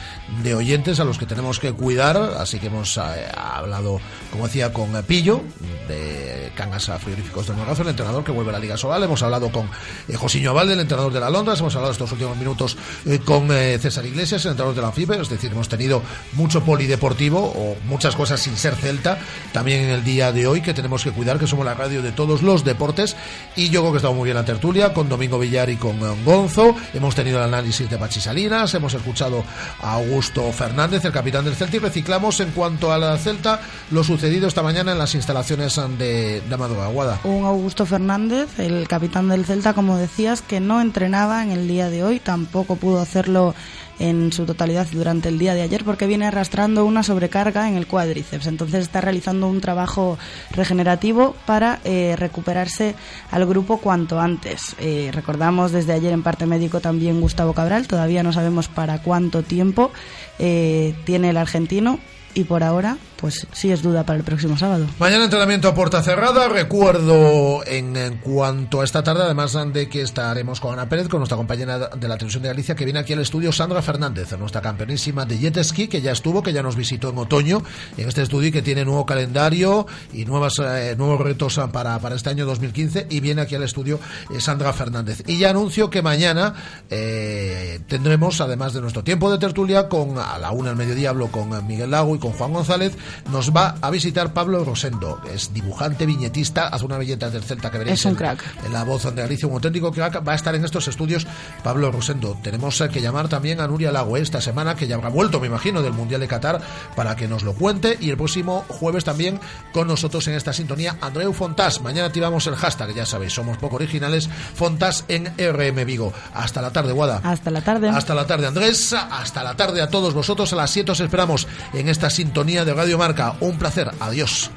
de oyentes a los que tenemos que cuidar. Así que hemos eh, hablado, como decía, con Pillo, de Cangas a Frigoríficos del Morrazo, el entrenador que vuelve a la Liga Sobal. Hemos hablado con eh, Josiño Valde, el entrenador de la Londres. Hemos hablado estos últimos minutos con César Iglesias, el entrenador de la Anfibe. Es decir, hemos tenido mucho polideportivo o muchas cosas sin ser Celta. También en el día de hoy que tenemos que cuidar, que somos la radio de todos los deportes. Y yo creo que estado muy bien la tertulia con Domingo Villar y con eh, Gonzo. Hemos tenido el análisis de Pachi Salinas. Hemos escuchado a Augusto Fernández, el capitán del Celta. Y reciclamos en cuanto a la Celta lo sucedido esta mañana en las instalaciones de, de Aguada. Un Augusto Fernández, el capitán del Celta, como decías, que no entrenaba en el día de hoy, tampoco pudo hacerlo en su totalidad durante el día de ayer porque viene arrastrando una sobrecarga en el cuádriceps. Entonces está realizando un trabajo regenerativo para eh, recuperarse al grupo cuanto antes. Eh, recordamos desde ayer en parte médico también Gustavo Cabral, todavía no sabemos para cuánto tiempo eh, tiene el argentino y por ahora pues sí es duda para el próximo sábado. Mañana entrenamiento a puerta cerrada. Recuerdo en, cuanto a esta tarde, además de que estaremos con Ana Pérez, con nuestra compañera de la televisión de Galicia, que viene aquí al estudio Sandra Fernández, nuestra campeonísima de jet ski, que ya estuvo, que ya nos visitó en otoño en este estudio y que tiene nuevo calendario y nuevas, eh, nuevos retos para, para este año 2015. Y viene aquí al estudio eh, Sandra Fernández. Y ya anuncio que mañana eh, tendremos, además de nuestro tiempo de tertulia, con a la una al mediodía hablo con Miguel Lago y con Juan González, nos va a visitar Pablo Rosendo. Es dibujante, viñetista, hace una belleta del Celta que veréis Es un en- crack. en la voz de Galicia, un auténtico crack. Va a estar en estos estudios Pablo Rosendo. Tenemos eh, que llamar también a Nuria Lago esta semana, que ya habrá vuelto, me imagino, del Mundial de Qatar, para que nos lo cuente. Y el próximo jueves también con nosotros en esta sintonía, Andreu Fontás. Mañana activamos el hashtag, ya sabéis, somos poco originales. Fontás en RM Vigo. Hasta la tarde, Guada. Hasta la tarde. Hasta la tarde, Andrés. Hasta la tarde a todos vosotros. A las 7 os esperamos en esta sintonía de Radio Marca Un placer. Adiós.